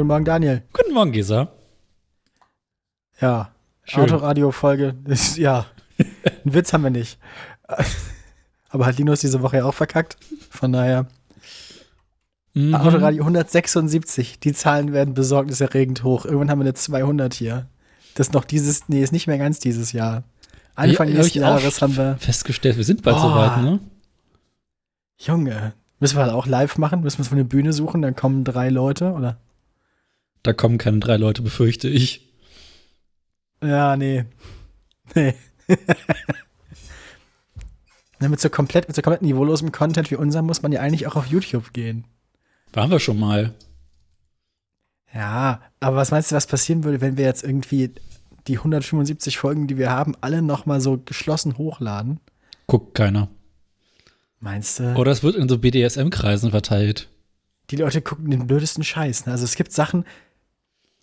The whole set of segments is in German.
Guten Morgen, Daniel. Guten Morgen, Gesa. Ja. Autoradio-Folge. ist- Ja, einen Witz haben wir nicht. Aber hat Linus diese Woche ja auch verkackt. Von daher, Mhm. Autoradio 176. Die Zahlen werden besorgniserregend hoch. Irgendwann haben wir eine 200 hier. Das ist noch dieses, nee, ist nicht mehr ganz dieses Jahr. Anfang Ja, nächsten Jahres haben wir, Festgestellt, wir sind bald Oh. soweit, ne? Junge, müssen wir das auch live machen? Müssen wir uns für eine Bühne suchen? Dann kommen drei Leute, oder? Da kommen keine drei Leute, befürchte ich. Ja, nee. Nee. Mit, so komplett, mit so komplett niveaulosem Content wie unserem muss man ja eigentlich auch auf YouTube gehen. Waren wir schon mal. Ja, aber was meinst du, was passieren würde, wenn wir jetzt irgendwie die 175 Folgen, die wir haben, alle noch mal so geschlossen hochladen? Guckt keiner. Meinst du? Oder es wird in so BDSM-Kreisen verteilt. Die Leute gucken den blödesten Scheiß. Ne? Also es gibt Sachen,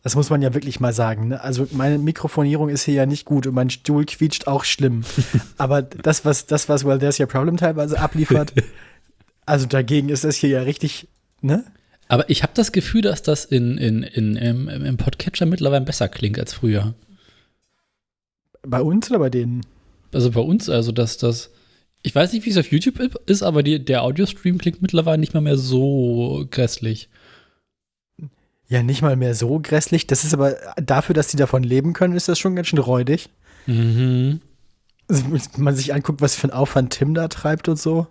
das muss man ja wirklich mal sagen. Ne? Also meine Mikrofonierung ist hier ja nicht gut und mein Stuhl quietscht auch schlimm. Aber das, was das, was Well There's Your Problem teilweise abliefert, also dagegen ist das hier ja richtig, ne? Aber ich habe das Gefühl, dass das in, in, in, im, im Podcatcher mittlerweile besser klingt als früher. Bei uns oder bei denen? Also bei uns, also dass das. Ich weiß nicht, wie es auf YouTube ist, aber die, der Audiostream klingt mittlerweile nicht mal mehr so grässlich. Ja, nicht mal mehr so grässlich. Das ist aber dafür, dass die davon leben können, ist das schon ganz schön räudig. Mhm. Also, wenn man sich anguckt, was für einen Aufwand Tim da treibt und so,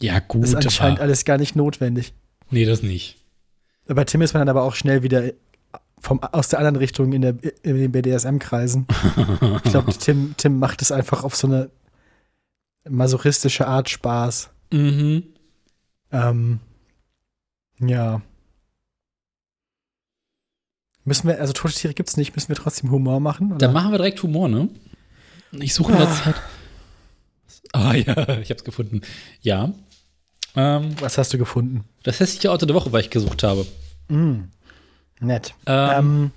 Ja, gut. ist anscheinend alles gar nicht notwendig. Nee, das nicht. Bei Tim ist man dann aber auch schnell wieder vom, aus der anderen Richtung in, der, in den BDSM-Kreisen. Ich glaube, Tim, Tim macht es einfach auf so eine masochistische Art Spaß. Mhm. Ähm, ja. Müssen wir, also tote Tiere gibt's nicht, müssen wir trotzdem Humor machen? Oder? Dann machen wir direkt Humor, ne? Ich suche in der Ah. Zeit. Ah ja, ich hab's gefunden. Ja. Ähm, Was hast du gefunden? das hässliche Auto der Woche, weil ich gesucht habe. Mm, nett. Ähm, Ähm,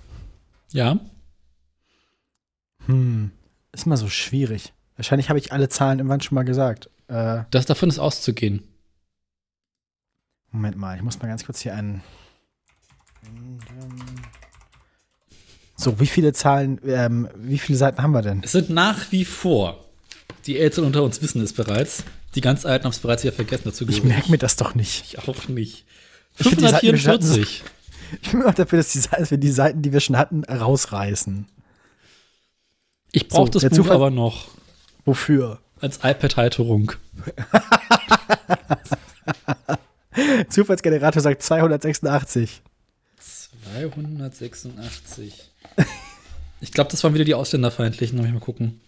ja. hm, ist mal so schwierig. Wahrscheinlich habe ich alle Zahlen irgendwann schon mal gesagt. Äh, Das davon ist auszugehen. Moment mal, ich muss mal ganz kurz hier einen. So, wie viele Zahlen, ähm, wie viele Seiten haben wir denn? Es sind nach wie vor, die Älteren unter uns wissen es bereits, die ganz Alten haben es bereits wieder vergessen dazu Ich merke mir das doch nicht. Ich auch nicht. Ich find die Seiten 544. Ich bin immer dafür, dass, die, dass wir die Seiten, die wir schon hatten, rausreißen. Ich brauche So, das Buch Zufall- aber noch Wofür? als iPad-Halterung. Zufallsgenerator sagt 286. 286. Ich glaube, das waren wieder die Ausländerfeindlichen. Lass mich mal gucken.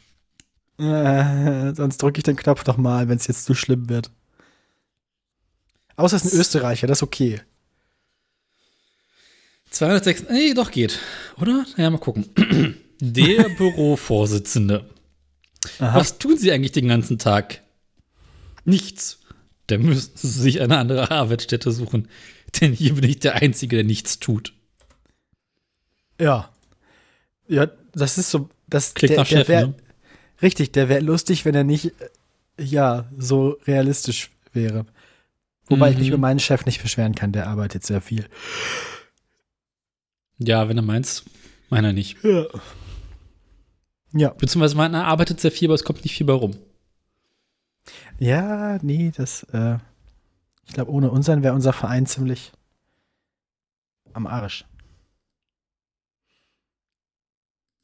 Äh, sonst drücke ich den Knopf doch mal, wenn es jetzt zu schlimm wird. Außer es ist ein Österreicher, das ist okay. 206. Nee, doch geht. Oder? Ja, mal gucken. Der Bürovorsitzende. Aha. Was tun Sie eigentlich den ganzen Tag? Nichts. Da müssen Sie sich eine andere Arbeitsstätte suchen. Denn hier bin ich der Einzige, der nichts tut. Ja. Ja, das ist so. Das, Klingt nach Chef, wär, ne? Richtig, der wäre lustig, wenn er nicht, ja, so realistisch wäre. Wobei ich mich Mhm. über meinen Chef nicht beschweren kann, der arbeitet sehr viel. Ja, wenn er meins, meiner nicht. Ja. Ja, Beziehungsweise meiner arbeitet sehr viel, aber es kommt nicht viel bei rum. ja nee, das, äh, ich glaube, ohne unseren wäre unser Verein ziemlich am Arsch.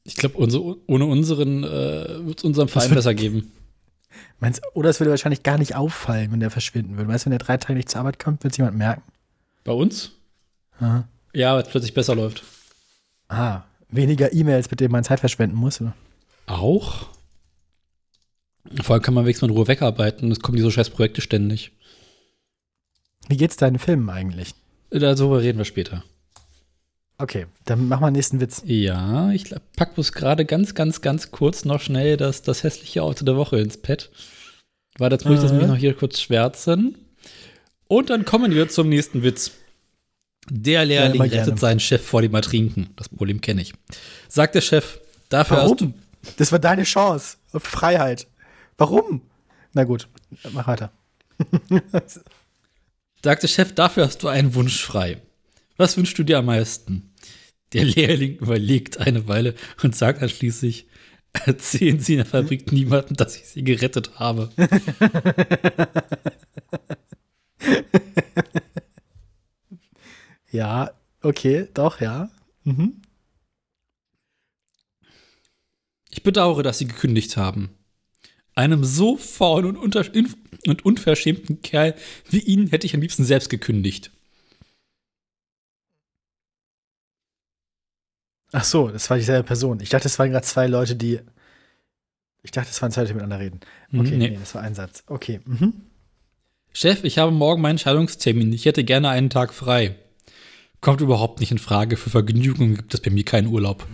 Ich glaube, ohne unseren äh, wird es unserem Verein besser geben. Meinst, oder es würde wahrscheinlich gar nicht auffallen, wenn der verschwinden würde. Weißt du, wenn der drei Tage nicht zur Arbeit kommt, wird es jemand merken. Bei uns? Aha. Ja, weil es plötzlich besser läuft. Ah, weniger E-Mails, mit denen man Zeit verschwenden muss. Oder? Auch? Vor allem kann man wenigstens mal in Ruhe wegarbeiten. Es kommen diese scheiß Projekte ständig. Wie geht's deinen Filmen eigentlich? Darüber reden wir später. Okay, dann machen wir den nächsten Witz. Ja, ich pack bloß gerade ganz, ganz, ganz kurz noch schnell das, das hässliche Auto der Woche ins Pad. Weil jetzt muss ich das Äh. nämlich noch hier kurz schwärzen. Und dann kommen wir zum nächsten Witz. Der Lehrling immer rettet seinen Chef vor dem Ertrinken. Das Problem kenne ich. Sagt der Chef, dafür hast du. Warum? Das war deine Chance auf Freiheit. Warum? Na gut, mach weiter. Sagt der Chef, dafür hast du einen Wunsch frei. Was wünschst du dir am meisten? Der Lehrling überlegt eine Weile und sagt dann schließlich, erzählen Sie in der Fabrik niemandem, dass ich Sie gerettet habe. Ja, okay, doch, ja. Mhm. Ich bedauere, dass Sie gekündigt haben. Einem so faulen und, und unverschämten Kerl wie Ihnen hätte ich am liebsten selbst gekündigt. Ach so, das war dieselbe Person. Ich dachte, das waren gerade zwei Leute, die. Ich dachte, das waren zwei Leute, die miteinander reden. Okay, Mhm, nee. nee. das war ein Satz. Okay. Mhm. Chef, ich habe morgen meinen Scheidungstermin. Ich hätte gerne einen Tag frei. Kommt überhaupt nicht in Frage. Für Vergnügungen gibt es bei mir keinen Urlaub.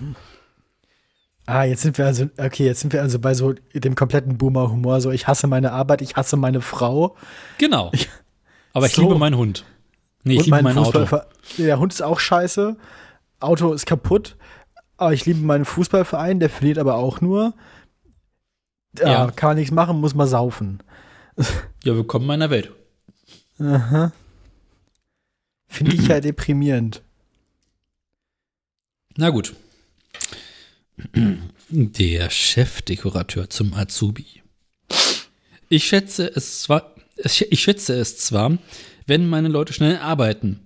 Ah, jetzt sind wir also, okay, jetzt sind wir also bei so dem kompletten Boomer-Humor. So, ich hasse meine Arbeit, ich hasse meine Frau. Genau. Aber ich So. liebe meinen Hund. Nee, ich und liebe mein Auto. Der Hund ist auch scheiße. Auto ist kaputt. Aber ich liebe meinen Fußballverein, der verliert aber auch nur. Ja, Ja. kann man nichts machen, muss man saufen. Ja, willkommen in meiner Welt. Aha. Finde ich ja deprimierend. Na gut. Der Chefdekorateur zum Azubi. Ich schätze es zwar, ich schätze es zwar, wenn meine Leute schnell arbeiten.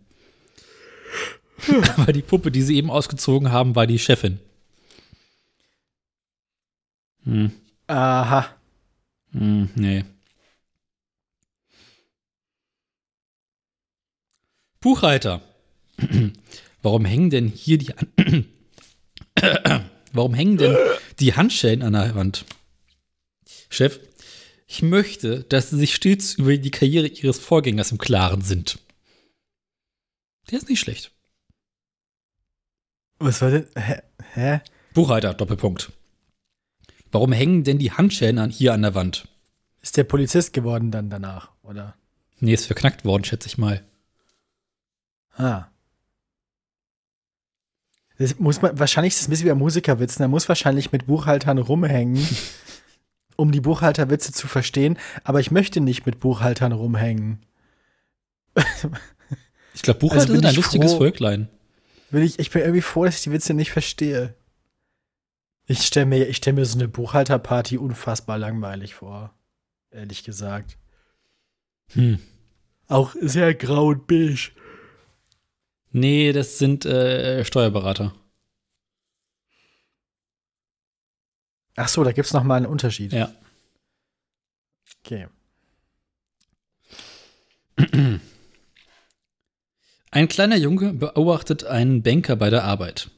Aber die Puppe, die sie eben ausgezogen haben, war die Chefin. Hm, Aha. hm, nee. Buchhalter. Warum hängen denn hier die An Warum hängen denn die Handschellen an der Wand? Chef, ich möchte, dass Sie sich stets über die Karriere Ihres Vorgängers im Klaren sind. Der ist nicht schlecht. Was war denn? Hä? Hä? Buchhalter, Doppelpunkt. Warum hängen denn die Handschellen an, hier an der Wand? Ist der Polizist geworden dann danach, oder? Nee, ist verknackt worden, schätze ich mal. Ah. Das muss man, wahrscheinlich ist es ein bisschen wie bei Musikerwitzen. Er muss wahrscheinlich mit Buchhaltern rumhängen, um die Buchhalterwitze zu verstehen. Aber ich möchte nicht mit Buchhaltern rumhängen. Ich glaube, Buchhalter Also sind ein lustiges froh- Völklein. Will ich, ich bin irgendwie froh, dass ich die Witze nicht verstehe. Ich stelle mir, ich stell mir so eine Buchhalterparty unfassbar langweilig vor. Ehrlich gesagt. Hm. Auch sehr grau und beige. Nee, das sind äh, Steuerberater. Ach so, da gibt es noch mal einen Unterschied. Ja. Okay. Ein kleiner Junge beobachtet einen Banker bei der Arbeit.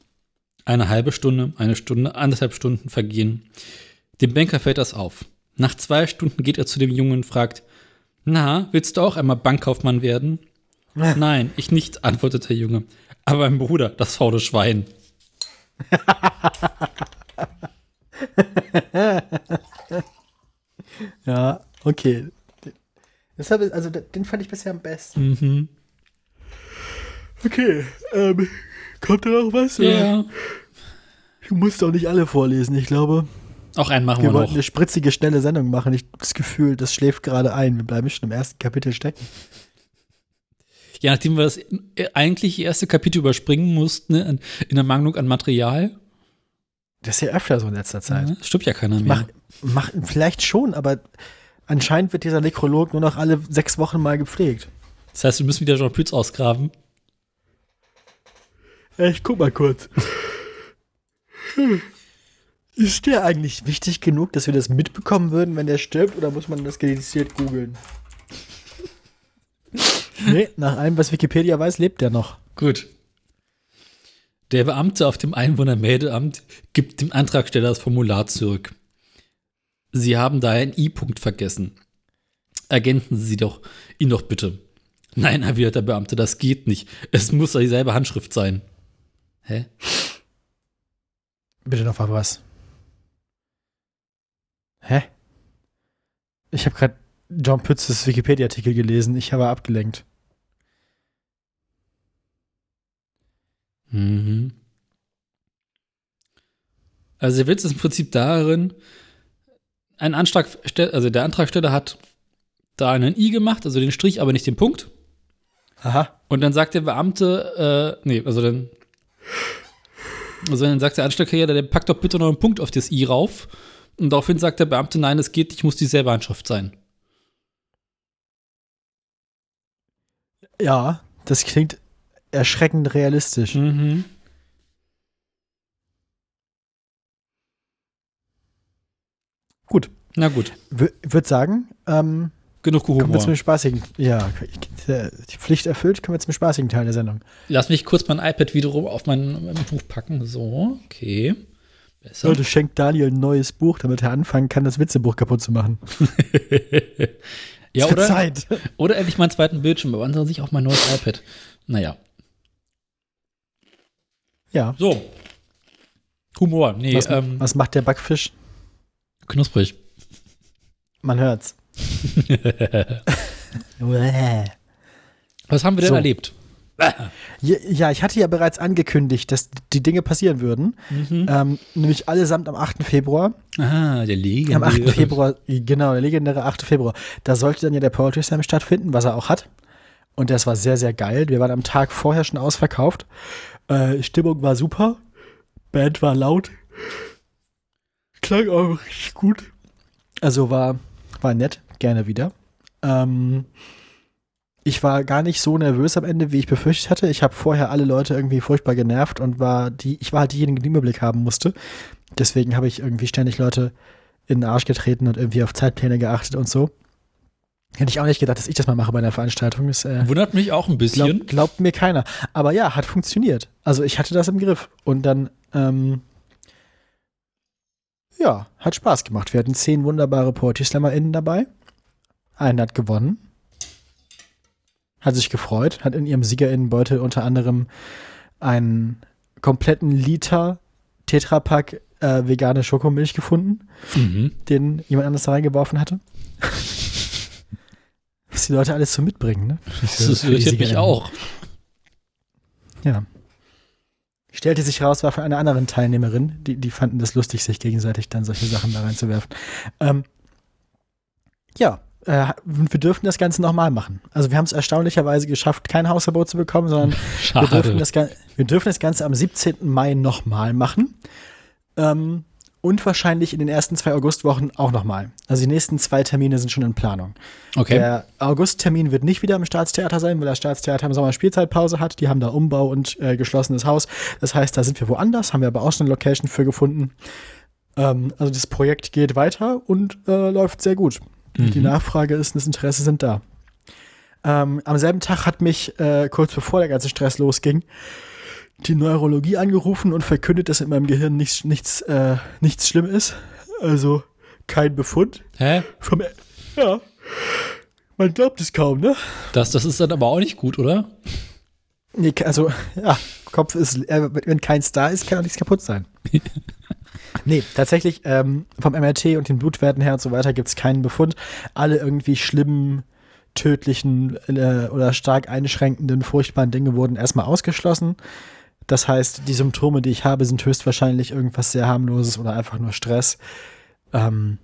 Eine halbe Stunde, eine Stunde, anderthalb Stunden vergehen. Dem Banker fällt das auf. Nach zwei Stunden geht er zu dem Jungen und fragt, na, willst du auch einmal Bankkaufmann werden? Nein, ich nicht, antwortet der Junge. Aber mein Bruder, das faule Schwein. Ja, okay. Deshalb, also den fand ich bisher am besten. Mhm. Okay, ähm, kommt da noch was? Ja. Ich muss doch nicht alle vorlesen, ich glaube. Auch einen machen Wir wir wollten noch. eine spritzige, schnelle Sendung machen. Ich habe das Gefühl, das schläft gerade ein. Wir bleiben schon im ersten Kapitel stecken. Ja, nachdem wir das eigentlich erste Kapitel überspringen mussten, ne, in der Mangelung an Material, Das ist ja öfter so in letzter Zeit. ne, stimmt ja keiner mehr. Mach, mach, vielleicht schon, aber anscheinend wird dieser Nekrolog nur noch alle sechs Wochen mal gepflegt. Das heißt, wir müssen wieder Jean Pütz ausgraben. Ich guck mal kurz. Ist der eigentlich wichtig genug, dass wir das mitbekommen würden, wenn der stirbt, oder muss man das dediziert googeln? nee, nach allem, was Wikipedia weiß, lebt der noch. Gut. Der Beamte auf dem Einwohnermeldeamt gibt dem Antragsteller das Formular zurück. Sie haben da einen I-Punkt vergessen. Ergänzen Sie doch ihn doch bitte. Nein, erwidert der Beamte, das geht nicht. Es muss dieselbe Handschrift sein. Hä? Bitte noch mal was. Hä? Ich habe gerade John Pützes Wikipedia-Artikel gelesen. Ich habe abgelenkt. Mhm. Also der Witz ist im Prinzip darin, ein Antrag, also der Antragsteller hat da einen I gemacht, also den Strich, aber nicht den Punkt. Aha. Und dann sagt der Beamte, äh, nee, also dann, also dann sagt der Antragsteller, der packt doch bitte noch einen Punkt auf das I rauf. Und daraufhin sagt der Beamte, nein, es geht nicht, muss dieselbe Handschrift sein. Ja, das klingt erschreckend realistisch. Mhm. Gut. Na gut, W würde sagen, ähm, genug kommen wir Humor. zum spaßigen. Ja, die Pflicht erfüllt, kommen wir zum spaßigen Teil der Sendung. Lass mich kurz mein iPad wiederum auf mein, mein Buch packen. So, okay. Besser. Leute, schenkt Daniel ein neues Buch, damit er anfangen kann, das Witzebuch kaputt zu machen. ja, oder, Zeit. oder endlich meinen zweiten Bildschirm, aber ansonsten sich auch mein neues iPad. Naja, Ja. so. Humor, nee, Was, ähm, was macht der Backfisch? knusprig. Man hört's. Was haben wir denn So. erlebt? Ja, ja, ich hatte ja bereits angekündigt, dass die Dinge passieren würden. Mhm. Ähm, nämlich allesamt am 8. Februar. Ah, der legendäre. Am 8. Februar, genau, der legendäre 8. Februar. Da sollte dann ja der Poetry Slam stattfinden, was er auch hat. Und das war sehr, sehr geil. Wir waren am Tag vorher schon ausverkauft. Äh, Stimmung war super. Band war laut. Klang auch richtig gut. Also war, war nett. Gerne wieder. Ähm, ich war gar nicht so nervös am Ende, wie ich befürchtet hatte. Ich habe vorher alle Leute irgendwie furchtbar genervt und war die, ich war halt diejenige, die Überblick haben musste. Deswegen habe ich irgendwie ständig Leute in den Arsch getreten und irgendwie auf Zeitpläne geachtet und so. Hätte ich auch nicht gedacht, dass ich das mal mache bei einer Veranstaltung. Das, äh, Wundert mich auch ein bisschen. glaub, glaubt mir keiner. Aber ja, hat funktioniert. Also ich hatte das im Griff. Und dann, ähm, ja, hat Spaß gemacht. Wir hatten zehn wunderbare Poetry SlammerInnen dabei. Einer hat gewonnen. Hat sich gefreut. Hat in ihrem SiegerInnenbeutel unter anderem einen kompletten Liter Tetrapack äh, vegane Schokomilch gefunden Mhm. den jemand anders da reingeworfen hatte. Was die Leute alles so mitbringen, ne? Das Für- die irritiert mich auch. Ja. Stellte sich raus, war von einer anderen Teilnehmerin. Die, die fanden das lustig, sich gegenseitig dann solche Sachen da reinzuwerfen. Ähm, ja, äh, wir dürfen das Ganze nochmal machen. Also wir haben es erstaunlicherweise geschafft, kein Hausverbot zu bekommen, sondern wir dürfen, das, wir dürfen das Ganze am 17. Mai nochmal machen. Ähm, und wahrscheinlich in den ersten zwei Augustwochen auch nochmal. Also die nächsten zwei Termine sind schon in Planung. Okay. Der Augusttermin wird nicht wieder im Staatstheater sein, weil das Staatstheater im Sommer Spielzeitpause hat. Die haben da Umbau und äh, geschlossenes Haus. Das heißt, da sind wir woanders, haben wir aber auch schon eine Location für gefunden. Ähm, also das Projekt geht weiter und äh, läuft sehr gut. Die Mhm. Nachfrage ist, das Interesse sind da. Ähm, am selben Tag hat mich, äh, kurz bevor der ganze Stress losging, die Neurologie angerufen und verkündet, dass in meinem Gehirn nichts, nichts, äh, nichts schlimm ist. Also kein Befund. Hä? Vom, ja. Man glaubt es kaum, ne? Das, das ist dann aber auch nicht gut, oder? Nee, also, ja, Kopf ist, äh, wenn keins da ist, kann auch nichts kaputt sein. nee, tatsächlich, ähm, vom MRT und den Blutwerten her und so weiter gibt es keinen Befund. Alle irgendwie schlimmen, tödlichen äh, oder stark einschränkenden, furchtbaren Dinge wurden erstmal ausgeschlossen. Das heißt, die Symptome, die ich habe, sind höchstwahrscheinlich irgendwas sehr harmloses oder einfach nur Stress. Ähm,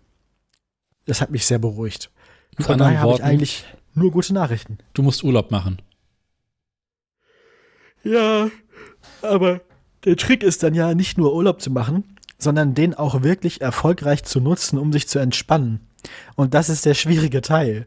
das hat mich sehr beruhigt. Mit Von daher habe ich eigentlich nur gute Nachrichten. du musst Urlaub machen. Ja, aber der Trick ist dann ja nicht nur Urlaub zu machen, sondern den auch wirklich erfolgreich zu nutzen, um sich zu entspannen. Und das ist der schwierige Teil.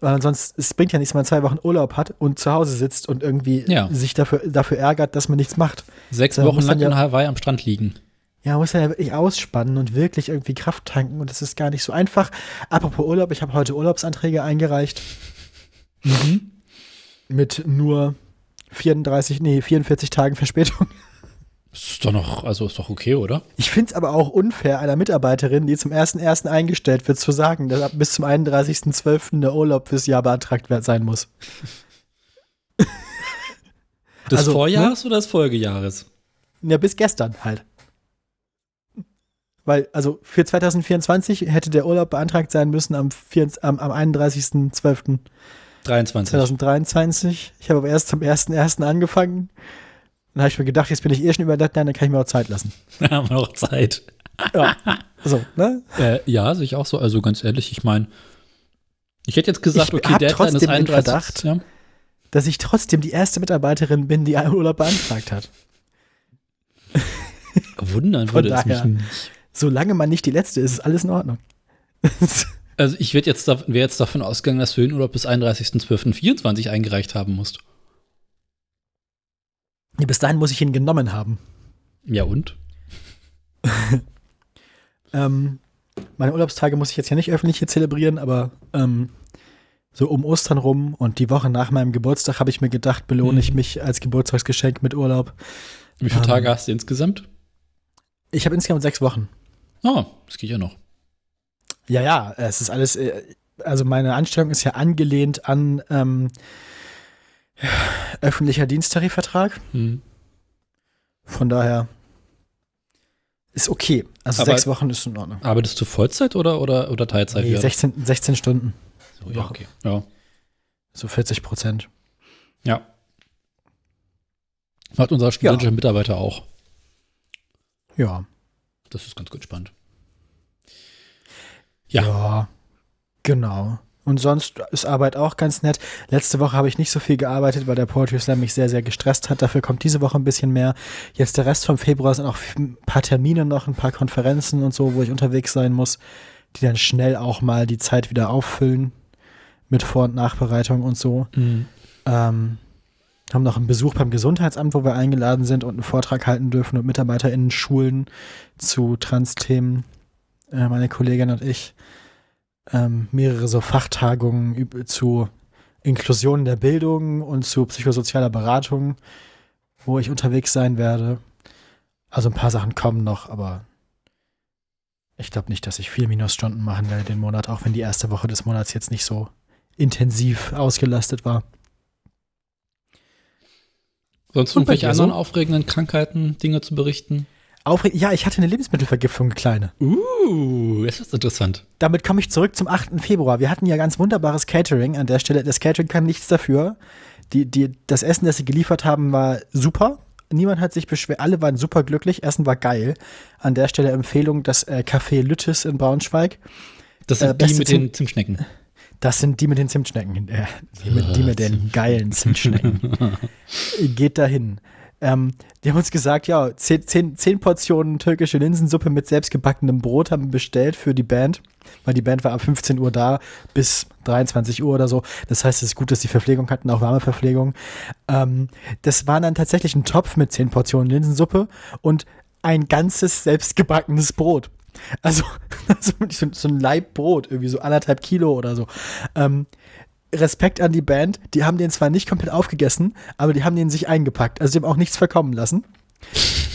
Weil sonst, es bringt ja nichts, wenn man zwei Wochen Urlaub hat und zu Hause sitzt und irgendwie Ja. sich dafür, dafür ärgert, dass man nichts macht. Sechs Da Wochen muss lang dann in ja- Hawaii am Strand liegen. Ja, man muss ja wirklich ausspannen und wirklich irgendwie Kraft tanken und das ist gar nicht so einfach. Apropos Urlaub, ich habe heute Urlaubsanträge eingereicht. Mit nur 34, nee, 44 Tagen Verspätung. Das ist doch noch, also ist doch okay, oder? Ich finde es aber auch unfair, einer Mitarbeiterin, die zum 1.1. eingestellt wird, zu sagen, dass ab bis zum 31.12. der Urlaub fürs Jahr beantragt werden- sein muss. Des Also, Vorjahres oder des Folgejahres? Ja, bis gestern halt. Weil, also für 2024 hätte der Urlaub beantragt sein müssen am, 24, am, am 31.12. 23. 2023. Ich habe aber erst zum 1.1. angefangen. Dann habe ich mir gedacht, jetzt bin ich eh schon über Deadline, dann kann ich mir auch Zeit lassen. Da haben wir noch Zeit. Ja. So, ne? Äh, ja, sehe ich auch so. Also ganz ehrlich, ich meine, ich hätte jetzt gesagt, Ich okay, Deadline ist trotzdem den 31. Verdacht. Ja. Dass ich trotzdem die erste Mitarbeiterin bin, die einen Urlaub beantragt hat. Wundern würde es mich daher. nicht. Solange man nicht die letzte ist, ist alles in Ordnung. Also ich wäre jetzt, dav- wär jetzt davon ausgegangen, dass du den Urlaub bis 31.12.24 eingereicht haben musst. Bis dahin muss ich ihn genommen haben. Ja und? Ähm, meine Urlaubstage muss ich jetzt ja nicht öffentlich hier zelebrieren, aber ähm, so um Ostern rum und die Woche nach meinem Geburtstag habe ich mir gedacht, belohne ich Mhm. mich als Geburtstagsgeschenk mit Urlaub. Wie viele Ähm. Tage hast du insgesamt? Ich habe insgesamt sechs Wochen. Ah, das geht ja noch. Ja, ja, es ist alles, äh, also meine Anstellung ist ja angelehnt an ähm, öffentlicher Diensttarifvertrag. Hm. Von daher ist okay. Also Aber- sechs Wochen ist in Ordnung. Arbeitest du Vollzeit oder, oder, oder Teilzeit? Nee, wieder? 16, 16 Stunden, So, ja, okay. Ja. so 40 Prozent. ja. Macht unser studentischer Mitarbeiter auch. Ja. Das ist ganz gut spannend. ja. Ja. Genau. Und sonst ist Arbeit auch ganz nett. Letzte Woche habe ich nicht so viel gearbeitet, weil der Poetry Slam mich sehr, sehr gestresst hat. Dafür kommt diese Woche ein bisschen mehr. Jetzt der Rest vom Februar sind auch ein paar Termine noch, ein paar Konferenzen und so, wo ich unterwegs sein muss, die dann schnell auch mal die Zeit wieder auffüllen mit Vor- und Nachbereitung und so. Mhm. Ähm, haben noch einen Besuch beim Gesundheitsamt, wo wir eingeladen sind und einen Vortrag halten dürfen und MitarbeiterInnen schulen zu Trans-Themen, äh, meine Kollegin und ich. Ähm, mehrere so Fachtagungen zu Inklusion der Bildung und zu psychosozialer Beratung, wo ich unterwegs sein werde. Also ein paar Sachen kommen noch, aber ich glaube nicht, dass ich viel Minusstunden machen werde den Monat, auch wenn die erste Woche des Monats jetzt nicht so intensiv ausgelastet war. Sonst irgendwelche dir so? anderen aufregenden Krankheiten, Dinge zu berichten? Aufre ja, ich hatte eine Lebensmittelvergiftung, eine kleine. Uh, das ist interessant. Damit komme ich zurück zum 8. Februar. Wir hatten ja ganz wunderbares Catering an der Stelle. Das Catering kann nichts dafür. Die, die, das Essen, das sie geliefert haben, war super. Niemand hat sich beschwert. Alle waren super glücklich. Essen war geil. An der Stelle Empfehlung das äh, Café Lüttes in Braunschweig. Das sind Äh, die mit den Zimtschnecken. Das sind die mit den Zimtschnecken. Äh, die, mit, die mit den geilen Zimtschnecken. Geht dahin. Ähm, die haben uns gesagt, ja, zehn, zehn, zehn Portionen türkische Linsensuppe mit selbstgebackenem Brot haben bestellt für die Band, weil die Band war ab 15 Uhr da bis 23 Uhr oder so. Das heißt, es ist gut, dass die Verpflegung hatten, auch warme Verpflegung. Ähm, das war dann tatsächlich ein Topf mit zehn Portionen Linsensuppe und ein ganzes selbstgebackenes Brot. Also, also so, so ein Laib Brot, irgendwie so anderthalb Kilo oder so. Ähm, Respekt an die Band. Die haben den zwar nicht komplett aufgegessen, aber die haben den sich eingepackt. Also die haben auch nichts verkommen lassen.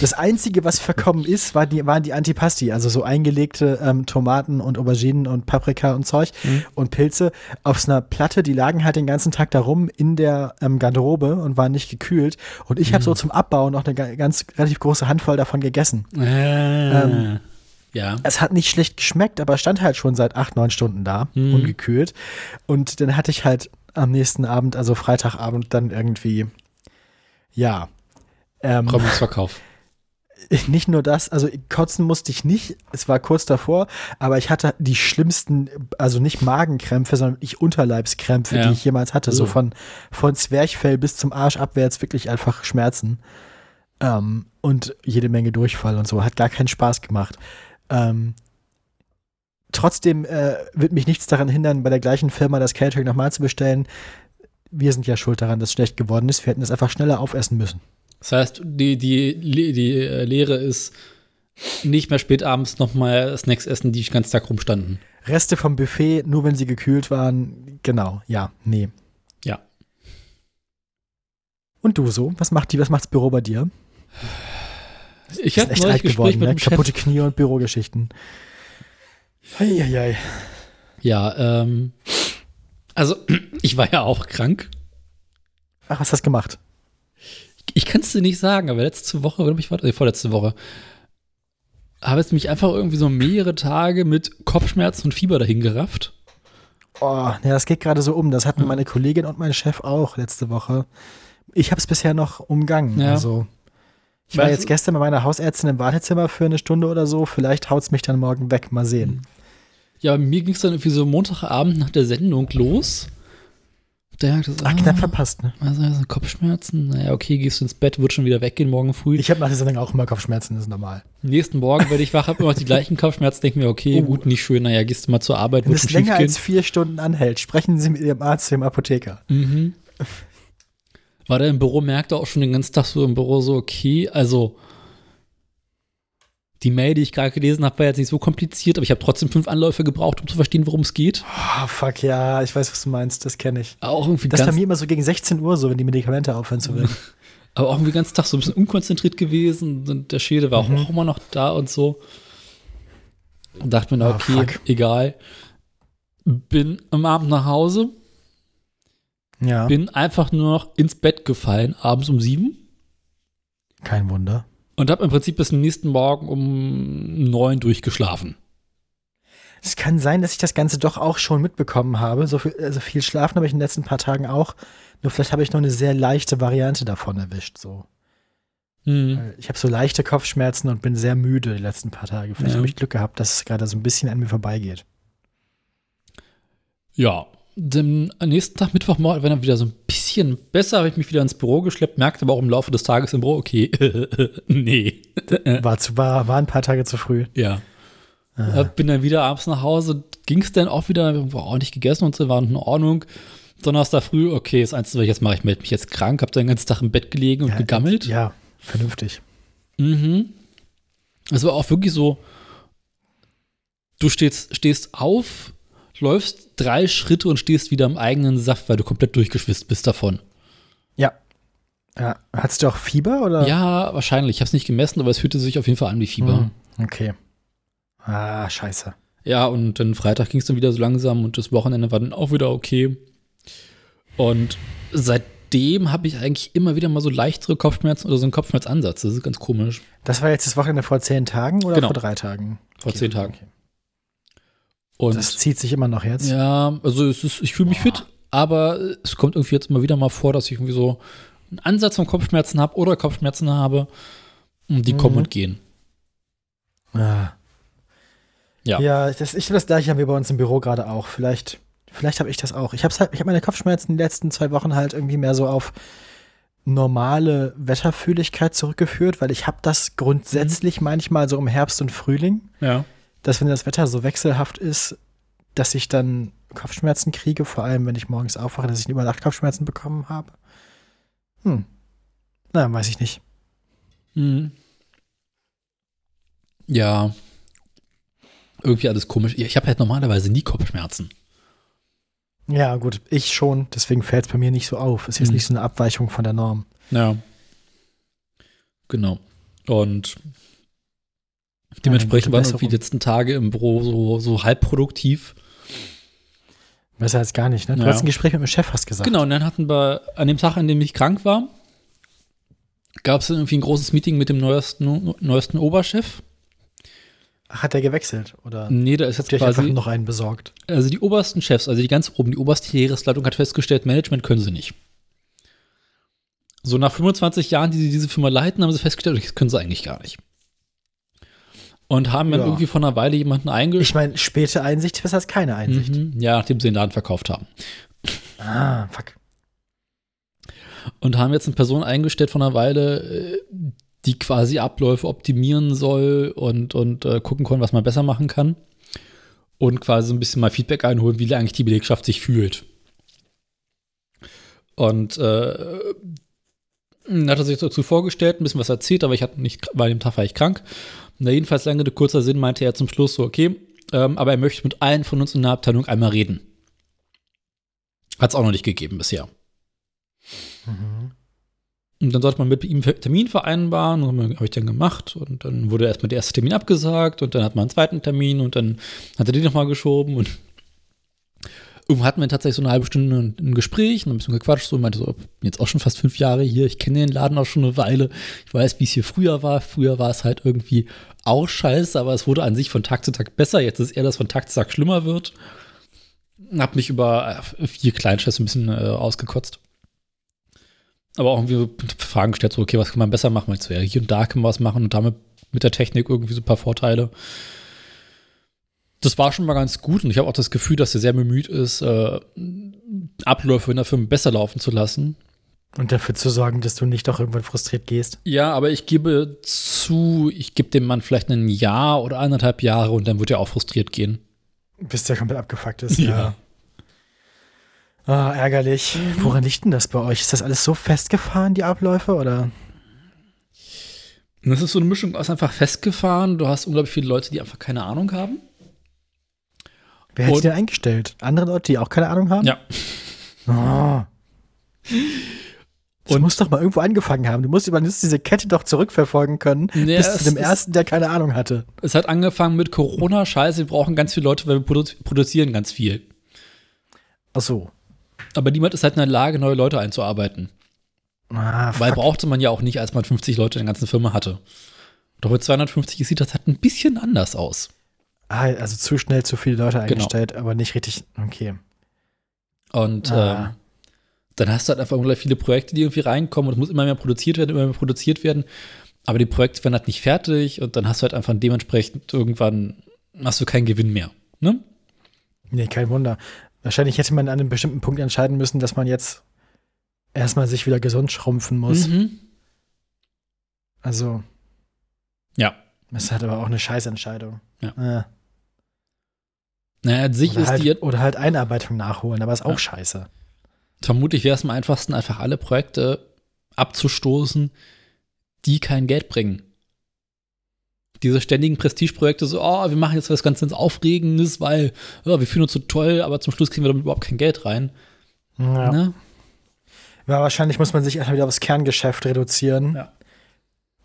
Das Einzige, was verkommen ist, war die, waren die Antipasti, also so eingelegte ähm, Tomaten und Auberginen und Paprika und Zeug und Pilze auf einer Platte. Die lagen halt den ganzen Tag da rum in der ähm, Garderobe und waren nicht gekühlt. Und ich habe so zum Abbau noch eine ga- ganz relativ große Handvoll davon gegessen. Äh, Ähm, ja. Es hat nicht schlecht geschmeckt, aber stand halt schon seit acht, neun Stunden da, Mhm. ungekühlt. Und dann hatte ich halt am nächsten Abend, also Freitagabend, dann irgendwie, ja, ähm, Kommungsverkauf. nicht nur das, also kotzen musste ich nicht, es war kurz davor, aber ich hatte die schlimmsten, also nicht Magenkrämpfe, sondern ich Unterleibskrämpfe, Ja. die ich jemals hatte. So Oh. von, von Zwerchfell bis zum Arsch abwärts wirklich einfach Schmerzen. Ähm, und jede Menge Durchfall und so. Hat gar keinen Spaß gemacht. Ähm, trotzdem äh, wird mich nichts daran hindern, bei der gleichen Firma das Catering nochmal zu bestellen. Wir sind ja schuld daran, dass es schlecht geworden ist. Wir hätten es einfach schneller aufessen müssen. Das heißt, die, die, die, äh, Lehre ist nicht mehr spät abends nochmal Snacks essen, die den ganzen Tag rumstanden. Reste vom Buffet, nur wenn sie gekühlt waren. Genau, ja, nee. Ja. Und du so? Was macht die, was macht's Büro bei dir? Ich hatte echt neulich Gespräch geworden, mit ne? Chef. Kaputte Knie und Bürogeschichten. Eieiei. Ja, ähm, also ich war ja auch krank. Ach, was hast du gemacht? ich kann es dir nicht sagen, aber letzte Woche, oder ich war, nee, vorletzte Woche, habe es mich einfach irgendwie so mehrere Tage mit Kopfschmerzen und Fieber dahin gerafft. Oh, ja, das geht gerade so um. Das hatten meine Kollegin und mein Chef auch letzte Woche. Ich habe es bisher noch umgangen. Ja. Also, ich war jetzt gestern bei meiner Hausärztin im Wartezimmer für eine Stunde oder so. Vielleicht haut es mich dann morgen weg. Mal sehen. Ja, mir ging es dann irgendwie so Montagabend nach der Sendung los. Der hat gesagt, Ach, knapp verpasst, ne? also, also Kopfschmerzen. Naja, okay, gehst du ins Bett, wird schon wieder weggehen morgen früh. Ich habe nach der Sendung auch immer Kopfschmerzen, das ist normal. Nächsten Morgen werde ich wach, habe immer noch die gleichen Kopfschmerzen, denke mir, okay, Oh. gut, nicht schön, naja, gehst du mal zur Arbeit, Wenn wird es schon länger schief gehen. als vier Stunden anhält, sprechen Sie mit Ihrem Arzt, Ihrem Apotheker. Mhm. War der im Büro, merkte auch schon den ganzen Tag so im Büro so, okay, also die Mail, die ich gerade gelesen habe, war jetzt nicht so kompliziert, aber ich habe trotzdem fünf Anläufe gebraucht, um zu verstehen, worum es geht. Oh, fuck, ja, ich weiß, was du meinst, das kenne ich. Auch irgendwie Das ist bei ganz, mir immer so gegen 16 Uhr so, wenn die Medikamente aufhören zu wirken. aber auch irgendwie den ganzen Tag so ein bisschen unkonzentriert gewesen und der Schädel war Mhm. auch immer noch da und so. Und dachte mir, na, Ah, okay, fuck. egal. Bin am Abend nach Hause, Ja, bin einfach nur noch ins Bett gefallen, abends um sieben. kein Wunder. Und habe im Prinzip bis zum nächsten Morgen um neun durchgeschlafen. Es kann sein, dass ich das Ganze doch auch schon mitbekommen habe. So viel, also viel schlafen habe ich in den letzten paar Tagen auch. Nur vielleicht habe ich noch eine sehr leichte Variante davon erwischt. So. Hm. Ich habe so leichte Kopfschmerzen und bin sehr müde die letzten paar Tage. Vielleicht Ja. habe ich Glück gehabt, dass es gerade so ein bisschen an mir vorbeigeht. Ja, am nächsten Tag, Mittwochmorgen, war dann wieder so ein bisschen besser, habe ich mich wieder ins Büro geschleppt, merkte aber auch im Laufe des Tages im Büro, okay, nee. War, zu, war, war ein paar Tage zu früh. Ja. Ah. Äh, Bin dann wieder abends nach Hause, ging es dann auch wieder, war ordentlich gegessen und so, war in Ordnung. Donnerstag früh, okay, das Einzige, was ich jetzt mache, ich melde mich jetzt krank, habe den ganzen Tag im Bett gelegen und Ja, gegammelt. Ja, vernünftig. Mhm. Es war auch wirklich so, du stehst, stehst auf, läufst drei Schritte und stehst wieder im eigenen Saft, weil du komplett durchgeschwitzt bist davon. Ja. ja. Hattest du auch Fieber oder? Ja, wahrscheinlich. Ich habe es nicht gemessen, aber es fühlte sich auf jeden Fall an wie Fieber. Hm, Okay. Ah, scheiße. Ja, und dann Freitag ging es dann wieder so langsam und das Wochenende war dann auch wieder okay. Und seitdem habe ich eigentlich immer wieder mal so leichtere Kopfschmerzen oder so einen Kopfschmerzansatz. Das ist ganz komisch. Das war jetzt das Wochenende vor zehn Tagen oder Genau. vor drei Tagen? Vor Okay, zehn Tagen. okay. Und Das zieht sich immer noch jetzt. ja, also es ist, ich fühle mich fit, aber es kommt irgendwie jetzt immer wieder mal vor, dass ich irgendwie so einen Ansatz von Kopfschmerzen habe oder Kopfschmerzen habe. Und die Mhm. kommen und gehen. Ah. Ja. Ja, das, ich das gleiche haben wir bei uns im Büro gerade auch. Vielleicht, vielleicht habe ich das auch. Ich habe halt, ich habe meine Kopfschmerzen die letzten zwei Wochen halt irgendwie mehr so auf normale Wetterfühligkeit zurückgeführt, weil ich habe das grundsätzlich manchmal so im Herbst und Frühling, Ja. Dass wenn das Wetter so wechselhaft ist, dass ich dann Kopfschmerzen kriege, vor allem wenn ich morgens aufwache, dass ich über Nacht Kopfschmerzen bekommen habe. Hm. Na, weiß ich nicht. Mhm. Ja. Irgendwie alles komisch. Ich habe halt normalerweise nie Kopfschmerzen. Ja, gut, ich schon, deswegen fällt es bei mir nicht so auf. Ist jetzt Hm. nicht so eine Abweichung von der Norm. Ja. Genau. Und dementsprechend waren irgendwie die letzten Tage im Büro so, so halb produktiv. Besser als gar nicht, ne? Du Ja. hast ein Gespräch mit dem Chef, hast gesagt. Genau, und dann hatten wir an dem Tag, an dem ich krank war, gab es irgendwie ein großes Meeting mit dem neuesten, neuesten Oberchef. Ach, hat er gewechselt? Oder Nee, da ist jetzt euch einfach quasi, noch einen besorgt? also die obersten Chefs, also die ganz oben, die oberste Heeresleitung hat festgestellt, Management können sie nicht. So nach 25 Jahren, die sie diese Firma leiten, haben sie festgestellt, das können sie eigentlich gar nicht. Und haben dann Ja. irgendwie vor einer Weile jemanden eingestellt. Ich meine, späte Einsicht besser als keine Einsicht. Mhm, ja, nachdem sie den Laden verkauft haben. Ah, fuck. Und haben jetzt eine Person eingestellt von einer Weile, äh, die quasi Abläufe optimieren soll und, und äh, gucken kann, was man besser machen kann. Und quasi so ein bisschen mal Feedback einholen, wie eigentlich die Belegschaft sich fühlt. Und äh, hat er sich dazu vorgestellt, ein bisschen was erzählt, aber ich hatte nicht, weil dem Tag war ich krank. Na, jedenfalls lange kurzer Sinn, meinte er zum Schluss so, okay, ähm, aber er möchte mit allen von uns in der Abteilung einmal reden. Hat es auch noch nicht gegeben bisher. Mhm. Und dann sollte man mit ihm einen Termin vereinbaren, und habe ich dann gemacht. Und dann wurde erstmal der erste Termin abgesagt und dann hat man einen zweiten Termin und dann hat er den nochmal geschoben und irgendwann hatten wir tatsächlich so eine halbe Stunde ein, ein Gespräch ein bisschen gequatscht, so und meinte so, bin jetzt auch schon fast fünf Jahre hier, ich kenne den Laden auch schon eine Weile, ich weiß, wie es hier früher war. Früher war es halt irgendwie auch scheiße, aber es wurde an sich von Tag zu Tag besser. Jetzt ist eher, dass von Tag zu Tag schlimmer wird. Hab mich über äh, vier Kleinscheiße ein bisschen äh, ausgekotzt. Aber auch irgendwie Fragen gestellt, so, okay, was kann man besser machen? Weil so, ja, hier und da kann man was machen und damit mit der Technik irgendwie so ein paar Vorteile. Das war schon mal ganz gut und ich habe auch das Gefühl, dass er sehr bemüht ist, äh, Abläufe in der Firma besser laufen zu lassen. Und dafür zu sorgen, dass du nicht doch irgendwann frustriert gehst. Ja, aber ich gebe zu, ich gebe dem Mann vielleicht ein Jahr oder anderthalb Jahre und dann wird er auch frustriert gehen. Bis der komplett abgefuckt ist, ja. ja. Ah, ärgerlich. Mhm. Woran liegt denn das bei euch? Ist das alles so festgefahren, die Abläufe, oder? Das ist so eine Mischung aus einfach festgefahren. Du hast unglaublich viele Leute, die einfach keine Ahnung haben. Wer hat sie denn eingestellt? Andere Leute, die auch keine Ahnung haben? Ja. Oh. Und muss doch mal irgendwo angefangen haben. Du musst, du musst diese Kette doch zurückverfolgen können, ja, bis zu dem ersten, der keine Ahnung hatte. Es hat angefangen mit Corona, scheiße, wir brauchen ganz viele Leute, weil wir produ produzieren ganz viel. Ach so. Aber niemand ist halt in der Lage, neue Leute einzuarbeiten. Ah, weil brauchte man ja auch nicht, als man 50 Leute in der ganzen Firma hatte. Doch mit 250 sieht das halt ein bisschen anders aus. Ah, also zu schnell zu viele Leute genau. eingestellt, genau. aber nicht richtig, okay. Und ah. ähm, dann hast du halt einfach unglaublich viele Projekte, die irgendwie reinkommen und es muss immer mehr produziert werden, immer mehr produziert werden. Aber die Projekte werden halt nicht fertig und dann hast du halt einfach dementsprechend irgendwann hast du keinen Gewinn mehr. Ne? Nee, kein Wunder. Wahrscheinlich hätte man an einem bestimmten Punkt entscheiden müssen, dass man jetzt erstmal sich wieder gesund schrumpfen muss. Mhm. Also. Ja. Das ist halt aber auch eine Scheißentscheidung. Ja. ja. Naja, sich oder ist halt, die. Oder halt Einarbeitung nachholen, aber ist auch ja. scheiße. Vermutlich wäre es am einfachsten, einfach alle Projekte abzustoßen, die kein Geld bringen. Diese ständigen Prestigeprojekte, so, oh, wir machen jetzt was ganz, ganz Aufregendes, weil oh, wir fühlen uns so toll, aber zum Schluss kriegen wir damit überhaupt kein Geld rein. Ja. Ne? ja wahrscheinlich muss man sich erstmal wieder aufs Kerngeschäft reduzieren. Ja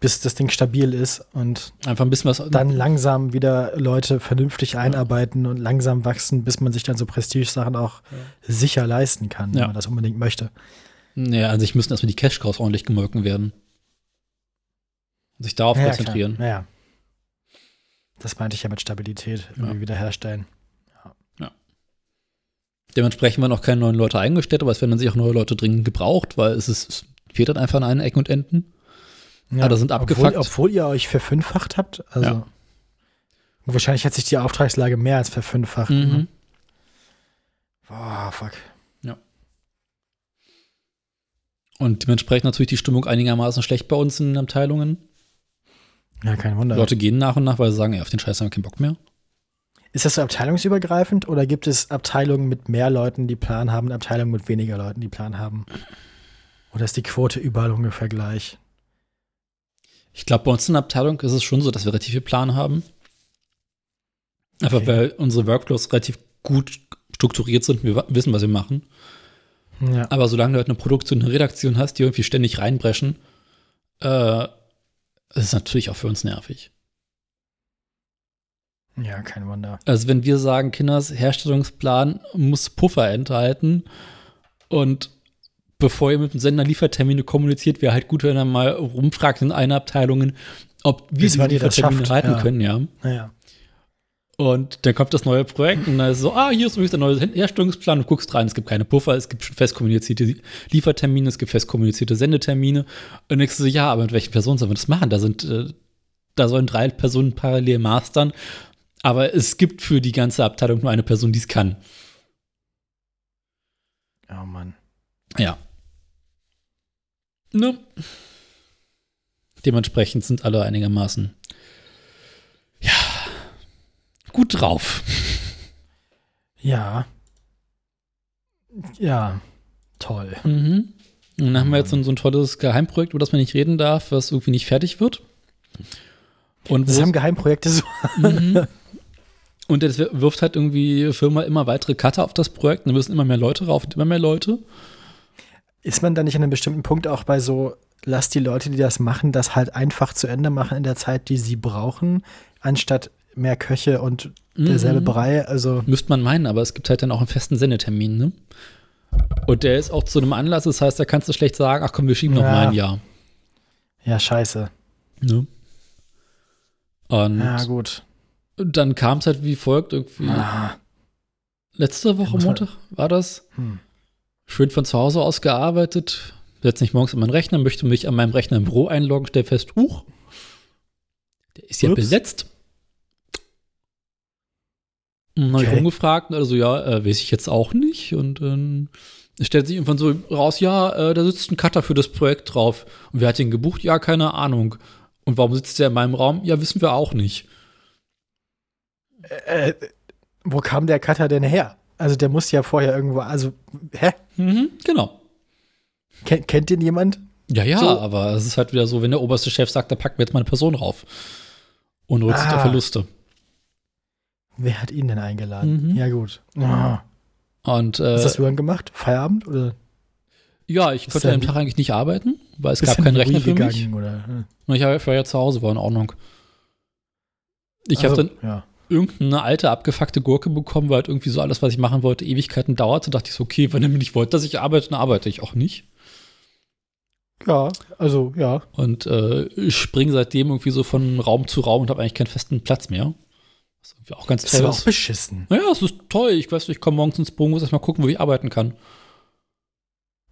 bis das Ding stabil ist und einfach ein bisschen was dann langsam wieder Leute vernünftig einarbeiten ja. und langsam wachsen, bis man sich dann so Prestige-Sachen auch ja. sicher leisten kann, wenn man das unbedingt möchte. Ja, an sich müssen erstmal die Cash-Cows ordentlich gemolken werden. Und sich darauf konzentrieren. Klar. Das meinte ich ja mit Stabilität irgendwie wiederherstellen. Dementsprechend werden auch keine neuen Leute eingestellt, aber es werden dann sich auch neue Leute dringend gebraucht, weil es, ist, es fehlt dann einfach an einen Ecken und Enden. Ja, da sind abgefuckt. Obwohl, obwohl, ihr euch verfünffacht habt. Also ja. wahrscheinlich hat sich die Auftragslage mehr als verfünffacht. Mhm. Ne? Boah, fuck. Ja. Und dementsprechend natürlich die Stimmung einigermaßen schlecht bei uns in den Abteilungen. Ja, kein Wunder. Leute gehen nach und nach, weil sie sagen, ey, auf den Scheiß haben wir keinen Bock mehr. Ist das so abteilungsübergreifend oder gibt es Abteilungen mit mehr Leuten, die Plan haben, Abteilungen mit weniger Leuten, die Plan haben? Oder ist die Quote überall ungefähr gleich? Ich glaube, bei uns in der Abteilung ist es schon so, dass wir relativ viel Plan haben. Einfach okay. weil unsere Workflows relativ gut strukturiert sind, wir wissen, was wir machen. Ja. Aber solange du halt eine Produktion, eine Redaktion hast, die irgendwie ständig reinbrechen, äh, ist es natürlich auch für uns nervig. Ja, kein Wunder. Also wenn wir sagen, Kinders Herstellungsplan muss Puffer enthalten und bevor ihr mit dem Sender Liefertermine kommuniziert, wäre halt gut, wenn er mal rumfragt in einer Abteilung, ob wir die Liefertermine halten ja. können, ja. ja. Und dann kommt das neue Projekt und dann ist so, ah, hier ist übrigens der neue Herstellungsplan, du guckst rein, es gibt keine Puffer, es gibt schon fest kommunizierte Liefertermine, es gibt fest kommunizierte Sendetermine. Und denkst du so, ja, aber mit welchen Personen sollen wir das machen? Da sind, äh, da sollen drei Personen parallel mastern, aber es gibt für die ganze Abteilung nur eine Person, die es kann. Oh Mann. Ja. Ne? Dementsprechend sind alle einigermaßen ja gut drauf. Ja. Ja. Toll. Mhm. Und dann haben wir jetzt so, so ein tolles Geheimprojekt, über das man nicht reden darf, was irgendwie nicht fertig wird. Und das haben Geheimprojekte so. Mhm. Und jetzt wirft halt irgendwie Firma immer weitere Cutter auf das Projekt. Und da müssen immer mehr Leute rauf und immer mehr Leute. Ist man da nicht an einem bestimmten Punkt auch bei so, lass die Leute, die das machen, das halt einfach zu Ende machen in der Zeit, die sie brauchen, anstatt mehr Köche und derselbe Mhm. Brei. Also, Müsste man meinen, aber es gibt halt dann auch einen festen Sendetermin, ne? Und der ist auch zu einem Anlass, das heißt, da kannst du schlecht sagen, ach komm, wir schieben noch Ja. mal ein Jahr. ja, scheiße. Ne? Und Ja, gut. dann kam es halt wie folgt irgendwie. Ah, Letzte Woche Montag war das. hm. Schön von zu Hause aus gearbeitet. Setze mich morgens an meinen Rechner, möchte mich an meinem Rechner im Büro einloggen, stell fest, huch, der ist ja Ups. besetzt. Und habe ich Okay. rumgefragt, also ja, äh, weiß ich jetzt auch nicht. Und dann stellt sich irgendwann so raus, ja, äh, da sitzt ein Cutter für das Projekt drauf. Und wer hat den gebucht? Ja, keine Ahnung. Und warum sitzt der in meinem Raum? Ja, wissen wir auch nicht. Äh, wo kam der Cutter denn her? Also, der muss ja vorher irgendwo, also, hä? Mhm, genau. Ken, kennt den jemand? Ja, ja, So. aber es ist halt wieder so, wenn der oberste Chef sagt, da packen wir jetzt mal eine Person rauf. Und Rücksicht Ah. auf Verluste. Wer hat ihn denn eingeladen? Mhm. Ja, gut. Ah. Und Was äh, hast du dann gemacht? Feierabend oder ja, ich Ist konnte an dem Tag eigentlich nicht arbeiten, weil es gab keinen Rechner für mich. gegangen? Oder? hm. Und ich war ja zu Hause, war in Ordnung. Ich Also, habe dann ja. Irgendeine alte, abgefuckte Gurke bekommen, weil halt irgendwie so alles, was ich machen wollte, Ewigkeiten dauerte. Dachte ich so, okay, wenn ihr mir nicht wollt, dass ich arbeite, dann arbeite ich auch nicht. Ja, also, ja. Und äh, ich springe seitdem irgendwie so von Raum zu Raum und habe eigentlich keinen festen Platz mehr. Was irgendwie auch ganz Das toll war ist. auch beschissen. Naja, es ist toll. Ich weiß nicht, ich komme morgens ins Büro, muss erst mal gucken, wo ich arbeiten kann.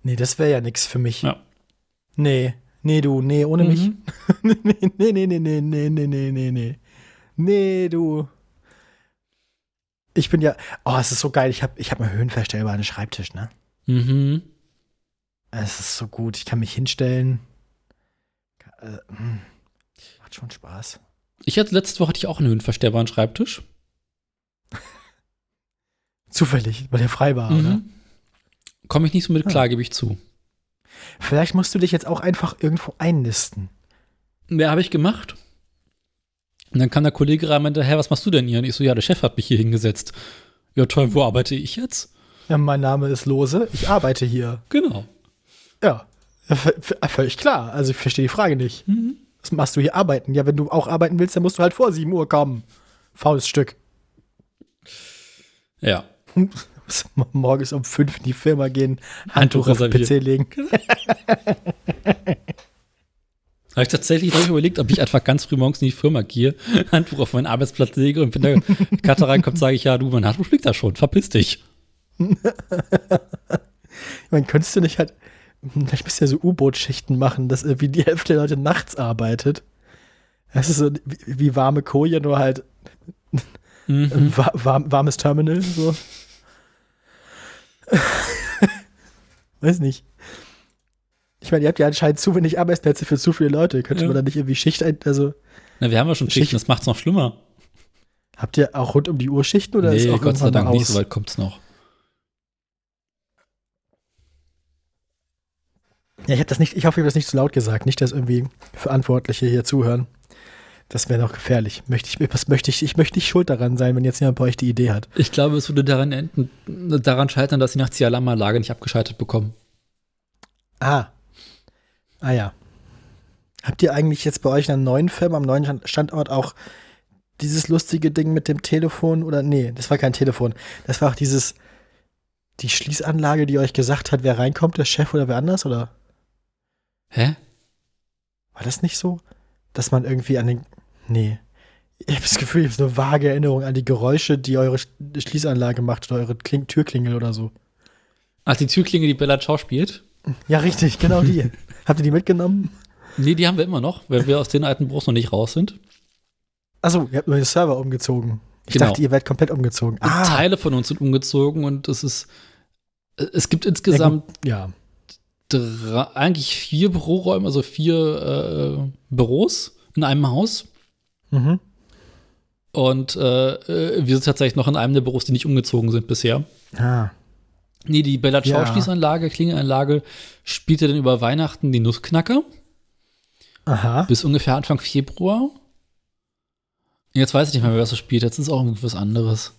Nee, das wäre ja nichts für mich. Ja. Nee, nee, du, nee, ohne mich. Mhm. nee, nee, nee, nee, nee, nee, nee, nee, nee, nee. Nee, du. Ich bin ja, oh, es ist so geil. Ich habe ich hab einen höhenverstellbaren Schreibtisch, ne? Mhm. Es ist so gut. Ich kann mich hinstellen. Äh, hm. Macht schon Spaß. Ich hatte letzte Woche hatte ich auch einen höhenverstellbaren Schreibtisch. Zufällig, weil der frei war, oder? Mhm. Komme ich nicht so mit Ah. klar, gebe ich zu. Vielleicht musst du dich jetzt auch einfach irgendwo einnisten. Ja, habe ich gemacht. Und dann kam der Kollege rein und meinte, hä, was machst du denn hier? Und ich so, ja, der Chef hat mich hier hingesetzt. Ja, toll, wo arbeite ich jetzt? Ja, mein Name ist Lose. Ich arbeite hier. Genau. Ja. Völlig klar. Also ich verstehe die Frage nicht. Mhm. Was machst du hier arbeiten? Ja, wenn du auch arbeiten willst, dann musst du halt vor 7 Uhr kommen. Faules Stück. Ja. Morgens um 5 in die Firma gehen, Handtuch Handtuch auf den. PC legen. Habe ich tatsächlich noch überlegt, ob ich einfach ganz früh morgens in die Firma gehe, Handtuch auf meinen Arbeitsplatz lege und wenn der Cutter reinkommt, sage ich, ja, du, mein Handtuch liegt da schon, verpiss dich. Ich meine, könntest du nicht halt, vielleicht müsst ihr ja so U-Boot-Schichten machen, dass irgendwie die Hälfte der Leute nachts arbeitet. Das ist so wie, wie warme Koje, nur halt Mhm. ein wa warm, warmes Terminal. So. Weiß nicht. Ich meine, ihr habt ja anscheinend zu wenig Arbeitsplätze für zu viele Leute. Könnte Ja. man da nicht irgendwie Schicht ein, also Na, wir haben ja schon Schichten, Schicht- das macht's noch schlimmer. habt ihr auch rund um die Uhr Schichten oder ist nee, auch Gott sei Dank nicht, so weit kommt's noch. Ja, ich das nicht, ich hoffe, ich habe das nicht zu laut gesagt. Nicht, dass irgendwie Verantwortliche hier zuhören. Das wäre noch gefährlich. Möchte ich, was möchte ich, ich möchte nicht schuld daran sein, wenn jetzt jemand bei euch die Idee hat. Ich glaube, es würde daran enden, daran scheitern, dass sie nachts die Alarmanlage nicht abgeschaltet bekommen. Ah. Ah ja. Habt ihr eigentlich jetzt bei euch in einer neuen Firma, am neuen Stand- Standort auch dieses lustige Ding mit dem Telefon oder nee, das war kein Telefon. Das war auch dieses die Schließanlage, die euch gesagt hat, wer reinkommt, der Chef oder wer anders oder Hä? war das nicht so, dass man irgendwie an den nee. Ich habe das Gefühl, ich habe so eine vage Erinnerung an die Geräusche, die eure Sch- Schließanlage macht oder eure Kling Türklingel oder so. Ach, die Türklinge, die Bella Ciao spielt? Ja, richtig, genau die. Habt ihr die mitgenommen? Nee, die haben wir immer noch, weil wir aus den alten Büros noch nicht raus sind. Achso, ihr habt nur den Server umgezogen. Ich Genau. dachte, ihr werdet komplett umgezogen. Ah, Teile von uns sind umgezogen und es ist. Es gibt insgesamt ja. drei, eigentlich vier Büroräume, also vier äh, Büros in einem Haus. Mhm. Und äh, äh, wir sind tatsächlich noch in einem der Büros, die nicht umgezogen sind bisher. Ah. Nee, die Bella Ja. Schließanlage, Klingelanlage, spielte dann über Weihnachten die Nussknacker Aha. bis ungefähr Anfang Februar. Jetzt weiß ich nicht mehr, wer das so spielt. Jetzt ist es auch irgendwie was anderes.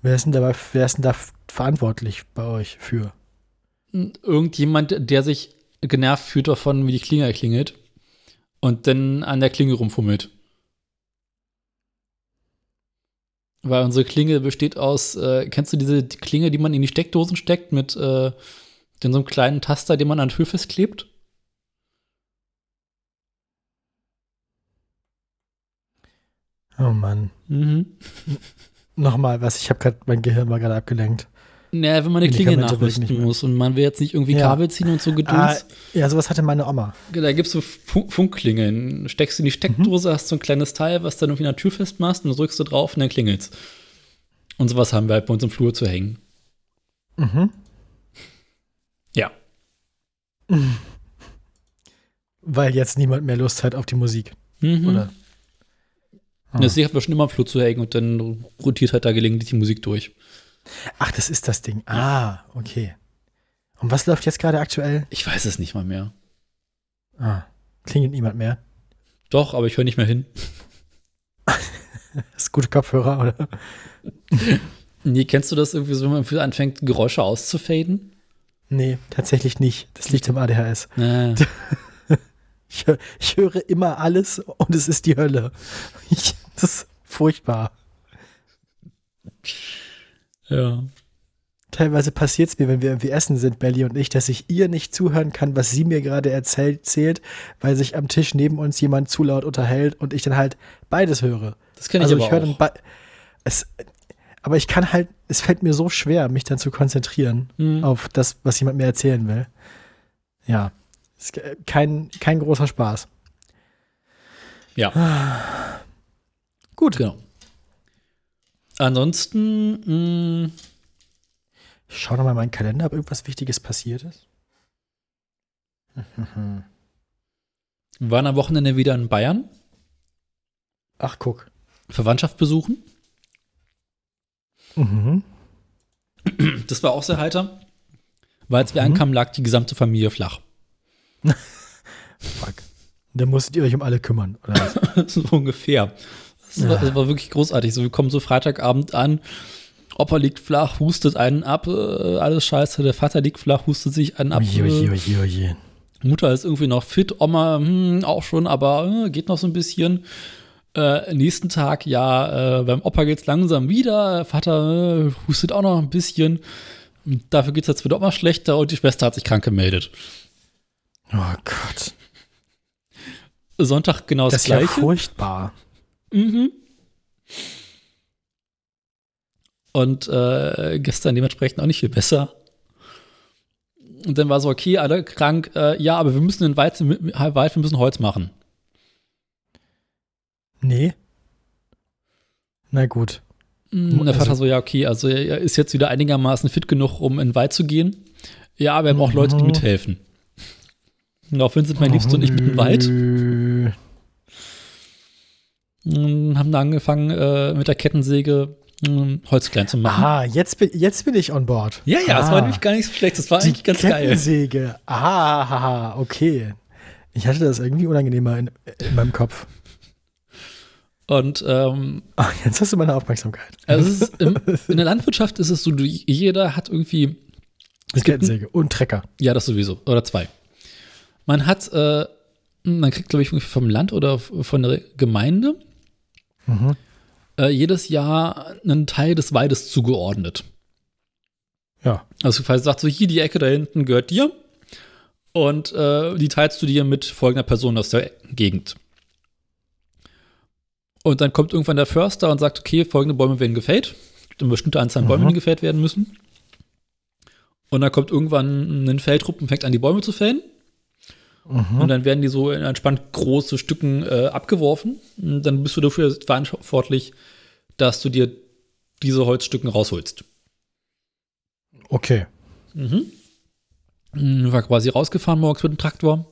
Wer ist denn dabei, wer ist denn da verantwortlich bei euch für? Irgendjemand, der sich genervt fühlt davon, wie die Klinge klingelt und dann an der Klinge rumfummelt. Weil unsere Klinge besteht aus, äh, kennst du diese Klinge, die man in die Steckdosen steckt mit äh, den so einem kleinen Taster, den man an Tür festklebt? Oh Mann. Mhm. Nochmal was, ich habe gerade, mein Gehirn war gerade abgelenkt. Naja, wenn man eine Klinge nachrüsten muss und man will jetzt nicht irgendwie Ja. Kabel ziehen und so Ah, gedöns. ja, sowas hatte meine Oma. Da gibt es so Fu- Funkklingen. Steckst du in die Steckdose, hast so ein kleines Teil, was dann irgendwie an der Tür festmachst und drückst du drauf und dann klingelt's. Und sowas haben wir halt bei uns im Flur zu hängen. Mhm. Ja. Weil jetzt niemand mehr Lust hat auf die Musik. Mhm. Oder? Ah. Das haben wir schon immer im Flur zu hängen und dann rotiert halt da gelegentlich die Musik durch. Ach, das ist das Ding. Ah, okay. Und was läuft jetzt gerade aktuell? Ich weiß es nicht mal mehr. Ah, klingelt niemand mehr. Doch, aber ich höre nicht mehr hin. Das ist gute Kopfhörer, oder? Nee, kennst du das irgendwie so, wenn man anfängt, Geräusche auszufaden? Nee, tatsächlich nicht. Das liegt im ADHS. Äh, Ich, ich höre immer alles und es ist die Hölle. Ich, das ist furchtbar. Ja. Teilweise passiert es mir, wenn wir irgendwie essen sind, Belly und ich, dass ich ihr nicht zuhören kann, was sie mir gerade erzählt, zählt, weil sich am Tisch neben uns jemand zu laut unterhält und ich dann halt beides höre. Das kenne ich also aber ich höre auch. dann es, aber ich kann halt, es fällt mir so schwer, mich dann zu konzentrieren Mhm. auf das, was jemand mir erzählen will. Ja, ist kein, kein großer Spaß. Ja, Gut. genau. Ansonsten, mh, Ich schau noch mal in meinen Kalender, ob irgendwas Wichtiges passiert ist. wir waren am Wochenende wieder in Bayern, Ach, guck. Verwandtschaft besuchen. Mhm. Das war auch sehr heiter. Weil als wir Mhm. ankamen, lag die gesamte Familie flach. Fuck. Dann musstet ihr euch um alle kümmern, oder was? so ungefähr. Das, war, Ja. das war wirklich großartig. So, wir kommen so Freitagabend an. Opa liegt flach, hustet einen ab, äh, alles scheiße. Der Vater liegt flach, hustet sich einen ab. Oje, oje, äh, oje, oje. Mutter ist irgendwie noch fit, Oma hm, auch schon, aber äh, geht noch so ein bisschen. Äh, nächsten Tag, ja, äh, beim Opa geht's langsam wieder. Vater äh, hustet auch noch ein bisschen. Dafür geht's jetzt wieder Oma schlechter und die Schwester hat sich krank gemeldet. Oh Gott. Sonntag genau das, Das ist ja gleiche. furchtbar. Mhm. Und äh, gestern dementsprechend auch nicht viel besser. Und dann war so, okay, alle krank, äh, ja, aber wir müssen den Wald, Wald, wir müssen Holz machen. Nee. Na gut. Und der Also- Vater so, ja, okay, also er ist jetzt wieder einigermaßen fit genug, um in den Wald zu gehen. Ja, aber er braucht Leute, die Mhm. mithelfen. Und daraufhin sind mein Liebster und ich mit dem Wald. Und haben da angefangen, äh, mit der Kettensäge mh, Holz klein zu machen. Aha, jetzt bin, jetzt bin ich on board. Ja, ja, das ah, war nämlich gar nicht so schlecht. Das war eigentlich ganz geil. Kettensäge. Aha, haha, okay. Ich hatte das irgendwie unangenehmer in, in meinem Kopf. Und ähm, Ach, jetzt hast du meine Aufmerksamkeit. also im, in der Landwirtschaft ist es so, jeder hat irgendwie es Kettensäge und Trecker. Ja, das sowieso. Oder zwei. Man hat, äh, man kriegt, glaube ich, irgendwie vom Land oder von der Gemeinde Mhm. äh, jedes Jahr einen Teil des Waldes zugeordnet. Ja. Also quasi sagt so, hier die Ecke da hinten gehört dir und äh, die teilst du dir mit folgender Person aus der Gegend. Und dann kommt irgendwann der Förster und sagt, okay, folgende Bäume werden gefällt. Es gibt eine bestimmte Anzahl an Bäumen, Mhm. die gefällt werden müssen. Und dann kommt irgendwann ein Feldtrupp und fängt an, die Bäume zu fällen. Mhm. Und dann werden die so in entspannt große Stücken äh, abgeworfen. Und dann bist du dafür verantwortlich, dass du dir diese Holzstücken rausholst. Okay. Mhm. Mhm, War quasi rausgefahren morgens mit dem Traktor.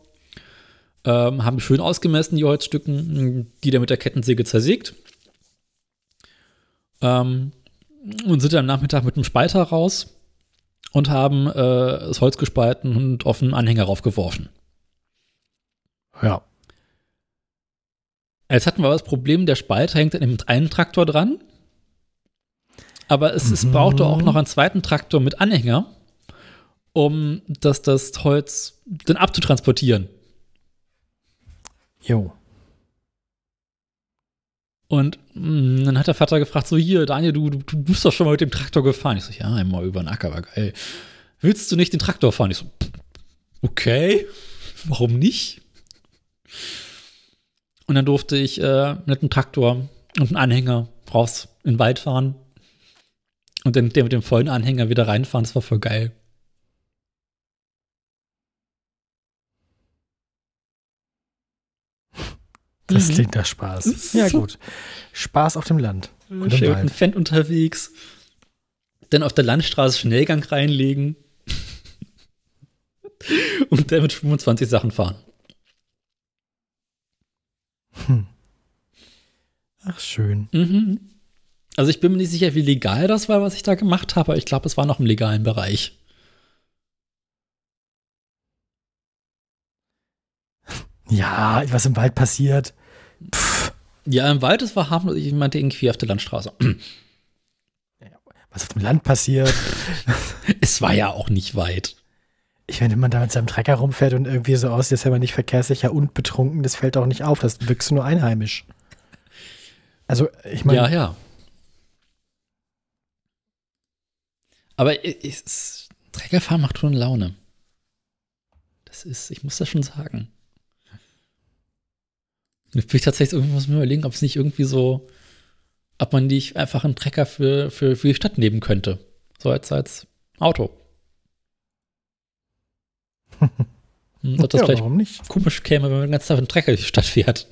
Ähm, haben schön ausgemessen, die Holzstücken, die dann mit der Kettensäge zersägt. Ähm, und sind dann am Nachmittag mit dem Spalter raus und haben äh, das Holz gespalten und auf einen Anhänger raufgeworfen. Ja. Jetzt hatten wir das Problem, der Spalter hängt an dem einen Traktor dran. Aber es, es Mhm. brauchte auch noch einen zweiten Traktor mit Anhänger, um das, das Holz dann abzutransportieren. Jo. Und mh, dann hat der Vater gefragt, so hier, Daniel, du, du, du bist doch schon mal mit dem Traktor gefahren. Ich so, ja, einmal über den Acker, war geil. Willst du nicht den Traktor fahren? Ich so, okay, warum nicht? Und dann durfte ich äh, mit einem Traktor und einem Anhänger raus in den Wald fahren und dann der mit dem vollen Anhänger wieder reinfahren. Das war voll geil. Das Mhm. klingt nach Spaß. Ja, gut. Spaß auf dem Land. Und Schön mit dem. Fan unterwegs. Dann auf der Landstraße Schnellgang reinlegen. und dann mit 25 Sachen fahren. Ach, schön. Mhm. Also ich bin mir nicht sicher, wie legal das war, was ich da gemacht habe, aber ich glaube, es war noch im legalen Bereich. Ja, was im Wald passiert. Pff, Ja, im Wald, es war harmlos. Ich meinte irgendwie auf der Landstraße. was auf dem Land passiert. es war ja auch nicht weit. Ich meine, wenn man da mit seinem Trecker rumfährt und irgendwie so aussieht, ist ja aber nicht verkehrssicher und betrunken, das fällt auch nicht auf. Das wirkst du nur einheimisch. Also, ich meine, ja, ja. Aber es- Treckerfahren macht schon Laune. Das ist, ich muss das schon sagen. Ich will tatsächlich irgendwie muss mir überlegen, ob es nicht irgendwie so, ob man nicht einfach einen Trecker für, für, für die Stadt nehmen könnte. So als, als Auto. Hm, Ob das ja, vielleicht warum nicht? komisch käme, wenn man den ganzen Tag einem Trecker durch die Stadt fährt.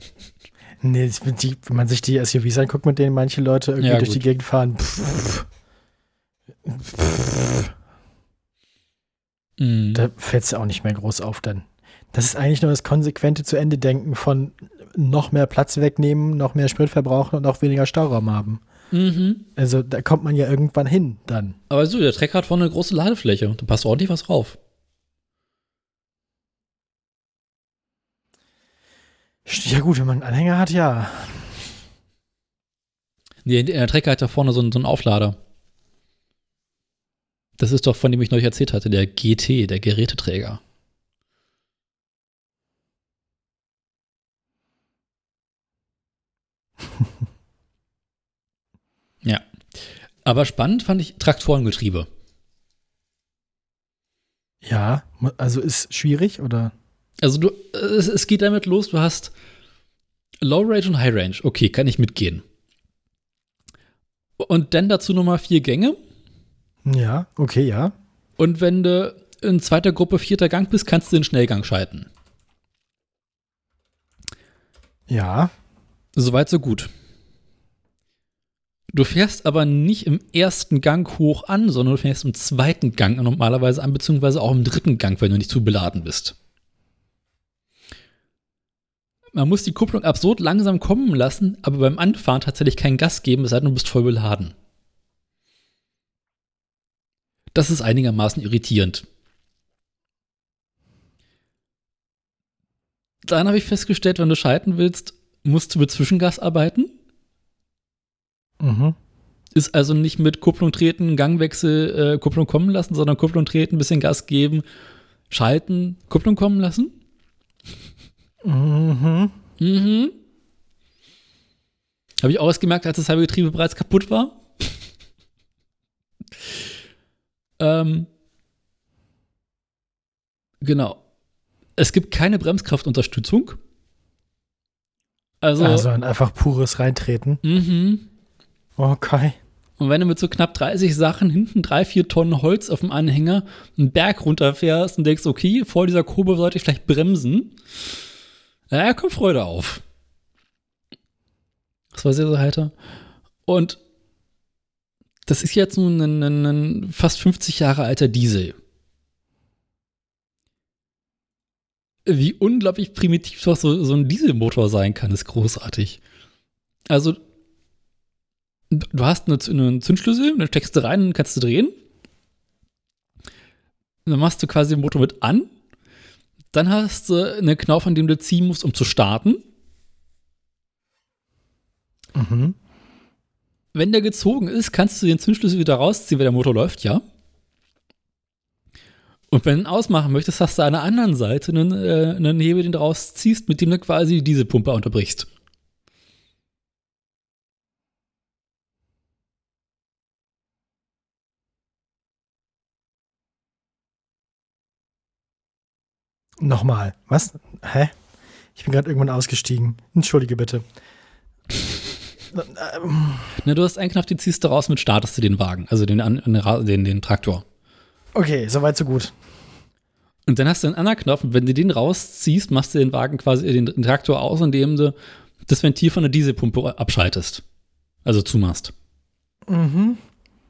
Nee, die, wenn man sich die SUVs anguckt, mit denen manche Leute irgendwie Ja, durch die Gegend fahren. Pff, Mhm. da fällt es ja auch nicht mehr groß auf dann. Das ist eigentlich nur das konsequente zu Ende denken von noch mehr Platz wegnehmen, noch mehr Sprit verbrauchen und noch weniger Stauraum haben. Mhm. Also da kommt man ja irgendwann hin dann. Aber so, der Trecker hat vorne eine große Ladefläche. Da passt ordentlich was drauf. Ja gut, wenn man einen Anhänger hat, ja. Nee, der Trecker hat da vorne so einen, so einen Auflader. Das ist doch, von dem ich neulich erzählt hatte, der GT, der Geräteträger. ja. Aber spannend fand ich Traktorengetriebe. Ja, also ist schwierig oder? Also du, es, es geht damit los, du hast Low Range und High Range. Okay, kann ich mitgehen. Und dann dazu nochmal vier Gänge. Ja, okay, ja. Und wenn du in zweiter Gruppe vierter Gang bist, kannst du den Schnellgang schalten. Ja. Soweit, so gut. Du fährst aber nicht im ersten Gang hoch an, sondern du fährst im zweiten Gang normalerweise an, beziehungsweise auch im dritten Gang, wenn du nicht zu beladen bist. Man muss die Kupplung absurd langsam kommen lassen, aber beim Anfahren tatsächlich kein Gas geben, es sei denn, du bist voll beladen. Das ist einigermaßen irritierend. Dann habe ich festgestellt, wenn du schalten willst, musst du mit Zwischengas arbeiten. Mhm. Ist also nicht mit Kupplung treten, Gangwechsel, äh, Kupplung kommen lassen, sondern Kupplung treten, bisschen Gas geben, schalten, Kupplung kommen lassen. Mhm. Mhm. Habe ich auch erst gemerkt, als das halbe Getriebe bereits kaputt war. ähm, genau. Es gibt keine Bremskraftunterstützung. Also, Also einfach pures Reintreten. mhm. Okay. Und wenn du mit so knapp 30 Sachen hinten drei, vier Tonnen Holz auf dem Anhänger einen Berg runterfährst und denkst, okay, vor dieser Kurve sollte ich vielleicht bremsen, ja, kommt Freude auf. Das war sehr, sehr heiter. Und das ist jetzt nun ein, ein, ein fast 50 Jahre alter Diesel. Wie unglaublich primitiv doch so, so ein Dieselmotor sein kann, ist großartig. Also, du hast eine, einen Zündschlüssel, dann steckst du rein und kannst du drehen. Dann machst du quasi den Motor mit an. Dann hast du einen Knauf, an dem du ziehen musst, um zu starten. Mhm. Wenn der gezogen ist, kannst du den Zündschlüssel wieder rausziehen, weil der Motor läuft, ja. Und wenn du ihn ausmachen möchtest, hast du an der anderen Seite einen, äh, einen Hebel, den du rausziehst, mit dem du quasi diese Pumpe unterbrichst. Nochmal. Was? Hä? Ich bin gerade irgendwann ausgestiegen. Entschuldige bitte. Na, du hast einen Knopf, den ziehst du raus, mit startest du den Wagen, also den, den, den Traktor. Okay, soweit so gut. Und dann hast du einen anderen Knopf, und wenn du den rausziehst, machst du den Wagen quasi, den, den Traktor aus, indem du das Ventil von der Dieselpumpe abschaltest. Also zumachst. Mhm.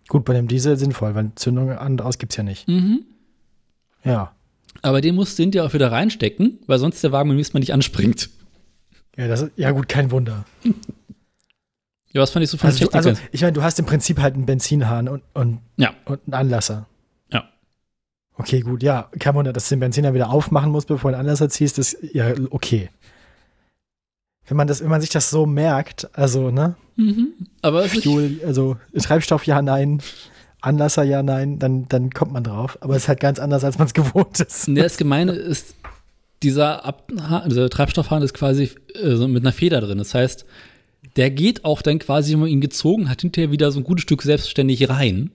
Gut, bei dem Diesel sinnvoll, weil Zündung an und aus gibt's ja nicht. Mhm. Ja. Aber den musst du hinterher auch wieder reinstecken, weil sonst der Wagen beim nächsten Mal nicht anspringt. Ja, das ist, ja gut, kein Wunder. Ja, was fand ich so von Also, du, also ich meine, du hast im Prinzip halt einen Benzinhahn und, und, Ja. und einen Anlasser. Ja. Okay, gut, ja, kein Wunder, dass du den Benziner wieder aufmachen musst, bevor du den Anlasser ziehst, ist ja okay. Wenn man das, wenn man sich das so merkt, also, ne, Mhm. Aber es ist, Fuel, also Treibstoff ja, nein, Anlasser ja, nein, dann, dann kommt man drauf. Aber es ist halt ganz anders, als man es gewohnt ist. Das Gemeine ist, dieser, Ab dieser Treibstoffhahn ist quasi äh, so mit einer Feder drin. Das heißt, der geht auch dann quasi, wenn man ihn gezogen hat, hinterher wieder so ein gutes Stück selbstständig rein.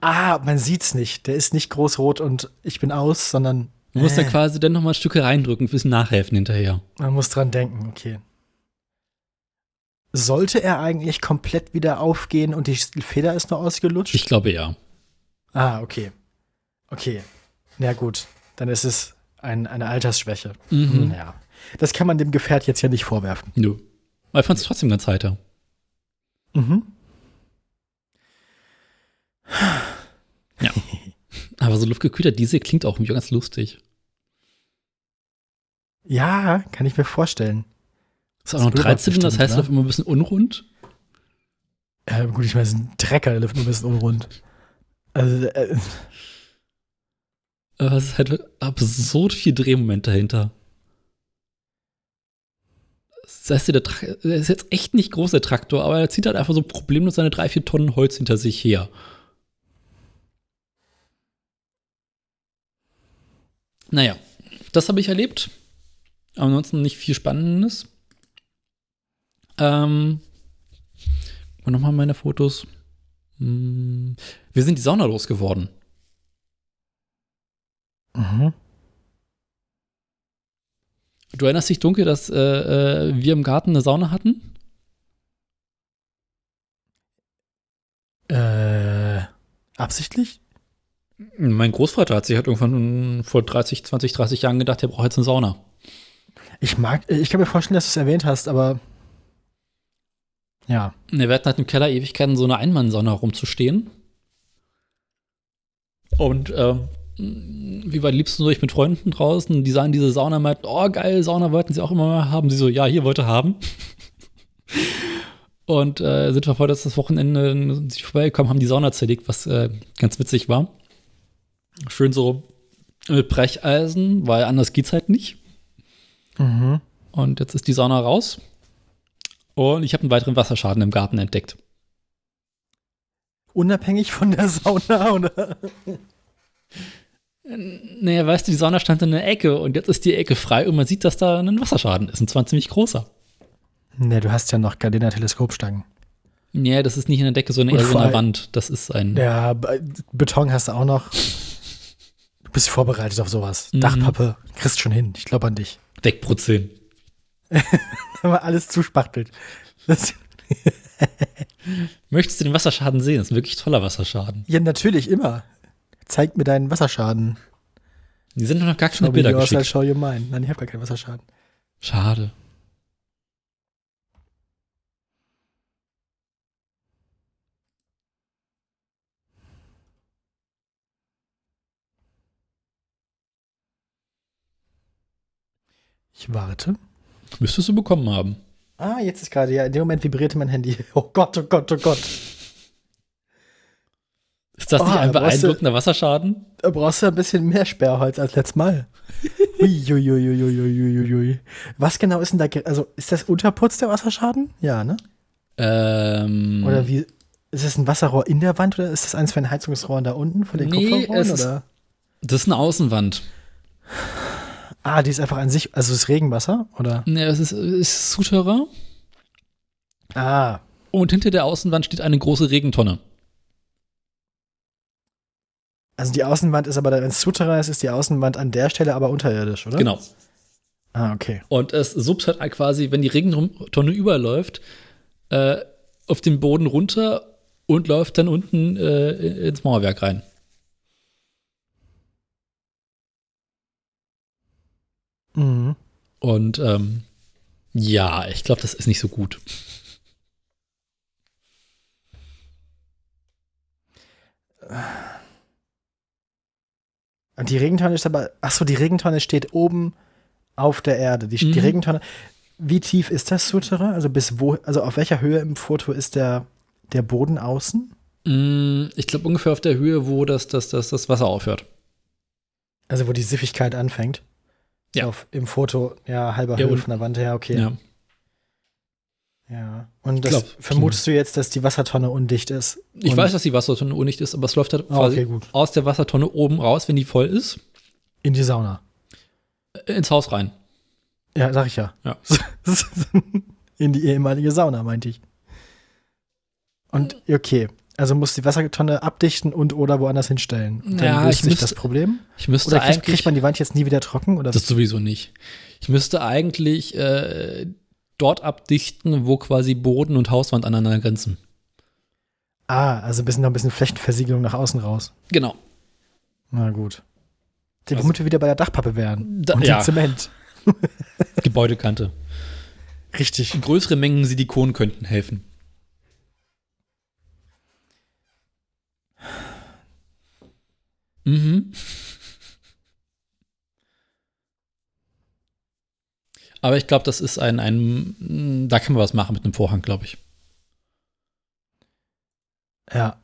Ah, man sieht's nicht. Der ist nicht groß-rot und ich bin aus, sondern Du musst dann Äh. quasi dann nochmal Stücke reindrücken, ein bisschen nachhelfen hinterher. man muss dran denken, okay. Sollte er eigentlich komplett wieder aufgehen und die Feder ist nur ausgelutscht? Ich glaube ja. ah, okay. Okay. Na gut, dann ist es ein, eine Altersschwäche. Mhm. Ja. Das kann man dem Gefährt jetzt ja nicht vorwerfen. Nö. Aber ich fand es trotzdem ganz heiter. Mhm. Aber so luftgekühlter Diesel klingt auch irgendwie ganz lustig. Ja, kann ich mir vorstellen. Ist auch noch blubbert 13, das heißt, ne? läuft immer ein bisschen unrund. Ja, gut, ich meine, es ist ein Trecker, der läuft nur ein bisschen unrund. Also, äh, Aber es ist halt absurd viel Drehmoment dahinter. Das heißt, der, Tra- der ist jetzt echt nicht groß, der Traktor, aber er zieht halt einfach so problemlos seine drei, vier Tonnen Holz hinter sich her. Naja, das habe ich erlebt. Ansonsten nicht viel Spannendes. Ähm, und nochmal meine Fotos. Hm, Wir sind die Sauna losgeworden. mhm. Du erinnerst dich dunkel, dass äh, äh, wir im Garten eine Sauna hatten? Äh, absichtlich? Mein Großvater hat sich halt irgendwann vor 30, 20, 30 Jahren gedacht, er braucht jetzt eine Sauna. Ich mag, ich kann mir vorstellen, dass du es erwähnt hast, aber ja. Wir hatten halt im Keller Ewigkeiten so eine Einmannsauna rumzustehen. Und ähm, wie war die liebsten so ich mit Freunden draußen, die sahen diese Sauna meinten, oh geil, Sauna wollten sie auch immer mal haben. Sie so, ja, hier wollte haben. Und äh, sind wir vorletztes Wochenende sind sie vorbeigekommen, haben die Sauna zerlegt, was äh, ganz witzig war. Schön so mit Brecheisen, weil anders geht's halt nicht. Mhm. Und jetzt ist die Sauna raus. Und ich habe einen weiteren Wasserschaden im Garten entdeckt. Unabhängig von der Sauna, oder? Naja, weißt du, die Sauna stand in der Ecke und jetzt ist die Ecke frei und man sieht, dass da ein Wasserschaden ist. Und zwar ein ziemlich großer. Ne, du hast ja noch Gardena-Teleskopstangen. Nee, das ist nicht in der Decke, sondern eher so in der Wand. Das ist ein. Ja, Be- Beton hast du auch noch. Du bist vorbereitet auf sowas. Mhm. Dachpappe, kriegst schon hin. Ich glaube an dich. Wegbrutzeln. Aber alles zuspachtelt. Möchtest du den Wasserschaden sehen? Das ist ein wirklich toller Wasserschaden. ja, natürlich, immer. Zeig mir deinen Wasserschaden. Die sind noch gar keine Bilder geschickt. show you mine. Nein, ich habe gar keinen Wasserschaden. Schade. Ich warte. Müsstest du bekommen haben. Ah, jetzt ist gerade, ja, in dem Moment vibrierte mein Handy. Oh Gott, oh Gott, oh Gott. Ist das nicht Ah, ein brauchst du- beeindruckender Wasserschaden? Da brauchst du ein bisschen mehr Sperrholz als letztes Mal. Uiuiuiuiuiui. Was genau ist denn da? Also, ist das Unterputz der Wasserschaden? Ja, ne? Ähm, Oder wie? Ist es ein Wasserrohr in der Wand oder ist das eins von den Heizungsrohren da unten, von den Nee, Kupferrohren? ist- Oder? Das ist eine Außenwand. Ah, die ist einfach an sich, also das Regenwasser? Oder? Ne, es ist, ist Souterrain Ah, und hinter der Außenwand steht eine große Regentonne. Also die Außenwand ist aber, wenn es Souterrain ist, ist die Außenwand an der Stelle aber unterirdisch, oder? Genau. Ah, okay. Und es subst halt quasi, wenn die Regentonne überläuft, äh, auf den Boden runter und läuft dann unten äh, ins Mauerwerk rein. Mhm. Und ähm, ja, ich glaube, das ist nicht so gut. Und die Regentonne ist aber, ach so, die Regentonne steht oben auf der Erde. Die, die Mhm. Regentonne, wie tief ist das Souterrain? Also bis wo, also auf welcher Höhe im Foto ist der, der Boden außen? Mm, Ich glaube ungefähr auf der Höhe, wo das, das, das, das Wasser aufhört. Also wo die Siffigkeit anfängt? Ja. Auf, Im Foto, ja, halber Ja, Höhe von der Wand her, okay. Ja. Ja. Und das glaub, vermutest du jetzt, dass die Wassertonne undicht ist? Ich weiß, dass die Wassertonne undicht ist, aber es läuft halt Ah, quasi okay, gut. aus der Wassertonne oben raus, wenn die voll ist, In die Sauna. äh, ins Haus rein. Ja, sag ich ja. Ja. In die ehemalige Sauna, meinte ich. Und okay, also muss die Wassertonne abdichten und oder woanders hinstellen. Dann Ja, löst ich sich müsste- das Problem. Ich müsste Oder kriegt, kriegt man die Wand jetzt nie wieder trocken? Oder? das sowieso nicht. Ich müsste eigentlich äh, dort abdichten, wo quasi Boden und Hauswand aneinander grenzen. ah, also ein bisschen noch ein bisschen Flächenversiegelung nach außen raus. Genau. Na gut. Also- Womit wir wieder bei der Dachpappe wären. Da- und ja. dem Zement. Gebäudekante. Richtig. Größere Mengen Silikon könnten helfen. Mhm. Aber ich glaube, das ist ein, ein, da kann man was machen mit einem Vorhang, glaube ich. Ja.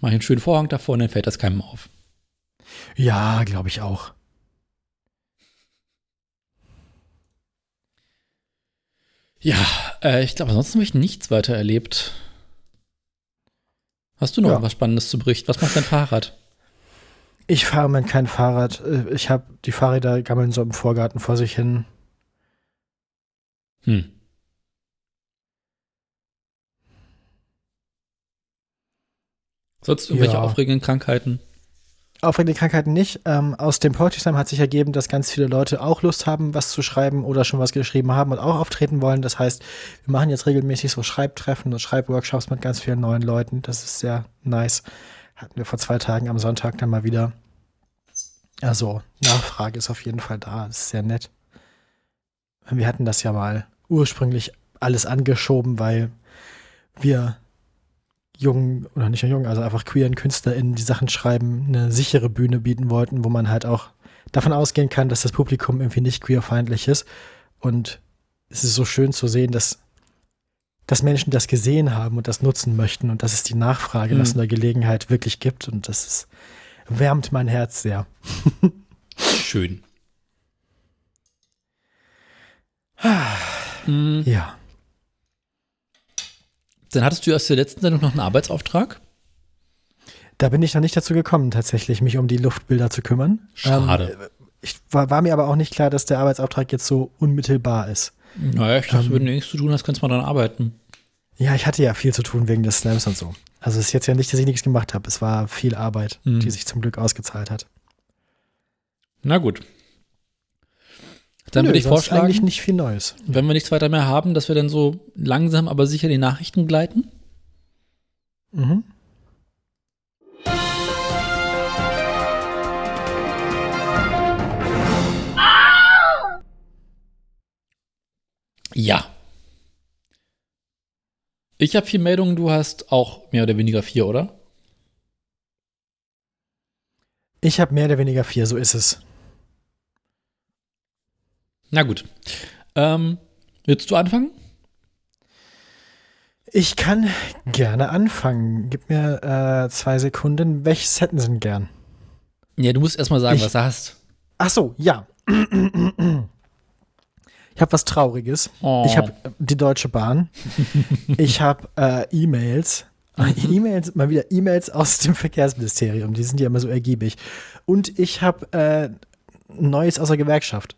Mach ich einen schönen Vorhang davor und dann fällt das keinem auf. Ja, glaube ich auch. Ja, äh, ich glaube, ansonsten habe ich nichts weiter erlebt. Hast du noch Ja. was Spannendes zu berichten? Was macht dein Fahrrad? Ich fahre Moment kein Fahrrad. Äh, Ich habe die Fahrräder gammeln so im Vorgarten vor sich hin. Hm. Sonst irgendwelche Ja. aufregenden Krankheiten? Aufregende Krankheiten nicht. Ähm, aus dem Poetry Slam hat sich ergeben, dass ganz viele Leute auch Lust haben, was zu schreiben oder schon was geschrieben haben und auch auftreten wollen. Das heißt, wir machen jetzt regelmäßig so Schreibtreffen und Schreibworkshops mit ganz vielen neuen Leuten. Das ist sehr nice. Hatten wir vor zwei Tagen am Sonntag dann mal wieder. Also, Nachfrage ist auf jeden Fall da. Das ist sehr nett. Wir hatten das ja mal ursprünglich alles angeschoben, weil wir jungen, oder nicht nur jungen, also einfach queeren KünstlerInnen, die Sachen schreiben, eine sichere Bühne bieten wollten, wo man halt auch davon ausgehen kann, dass das Publikum irgendwie nicht queerfeindlich ist. Und es ist so schön zu sehen, dass, dass Menschen das gesehen haben und das nutzen möchten und dass es die Nachfrage nach Mhm. so einer Gelegenheit wirklich gibt. Und das ist, wärmt mein Herz sehr. Schön. Ja. Dann hattest du aus der letzten Sendung noch einen Arbeitsauftrag? Da bin ich noch nicht dazu gekommen, tatsächlich mich um die Luftbilder zu kümmern. Schade. Ähm, ich war, war mir aber auch nicht klar, dass der Arbeitsauftrag jetzt so unmittelbar ist. Naja, ich dachte, Ähm, wenn du nichts zu tun hast, kannst du mal dran arbeiten. Ja, ich hatte ja viel zu tun wegen des Slams und so. Also es ist jetzt ja nicht, dass ich nichts gemacht habe. Es war viel Arbeit, Mhm. die sich zum Glück ausgezahlt hat. Na gut. Dann Nö, würde ich vorschlagen, eigentlich nicht viel Neues. wenn wir nichts weiter mehr haben, dass wir dann so langsam, aber sicher die Nachrichten gleiten. Mhm. Ja. Ich habe vier Meldungen, du hast auch mehr oder weniger vier, oder? Ich habe mehr oder weniger vier, so ist es. Na gut. Ähm, willst du anfangen? Ich kann gerne anfangen. Gib mir äh, zwei Sekunden. Welches hätten Sie denn gern? Ja, du musst erstmal sagen, Ich- was du hast. Ach so, ja. Ich habe was Trauriges. Oh. Ich habe die Deutsche Bahn. ich habe äh, E-Mails. Ah, E-Mails, mal wieder E-Mails aus dem Verkehrsministerium. Die sind ja immer so ergiebig. Und ich habe äh, Neues aus der Gewerkschaft.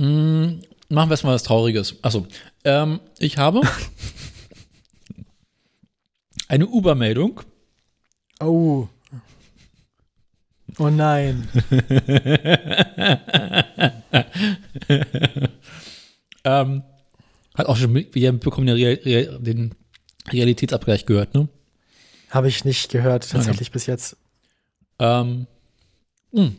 Mm, machen wir erstmal was Trauriges. Achso. Ähm, ich habe eine Uber-Meldung. Oh. Oh nein. ähm, hat auch schon wir mitbekommen den, Real, Real, den Realitätsabgleich gehört, ne? Habe ich nicht gehört, tatsächlich okay. bis jetzt. Ähm, mh.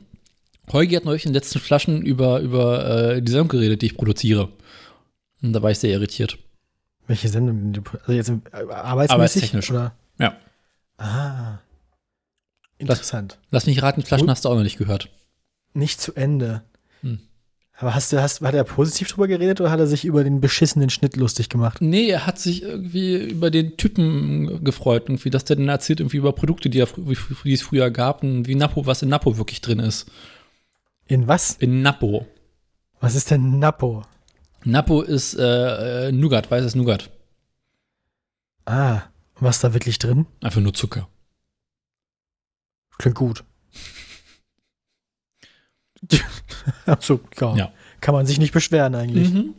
Heugi hat neulich in den letzten Flaschen über, über äh, die Sendung geredet, die ich produziere. Und da war ich sehr irritiert. Welche Sendung? Also jetzt äh, arbeitsmäßig? Arbeitstechnisch. Oder? Ja. Ah. Interessant. Lass, lass mich raten, Flaschen hast du auch noch nicht gehört. Nicht zu Ende. Aber hast du, hast, hat er positiv drüber geredet oder hat er sich über den beschissenen Schnitt lustig gemacht? Nee, er hat sich irgendwie über den Typen gefreut, irgendwie, dass der dann erzählt, irgendwie über Produkte, die, er, die es früher gab und wie Napo, was in Napo wirklich drin ist. In was? In Napo. Was ist denn Napo? Napo ist äh, äh Nougat, weißes Nougat. Ah, was ist da wirklich drin? Einfach nur Zucker. Klingt gut. Achso, klar. Ja. Kann man sich nicht beschweren eigentlich. Mhm.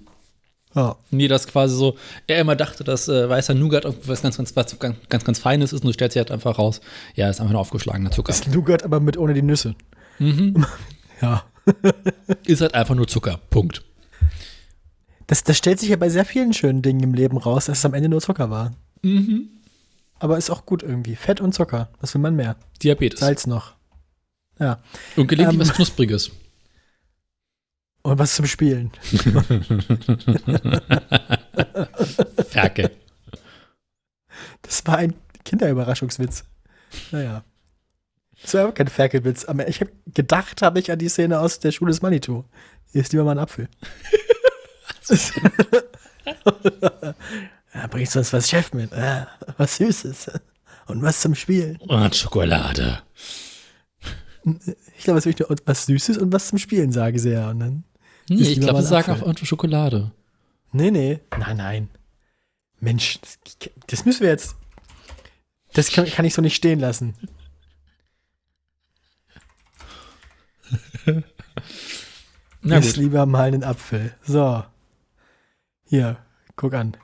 Ja. Nee, das quasi so, er immer dachte, dass äh, weißer Nougat was ganz, ganz, was ganz, ganz, ganz Feines ist und du stellst sich halt einfach raus, ja, ist einfach nur aufgeschlagener Zucker. Ist Nougat aber mit ohne die Nüsse. Mhm. ja. ist halt einfach nur Zucker. Punkt. Das, das stellt sich ja bei sehr vielen schönen Dingen im Leben raus, dass es am Ende nur Zucker war. Mhm. Aber ist auch gut irgendwie. Fett und Zucker. Was will man mehr? Diabetes. Salz noch. Ja. Und gelegentlich ähm, was Knuspriges. Und was zum Spielen. Ferkel. Das war ein Kinderüberraschungswitz. Naja. Das war aber kein Ferkelwitz. Aber ich habe gedacht, habe ich an die Szene aus der Schule des Manitou. Hier ist lieber mal ein Apfel. ja, bringst du uns was Chef mit? Ja, was Süßes. Und was zum Spielen. Und Schokolade. Ich glaube, es ist was Süßes und was zum Spielen, sage sie ja. Und dann Nee, ich glaube, wir sagen auch Auto Schokolade. Nee, nee. Nein, nein. Mensch, das, das müssen wir jetzt. Das kann, kann, ich so nicht stehen lassen. Na Iss lieber mal einen Apfel. So. Hier, guck an.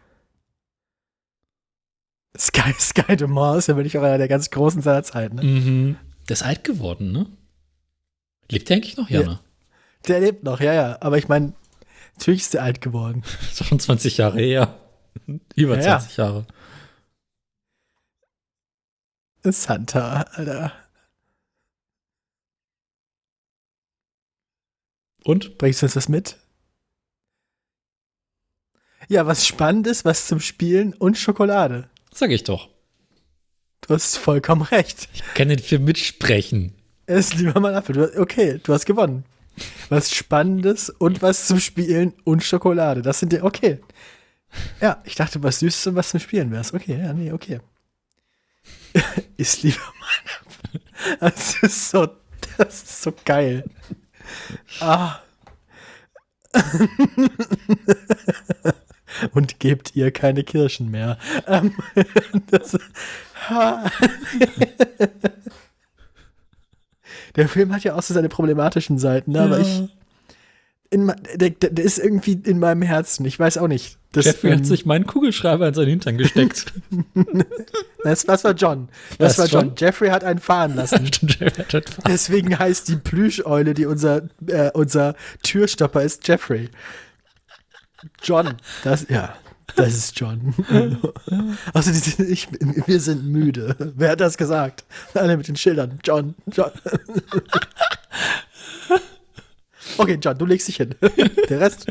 Sky, Sky de Mars, ja wirklich auch einer der ganz großen seiner Zeit, ne? Mhm. Der ist alt geworden, ne? Lebt der eigentlich noch? Ja, ja. ne? Der lebt noch, ja, ja. Aber ich meine, natürlich ist der alt geworden. Das ist schon 20 Jahre her. Über ja, 20 ja. Jahre. Santa, Alter. Und? Bringst du uns das mit? Ja, was Spannendes, was zum Spielen und Schokolade. Sag ich doch. Du hast vollkommen recht. Ich kann nicht für mitsprechen. Es ist lieber mal Apfel. okay, du hast gewonnen was Spannendes und was zum Spielen und Schokolade. Das sind ja, okay. Ja, ich dachte, was Süßes und was zum Spielen wär's. Okay, ja, nee, okay. ist lieber mein Das ist so, das ist so geil. Ah. und gebt ihr keine Kirschen mehr. Ähm, das, der Film hat ja auch so seine problematischen Seiten, ne? aber ich. In, der, der, ist irgendwie in meinem Herzen. Ich weiß auch nicht. Das, Jeffrey ähm, hat sich meinen Kugelschreiber in seinen Hintern gesteckt. Das, das war John. Das war John. John. Jeffrey hat einen fahren lassen. Deswegen heißt die Plüscheule, die unser, äh, unser Türstopper ist, Jeffrey. John. Das, ja. Das ist John. also, die, ich, wir sind müde. Wer hat das gesagt? Alle mit den Schildern. John, John. okay, John, du legst dich hin. Der Rest.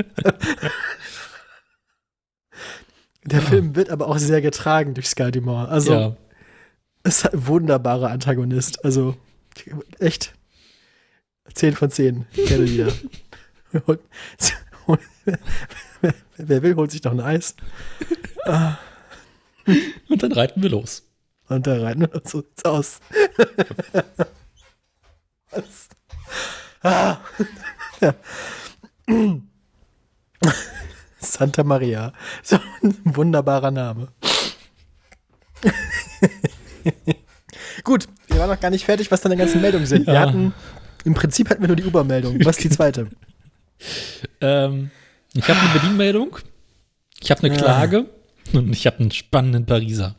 Der Film wird aber auch sehr getragen durch Sky Dumont. Also, ja. ist ein wunderbarer Antagonist. Also, echt. 10 von 10. Gerne wieder. Wer will, holt sich doch ein Eis. Und dann reiten wir los. Und dann reiten wir los. So sieht's aus. ah. ja. Santa Maria. So ein wunderbarer Name. Gut, wir waren noch gar nicht fertig, was dann die ganzen Meldungen sind. Ja. Wir hatten, im Prinzip hatten wir nur die Uber-Meldung. Was ist die zweite? ähm, ich habe eine Bedienmeldung, ich habe eine Klage und ich habe einen spannenden Pariser.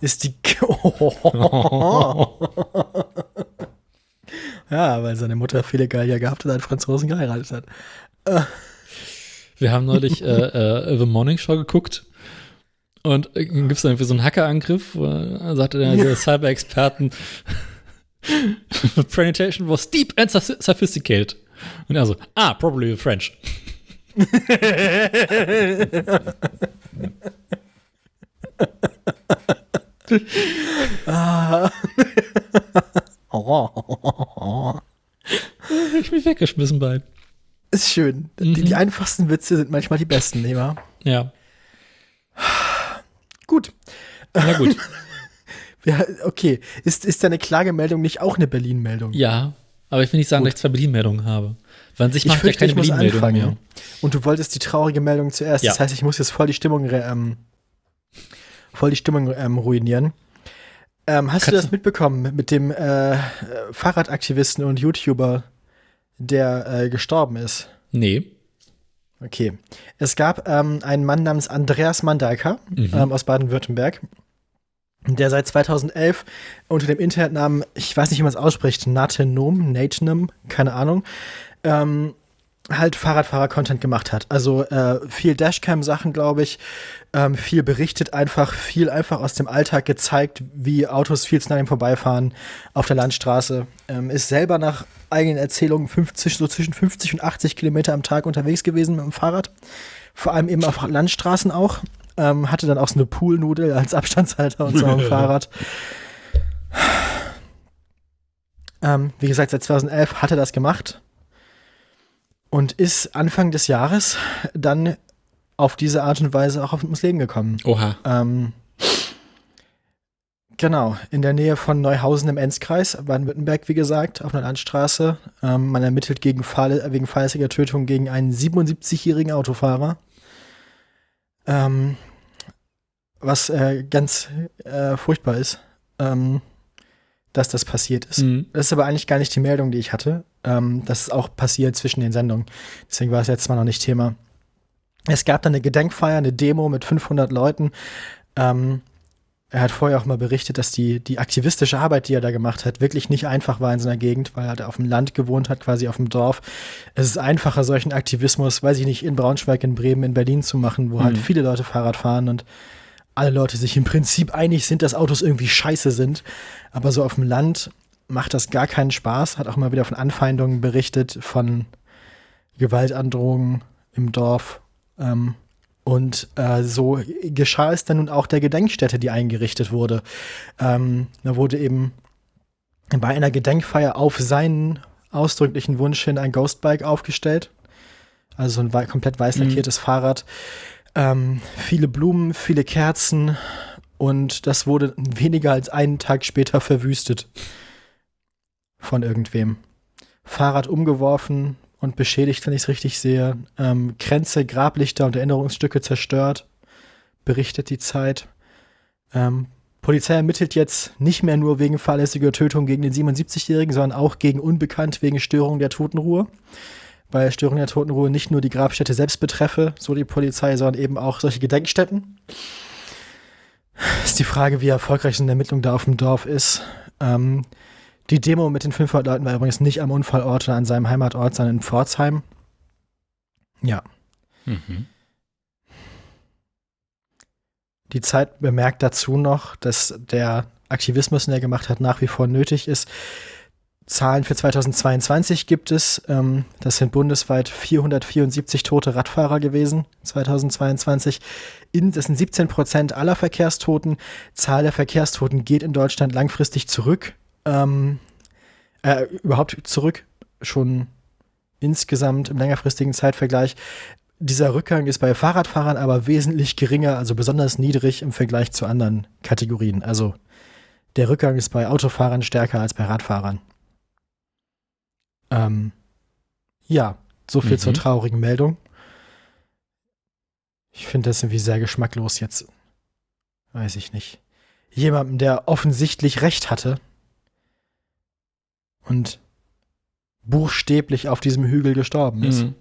ist die. ja, weil seine Mutter viele Gallier gehabt und einen Franzosen geheiratet hat. Wir haben neulich äh, äh, The Morning Show geguckt und äh, gibt es irgendwie so einen Hackerangriff, wo er sagte der, der Cyber-Experten, Presentation was deep and sophisticated. Und er so, ah, probably the French. ah. ich bin weggeschmissen bei. Ist schön. Mhm. Die, die, einfachsten Witze sind manchmal die besten, nicht wahr? Ja. Gut. Na gut. ja, okay. Ist, ist deine Klagemeldung nicht auch eine Berlin-Meldung? Ja, aber ich will nicht sagen, gut. dass ich zwei Berlin-Meldungen habe. Weil sich macht fürchte, ja keine Berlin-Meldung mehr. Und du wolltest die traurige Meldung zuerst. Ja. Das heißt, ich muss jetzt voll die Stimmung, ähm, voll die Stimmung ähm, ruinieren. Ähm, hast Kannst du das mitbekommen mit dem äh, Fahrradaktivisten und YouTuber, der äh, gestorben ist? Nee. Okay. Es gab ähm, einen Mann namens Andreas Mandalka mhm. ähm, aus Baden-Württemberg, der seit 2011 unter dem Internetnamen, ich weiß nicht, wie man es ausspricht, Natenom, Natenom, keine Ahnung, ähm, halt Fahrradfahrer-Content gemacht hat. Also äh, viel Dashcam-Sachen, glaube ich, ähm, viel berichtet einfach, viel einfach aus dem Alltag gezeigt, wie Autos viel zu nah vorbeifahren auf der Landstraße. Ähm, ist selber nach eigenen Erzählungen 50, so zwischen 50 und 80 Kilometer am Tag unterwegs gewesen mit dem Fahrrad. Vor allem eben auf Landstraßen auch. Ähm, hatte dann auch so eine Poolnudel als Abstandshalter und so am Fahrrad. Ähm, wie gesagt, seit 2011 hat er das gemacht und ist Anfang des Jahres dann auf diese Art und Weise auch ums Leben gekommen. Oha. Ähm, genau, in der Nähe von Neuhausen im Enzkreis, Baden-Württemberg, wie gesagt, auf einer Landstraße. Ähm, man ermittelt gegen Fahr wegen fahrlässiger Tötung gegen einen 77-jährigen Autofahrer. Ähm, was äh, ganz äh, furchtbar ist. Ähm, dass das passiert ist. Mhm. Das ist aber eigentlich gar nicht die Meldung, die ich hatte. Ähm, das ist auch passiert zwischen den Sendungen. Deswegen war es jetzt mal noch nicht Thema. Es gab dann eine Gedenkfeier, eine Demo mit 500 Leuten. Ähm, er hat vorher auch mal berichtet, dass die, die aktivistische Arbeit, die er da gemacht hat, wirklich nicht einfach war in seiner Gegend, weil er halt auf dem Land gewohnt hat, quasi auf dem Dorf. Es ist einfacher, solchen Aktivismus, weiß ich nicht, in Braunschweig, in Bremen, in Berlin zu machen, wo halt mhm. halt viele Leute Fahrrad fahren und alle Leute sich im Prinzip einig sind, dass Autos irgendwie scheiße sind. Aber so auf dem Land macht das gar keinen Spaß. Hat auch mal wieder von Anfeindungen berichtet, von Gewaltandrohungen im Dorf. Ähm, und äh, so geschah es dann nun auch der Gedenkstätte, die eingerichtet wurde. Ähm, da wurde eben bei einer Gedenkfeier auf seinen ausdrücklichen Wunsch hin ein Ghostbike aufgestellt. Also ein komplett weiß mhm. lackiertes mhm. Fahrrad ähm, viele Blumen, viele Kerzen und das wurde weniger als einen Tag später verwüstet. Von irgendwem. Fahrrad umgeworfen und beschädigt, wenn ich es richtig sehe. Ähm, Kränze, Grablichter und Erinnerungsstücke zerstört. Berichtet die Zeit. Ähm, Polizei ermittelt jetzt nicht mehr nur wegen fahrlässiger Tötung gegen den 77-Jährigen, sondern auch gegen Unbekannt wegen Störung der Totenruhe weil Störung der Totenruhe nicht nur die Grabstätte selbst betreffe, so die Polizei, sondern eben auch solche Gedenkstätten. Ist die Frage, wie erfolgreich eine Ermittlung da auf dem Dorf ist. Ähm, die Demo mit den 500 Leuten war übrigens nicht am Unfallort oder an seinem Heimatort, sondern in Pforzheim. Ja. Mhm. Die Zeit bemerkt dazu noch, dass der Aktivismus, den er gemacht hat, nach wie vor nötig ist. Zahlen für 2022 gibt es. Ähm, das sind bundesweit 474 tote Radfahrer gewesen 2022. In, das sind 17 Prozent aller Verkehrstoten. Zahl der Verkehrstoten geht in Deutschland langfristig zurück. Ähm, äh, überhaupt zurück, schon insgesamt im längerfristigen Zeitvergleich. Dieser Rückgang ist bei Fahrradfahrern aber wesentlich geringer, also besonders niedrig im Vergleich zu anderen Kategorien. Also der Rückgang ist bei Autofahrern stärker als bei Radfahrern. Ähm, ja, so viel mhm. zur traurigen Meldung. Ich finde das irgendwie sehr geschmacklos jetzt. Weiß ich nicht. Jemandem, der offensichtlich recht hatte und buchstäblich auf diesem Hügel gestorben ist. Mhm.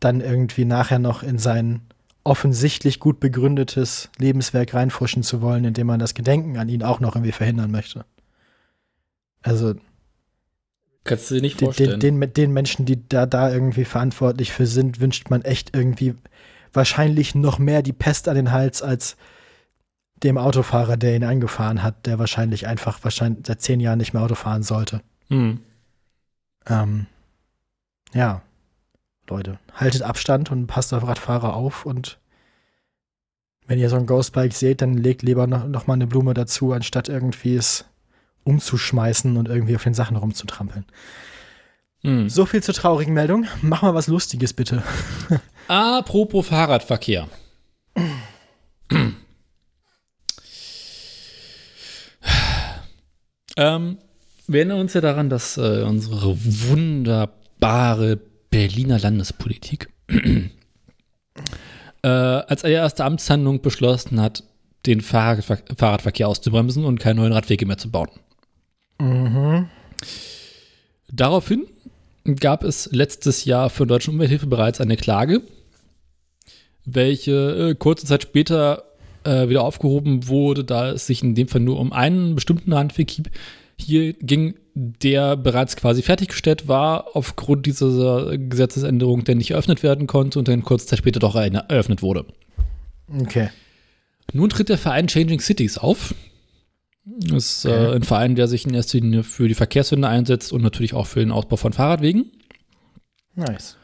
Dann irgendwie nachher noch in seinen offensichtlich gut begründetes Lebenswerk reinfuschen zu wollen, indem man das Gedenken an ihn auch noch irgendwie verhindern möchte. Also Kannst du dir nicht den, vorstellen. den, den, den Menschen, die da, da irgendwie verantwortlich für sind, wünscht man echt irgendwie wahrscheinlich noch mehr die Pest an den Hals als dem Autofahrer, der ihn angefahren hat, der wahrscheinlich einfach wahrscheinlich seit zehn Jahren nicht mehr Auto fahren sollte. Hm. Ähm, ja, Leute, haltet Abstand und passt auf Radfahrer auf und wenn ihr so ein Ghostbike seht, dann legt lieber noch, noch mal eine Blume dazu, anstatt irgendwie es umzuschmeißen und irgendwie auf den Sachen rumzutrampeln. Hm. So viel zur traurigen Meldung. Mach mal was Lustiges, bitte. Apropos Fahrradverkehr. Ähm, wir erinnern uns ja daran, dass äh, unsere wunderbare Berliner Landespolitik äh, als erste Amtshandlung beschlossen hat, den Fahrradver Fahrradverkehr auszubremsen und keine neuen Radwege mehr zu bauen. Mhm. Daraufhin gab es letztes Jahr für Deutsche Umwelthilfe bereits eine Klage, welche äh, kurze Zeit später äh, wieder aufgehoben wurde, da es sich in dem Fall nur um einen bestimmten Radweg hieb- hier ging, der bereits quasi fertiggestellt war, aufgrund dieser Gesetzesänderung, der nicht eröffnet werden konnte und dann kurze Zeit später doch eröffnet wurde. Okay. Nun tritt der Verein Changing Cities auf. Das ist äh, Okay. ein Verein, der sich in erster Linie für die Verkehrswende einsetzt und natürlich auch für den Ausbau von Fahrradwegen. Nice.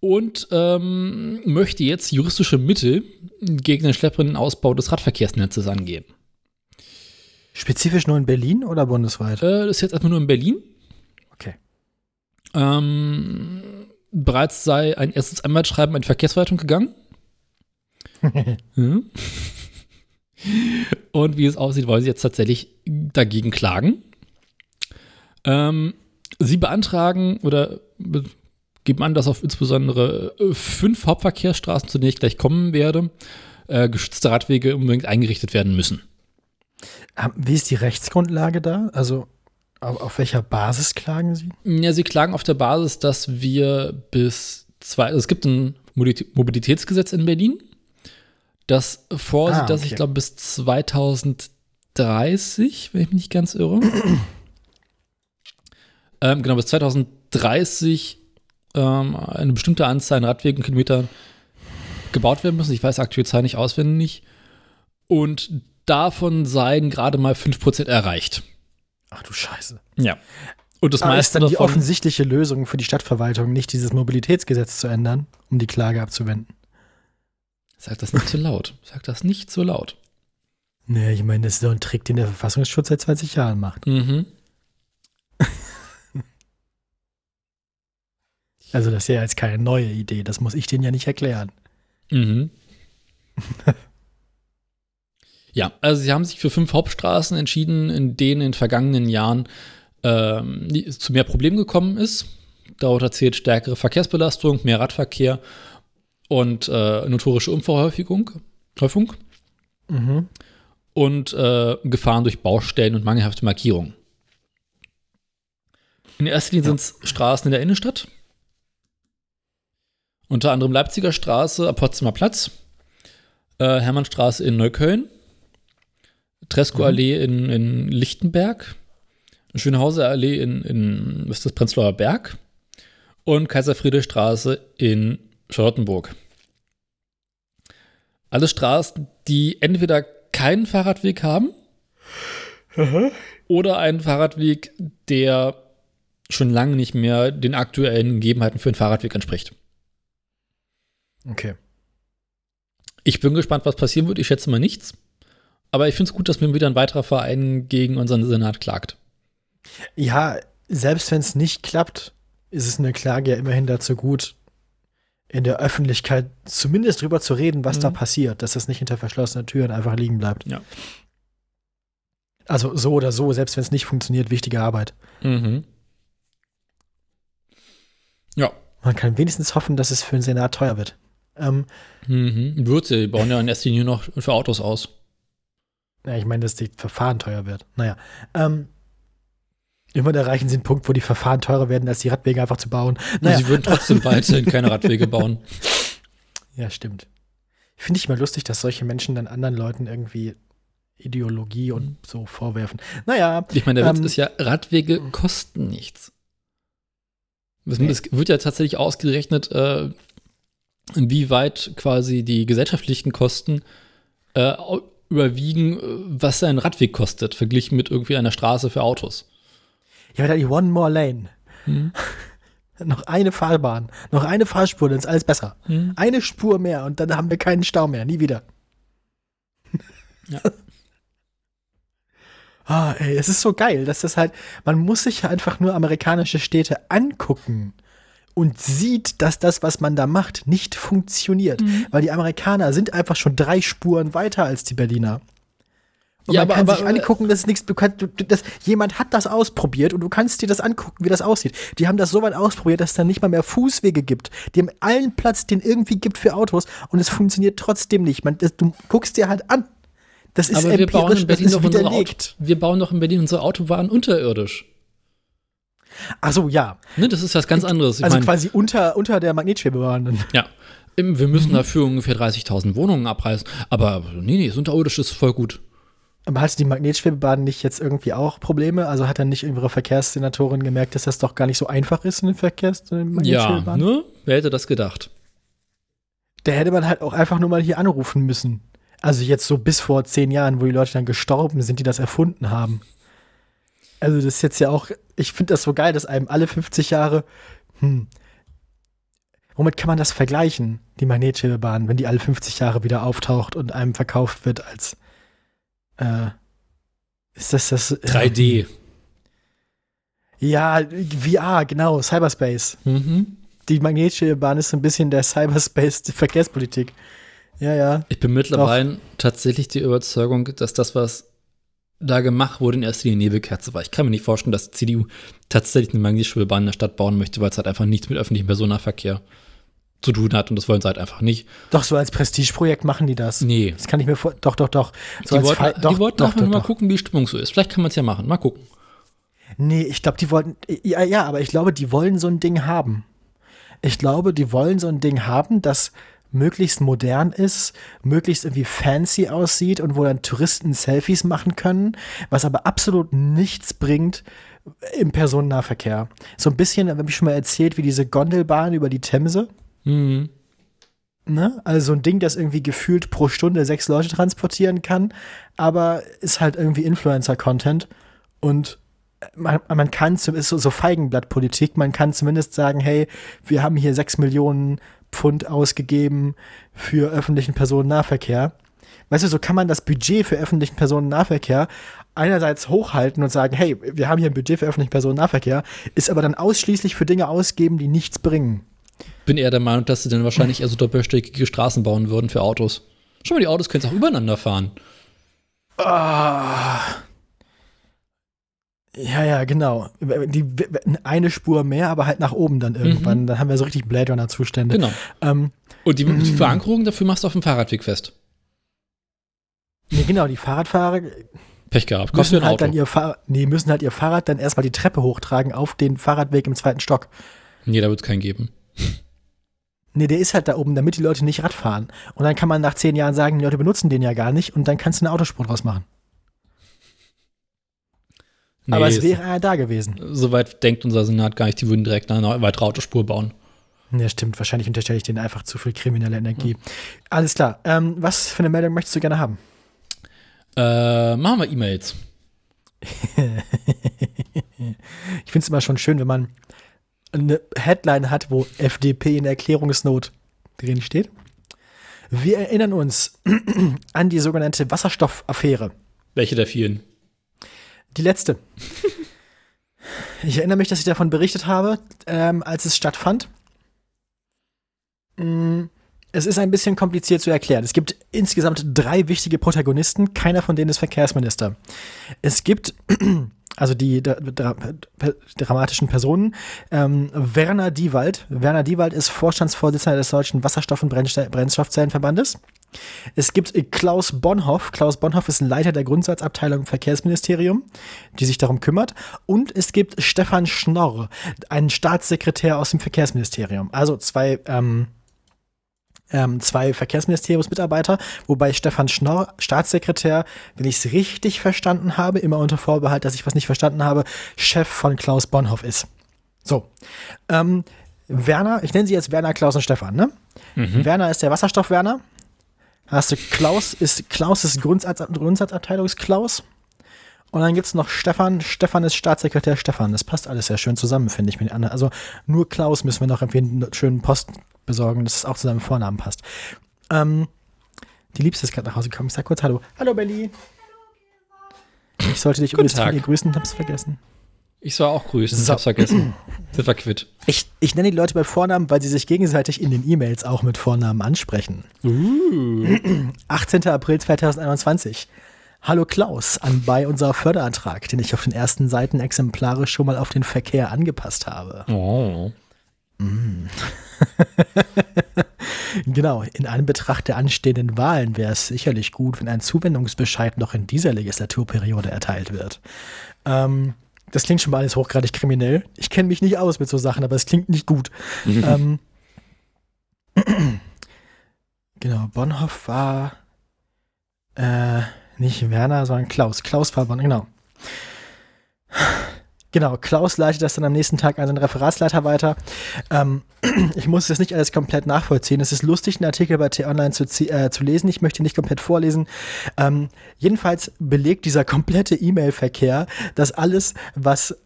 Und ähm, möchte jetzt juristische Mittel gegen den schleppenden Ausbau des Radverkehrsnetzes angehen. Spezifisch nur in Berlin oder bundesweit? Äh, das ist jetzt erstmal nur in Berlin. Okay. Ähm, bereits sei ein erstes Anwaltsschreiben an die Verkehrsverwaltung gegangen. Und wie es aussieht, wollen sie jetzt tatsächlich dagegen klagen. Ähm, sie beantragen oder geben an, dass auf insbesondere äh, fünf Hauptverkehrsstraßen, zu denen ich gleich kommen werde, äh, geschützte Radwege unbedingt eingerichtet werden müssen. Wie ist die Rechtsgrundlage da? Also auf, auf welcher Basis klagen Sie? Ja, sie klagen auf der Basis, dass wir bis zwei, also es gibt ein Mobilitä- Mobilitätsgesetz in Berlin, das vorsieht, Ah, dass okay. ich glaube bis 2030, wenn ich mich nicht ganz irre, ähm, genau bis 2030 ähm, eine bestimmte Anzahl an Radwegen Kilometern gebaut werden müssen. Ich weiß aktuell Zahl nicht auswendig. Und davon seien gerade mal 5% erreicht. Ach du Scheiße. Ja. Und das Aber ist meiste dann die davon. offensichtliche Lösung für die Stadtverwaltung, nicht dieses Mobilitätsgesetz zu ändern, um die Klage abzuwenden? Sag das nicht zu laut. Sag das nicht zu laut. Nee, ich meine, das ist so ein Trick, den der Verfassungsschutz seit 20 Jahren macht. Mhm. Also das ist ja jetzt keine neue Idee, das muss ich denen ja nicht erklären. Mhm. ja, also sie haben sich für fünf Hauptstraßen entschieden, in denen in den vergangenen Jahren ähm, zu mehr Problemen gekommen ist. Darunter zählt stärkere Verkehrsbelastung, mehr Radverkehr und äh, notorische Unfallhäufigung Häufung Mhm. und äh, Gefahren durch Baustellen und mangelhafte Markierungen. In erster Linie sind es Straßen in der Innenstadt. Unter anderem Leipziger Straße am Potsdamer Platz, äh, Hermannstraße in Neukölln, Tresco-Allee in, in Lichtenberg, Schönhauser Allee in, in was ist das, Prenzlauer Berg und Kaiser-Friedrich-Straße in Charlottenburg. Alle Straßen, die entweder keinen Fahrradweg haben oder einen Fahrradweg, der schon lange nicht mehr den aktuellen Gegebenheiten für einen Fahrradweg entspricht. Okay. Ich bin gespannt, was passieren wird. Ich schätze mal nichts. Aber ich finde es gut, dass mir wieder ein weiterer Verein gegen unseren Senat klagt. Ja, selbst wenn es nicht klappt, ist es eine Klage ja immerhin dazu gut, in der Öffentlichkeit zumindest drüber zu reden, was Mhm. da passiert, dass das nicht hinter verschlossenen Türen einfach liegen bleibt. Ja. Also so oder so, selbst wenn es nicht funktioniert, wichtige Arbeit. Mhm. Ja. Man kann wenigstens hoffen, dass es für den Senat teuer wird. Ähm, Mhm. Würze, die bauen ja in erster Linie noch für Autos aus. ja, ich meine, dass die Verfahren teuer wird. Naja. Ähm, immer erreichen sie einen Punkt, wo die Verfahren teurer werden, als die Radwege einfach zu bauen. Naja, sie würden trotzdem weiterhin keine Radwege bauen. ja, stimmt. Finde ich mal lustig, dass solche Menschen dann anderen Leuten irgendwie Ideologie und so vorwerfen. Naja. Ich meine, der Witz ähm, ist ja, Radwege kosten nichts. Es Nee. wird ja tatsächlich ausgerechnet, äh, inwieweit quasi die gesellschaftlichen Kosten äh, überwiegen, äh, was ein Radweg kostet, verglichen mit irgendwie einer Straße für Autos. Ja, aber die One More Lane. Hm. Noch eine Fahrbahn, noch eine Fahrspur, dann ist alles besser. Hm. Eine Spur mehr und dann haben wir keinen Stau mehr, nie wieder. Ja. Ah, ey, es ist so geil, dass das halt, man muss sich einfach nur amerikanische Städte angucken und sieht, dass das, was man da macht, nicht funktioniert. Mhm. Weil die Amerikaner sind einfach schon drei Spuren weiter als die Berliner. Und Ja, man aber- kann aber- sich angucken, dass es nichts bekannt, das, jemand hat das ausprobiert und du kannst dir das angucken, wie das aussieht. Die haben das so weit ausprobiert, dass es dann nicht mal mehr Fußwege gibt. Die haben allen Platz, den irgendwie gibt für Autos und es funktioniert trotzdem nicht. Man, das, du guckst dir halt an. Das ist Aber wir bauen empirisch, in das Berlin ist doch unsere Auto, widerlegt. wir bauen doch in Berlin unsere Autobahnen unterirdisch. Ach so, ja. Ne, das ist was ganz anderes. Ich Also mein, quasi unter, unter der Magnetschwebebahn. ja. Im- Wir müssen dafür ungefähr 30.000 Wohnungen abreißen. Aber nee, nee, das unterirdisch ist voll gut. Aber hat die Magnetschwebebahn nicht jetzt irgendwie auch Probleme? Also hat dann nicht ihre Verkehrssenatorin gemerkt, dass das doch gar nicht so einfach ist in den Verkehrs in Ja, ne? Wer hätte das gedacht? Da hätte man halt auch einfach nur mal hier anrufen müssen. Also jetzt so bis vor zehn Jahren, wo die Leute dann gestorben sind, die das erfunden haben. Also das ist jetzt ja auch, ich finde das so geil, dass einem alle 50 Jahre, hm, womit kann man das vergleichen, die Magnetschwebebahn, wenn die alle 50 Jahre wieder auftaucht und einem verkauft wird als, äh, ist das das? äh, 3D. Ja, VR, genau, Cyberspace. Mhm. Die Magnetschwebebahn ist so ein bisschen der Cyberspace Verkehrspolitik. Ja, ja. Ich bin mittlerweile tatsächlich die Überzeugung, dass das, was da gemacht wurde, in erster Linie Nebelkerze war. Ich kann mir nicht vorstellen, dass die CDU tatsächlich eine Magnetschwebebahn in der Stadt bauen möchte, weil es halt einfach nichts mit öffentlichem Personennahverkehr zu tun hat und das wollen sie halt einfach nicht. Doch, so als Prestigeprojekt machen die das. Nee. Das kann ich mir vor. Doch, doch, doch. So die wollten, Fall- die doch, wollten doch, einfach doch, mal doch. gucken, wie die Stimmung so ist. Vielleicht kann man es ja machen. Mal gucken. Nee, ich glaube, die wollten. Ja, ja, aber ich glaube, die wollen so ein Ding haben. Ich glaube, die wollen so ein Ding haben, das möglichst modern ist, möglichst irgendwie fancy aussieht und wo dann Touristen Selfies machen können, was aber absolut nichts bringt im Personennahverkehr. So ein bisschen, habe ich schon mal erzählt, wie diese Gondelbahn über die Themse. Mhm. Ne? Also so ein Ding, das irgendwie gefühlt pro Stunde sechs Leute transportieren kann, aber ist halt irgendwie Influencer-Content und man, man kann, ist so, so Feigenblattpolitik, man kann zumindest sagen, hey, wir haben hier sechs Millionen Pfund ausgegeben für öffentlichen Personennahverkehr. Weißt du, so kann man das Budget für öffentlichen Personennahverkehr einerseits hochhalten und sagen, hey, wir haben hier ein Budget für öffentlichen Personennahverkehr, ist aber dann ausschließlich für Dinge ausgeben, die nichts bringen. Bin eher der Meinung, dass sie dann wahrscheinlich eher so doppelstöckige Straßen bauen würden für Autos. Schau mal, die Autos können auch übereinander fahren. Ah. Ja, ja, genau. Die, eine Spur mehr, aber halt nach oben dann irgendwann. Dann haben wir so richtig Blade Runner-Zustände. Genau. Ähm, Und die, Mhm. die Verankerung dafür machst du auf dem Fahrradweg fest. nee, genau, die Fahrradfahrer Pech gehabt. Ein halt dann ihr Fahr nee, müssen halt ihr Fahrrad dann erstmal die Treppe hochtragen auf den Fahrradweg im zweiten Stock. Nee, da wird es keinen geben. Nee, der ist halt da oben, damit die Leute nicht Rad fahren. Und dann kann man nach zehn Jahren sagen, die Leute benutzen den ja gar nicht und dann kannst du eine Autospur draus machen. Nee, Aber es wäre ja da gewesen. Soweit denkt unser Senat gar nicht, die würden direkt eine weitere Autospur bauen. Ja, stimmt. Wahrscheinlich unterstelle ich denen einfach zu viel kriminelle Energie. Alles klar. Ähm, was für eine Meldung möchtest du gerne haben? Äh, machen wir E-Mails. Ich finde es immer schon schön, wenn man eine Headline hat, wo FDP in Erklärungsnot drin steht. Wir erinnern uns an die sogenannte Wasserstoffaffäre. Welche der vielen? Die letzte. Ich erinnere mich, dass ich davon berichtet habe, ähm, als es stattfand. Mm, Es ist ein bisschen kompliziert zu erklären. Es gibt insgesamt drei wichtige Protagonisten, keiner von denen ist Verkehrsminister. Es gibt also die dra dra dramatischen Personen. Ähm, Werner Diewald. Werner Diewald ist Vorstandsvorsitzender des Deutschen Wasserstoff- und Brennstoffzellenverbandes. Es gibt äh, Klaus Bonhoff. Klaus Bonhoff ist ein Leiter der Grundsatzabteilung im Verkehrsministerium, die sich darum kümmert. Und es gibt Stefan Schnorr, einen Staatssekretär aus dem Verkehrsministerium. Also zwei ähm, ähm, zwei Verkehrsministeriumsmitarbeiter, wobei Stefan Schnorr, Staatssekretär, wenn ich es richtig verstanden habe, immer unter Vorbehalt, dass ich was nicht verstanden habe, Chef von Klaus Bonhoff ist. So. Ähm, Werner, ich nenne sie jetzt Werner, Klaus und Stefan, ne? Mhm. Werner ist der Wasserstoff-Werner. Hast du Klaus, ist Klaus ist Grundsatz, Grundsatzabteilungsklaus. Und dann gibt es noch Stefan. Stefan ist Staatssekretär Stefan. Das passt alles sehr schön zusammen, finde ich. Mit den anderen. Also nur Klaus müssen wir noch irgendwie einen schönen Post besorgen, dass es auch zu seinem Vornamen passt. Ähm, die Liebste ist gerade nach Hause gekommen. Ich sag kurz Hallo. Hallo, Belly. Ich sollte dich ihr grüßen, hab's vergessen. Ich soll auch grüßen, so. ich hab's vergessen. Sind wir quitt. Ich, ich nenne die Leute bei Vornamen, weil sie sich gegenseitig in den E-Mails auch mit Vornamen ansprechen. Uh. 18. April 2021. Hallo Klaus, anbei unser Förderantrag, den ich auf den ersten Seiten exemplarisch schon mal auf den Verkehr angepasst habe. Oh. Mm. genau, in Anbetracht der anstehenden Wahlen wäre es sicherlich gut, wenn ein Zuwendungsbescheid noch in dieser Legislaturperiode erteilt wird. Ähm, das klingt schon mal alles hochgradig kriminell. Ich kenne mich nicht aus mit so Sachen, aber es klingt nicht gut. Ähm, genau, Bonhoff war äh, nicht Werner, sondern Klaus. Klaus war Bonhoff, genau. Genau, Klaus leitet das dann am nächsten Tag an seinen Referatsleiter weiter. Ähm, ich muss das nicht alles komplett nachvollziehen. Es ist lustig, einen Artikel bei T-Online zu, äh, zu, lesen. Ich möchte nicht komplett vorlesen. Ähm, jedenfalls belegt dieser komplette E-Mail-Verkehr, dass alles, was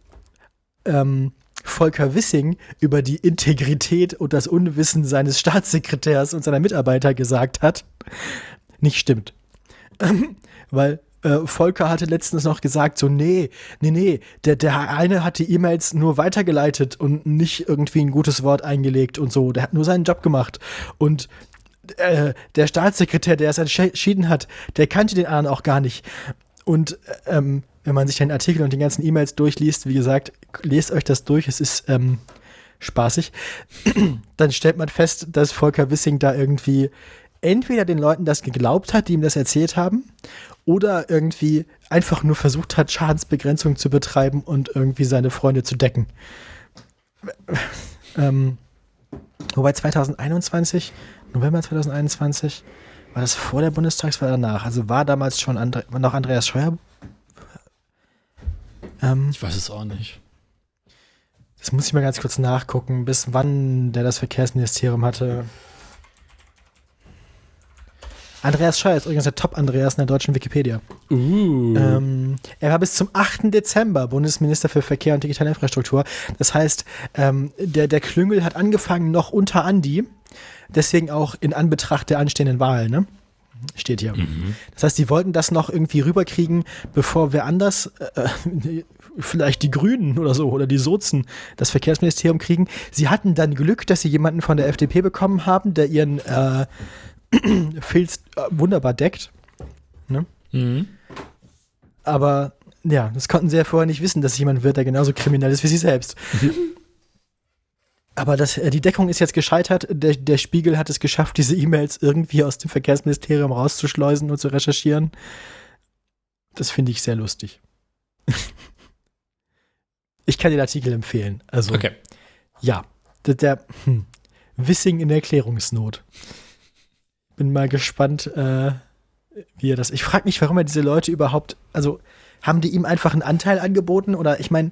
ähm, Volker Wissing über die Integrität und das Unwissen seines Staatssekretärs und seiner Mitarbeiter gesagt hat, nicht stimmt. Weil äh, Volker hatte letztens noch gesagt, so, nee, nee, nee, der, der eine hat die E-Mails nur weitergeleitet und nicht irgendwie ein gutes Wort eingelegt und so. Der hat nur seinen Job gemacht. Und äh, der Staatssekretär, der es entschieden hat, der kannte den anderen auch gar nicht. Und ähm, wenn man sich den Artikel und die ganzen E-Mails durchliest, wie gesagt, lest euch das durch, es ist ähm, spaßig, dann stellt man fest, dass Volker Wissing da irgendwie entweder den Leuten das geglaubt hat, die ihm das erzählt haben, oder irgendwie einfach nur versucht hat, Schadensbegrenzung zu betreiben und irgendwie seine Freunde zu decken. Ähm, wobei 2021, November 2021, war das vor der Bundestagswahl danach? Also war damals schon Andre noch Andreas Scheuer? Ähm, ich weiß es auch nicht. Das muss ich mal ganz kurz nachgucken, bis wann der das Verkehrsministerium hatte. Andreas Scheuer ist übrigens der Top-Andreas in der deutschen Wikipedia. Uh. Ähm, er war bis zum 8. Dezember Bundesminister für Verkehr und digitale Infrastruktur. Das heißt, ähm, der, der Klüngel hat angefangen noch unter Andi. Deswegen auch in Anbetracht der anstehenden Wahlen, ne? Steht hier. Mhm. Das heißt, die wollten das noch irgendwie rüberkriegen, bevor wer anders, äh, vielleicht die Grünen oder so, oder die Sozen, das Verkehrsministerium kriegen. Sie hatten dann Glück, dass sie jemanden von der FDP bekommen haben, der ihren äh, Filz äh, wunderbar deckt. Ne? Mhm. Aber ja, das konnten sie ja vorher nicht wissen, dass jemand wird, der genauso kriminell ist wie sie selbst. Aber das, äh, die Deckung ist jetzt gescheitert. Der, der Spiegel hat es geschafft, diese E-Mails irgendwie aus dem Verkehrsministerium rauszuschleusen und zu recherchieren. Das finde ich sehr lustig. ich kann den Artikel empfehlen. Also, okay. ja, der, der hm, Wissing in Erklärungsnot bin mal gespannt, äh, wie er das. Ich frage mich, warum er diese Leute überhaupt, also haben die ihm einfach einen Anteil angeboten? Oder ich meine,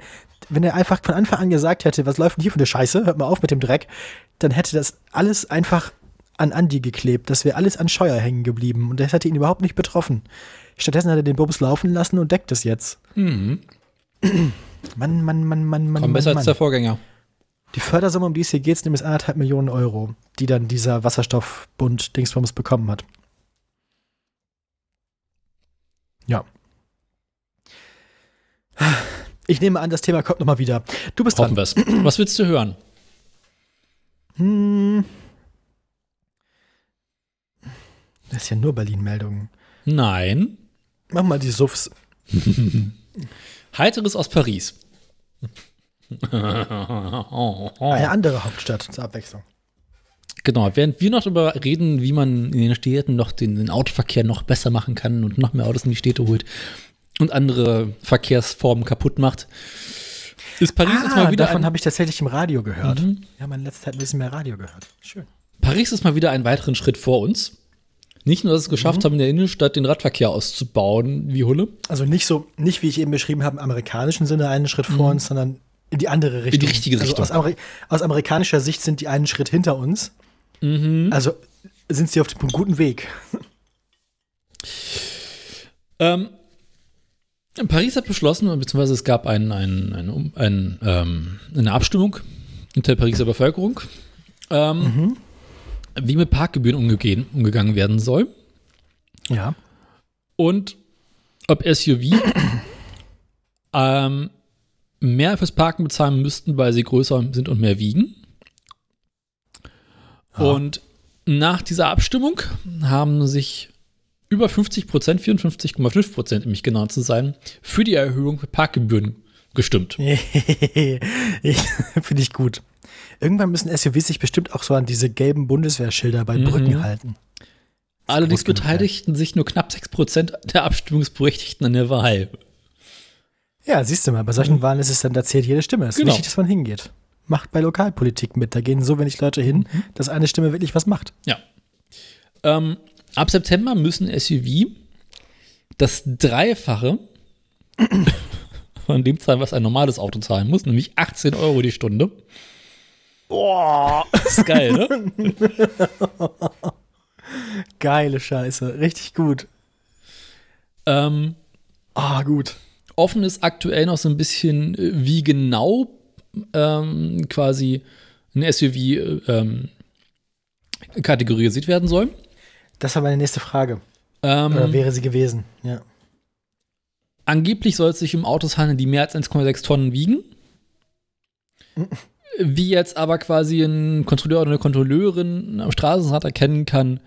wenn er einfach von Anfang an gesagt hätte, was läuft denn hier für eine Scheiße, hört mal auf mit dem Dreck, dann hätte das alles einfach an Andi geklebt. Das wäre alles an Scheuer hängen geblieben und das hätte ihn überhaupt nicht betroffen. Stattdessen hat er den Bums laufen lassen und deckt es jetzt. Mhm. Mann, Mann, Mann, Mann, Mann. Komm besser Mann. als der Vorgänger. Die Fördersumme, um die es hier geht, sind nämlich anderthalb Millionen Euro, die dann dieser Wasserstoffbund Dingsbums bekommen hat. Ja. Ich nehme an, das Thema kommt nochmal wieder. Du bist Hoffen dran. Was willst du hören? Hm. Das ist ja nur Berlin-Meldungen. Nein. Mach mal die Suffs. Heiteres aus Paris. Eine andere Hauptstadt zur Abwechslung. Genau, während wir noch darüber reden, wie man in den Städten noch den, den, Autoverkehr noch besser machen kann und noch mehr Autos in die Städte holt und andere Verkehrsformen kaputt macht, ist Paris ah, jetzt mal wieder. Davon habe ich tatsächlich im Radio gehört. Mhm. Ja, meine letzte Zeit ein bisschen mehr Radio gehört. Schön. Paris ist mal wieder einen weiteren Schritt vor uns. Nicht nur, dass es geschafft haben, in der Innenstadt den Radverkehr auszubauen, wie Hulle. Also nicht so, nicht wie ich eben beschrieben habe, im amerikanischen Sinne einen Schritt vor uns, sondern in die andere Richtung. die richtige Richtung. Also aus, Ameri aus amerikanischer Sicht sind die einen Schritt hinter uns. Also sind sie auf dem guten Weg. Ähm, Paris hat beschlossen, beziehungsweise es gab ein, ein, ein, ein, ähm, eine Abstimmung unter der Pariser Bevölkerung, ähm, wie mit Parkgebühren umgegehen, umgegangen werden soll Ja. und ob SUV ähm, mehr fürs Parken bezahlen müssten, weil sie größer sind und mehr wiegen. Und nach dieser Abstimmung haben sich über 50 Prozent, 54,5 Prozent, um mich genau zu sein, für die Erhöhung der Parkgebühren gestimmt. Finde ich gut. Irgendwann müssen SUVs sich bestimmt auch so an diese gelben Bundeswehrschilder bei Brücken halten. Allerdings beteiligten sich nur knapp 6 Prozent der Abstimmungsberechtigten an der Wahl. Ja, siehst du mal, bei solchen Wahlen ist es dann, da zählt jede Stimme. Es ist Genau. wichtig, dass man hingeht. Macht bei Lokalpolitik mit. Da gehen so wenig Leute hin, dass eine Stimme wirklich was macht. Ja. Ähm, ab September müssen SUV das Dreifache von dem zahlen, was ein normales Auto zahlen muss, nämlich 18 Euro die Stunde. Boah, Das ist geil, ne? geile Scheiße. Richtig gut. ähm, Ah, gut. Offen ist aktuell noch so ein bisschen, äh, wie genau ähm, quasi ein SUV äh, ähm, kategorisiert werden soll. Das war meine nächste Frage. Ähm, Oder wäre sie gewesen? Ja. Angeblich soll es sich um Autos handeln, die mehr als 1,6 Tonnen wiegen. Wie jetzt aber quasi ein Kontrolleur oder eine Kontrolleurin am Straßenrad erkennen kann,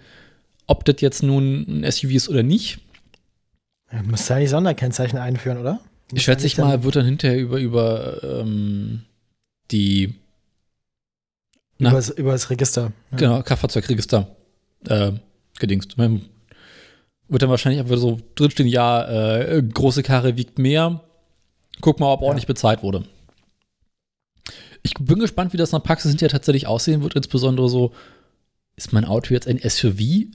ob das jetzt nun ein SUV ist oder nicht. Muss da nicht Sonderkennzeichen einführen, oder? Ich schätze ich mal, wird dann hinterher über, über ähm, die Na? Über das, über das Register. Ja. genau, Kraftfahrzeugregister äh, gedingst. Wird dann wahrscheinlich einfach so drinstehen, ja, äh, große Karre wiegt mehr. Guck mal, ob Ja. ordentlich bezahlt wurde. Ich bin gespannt, wie das in der Praxis hinterher tatsächlich aussehen wird, insbesondere so, ist mein Auto jetzt ein SUV?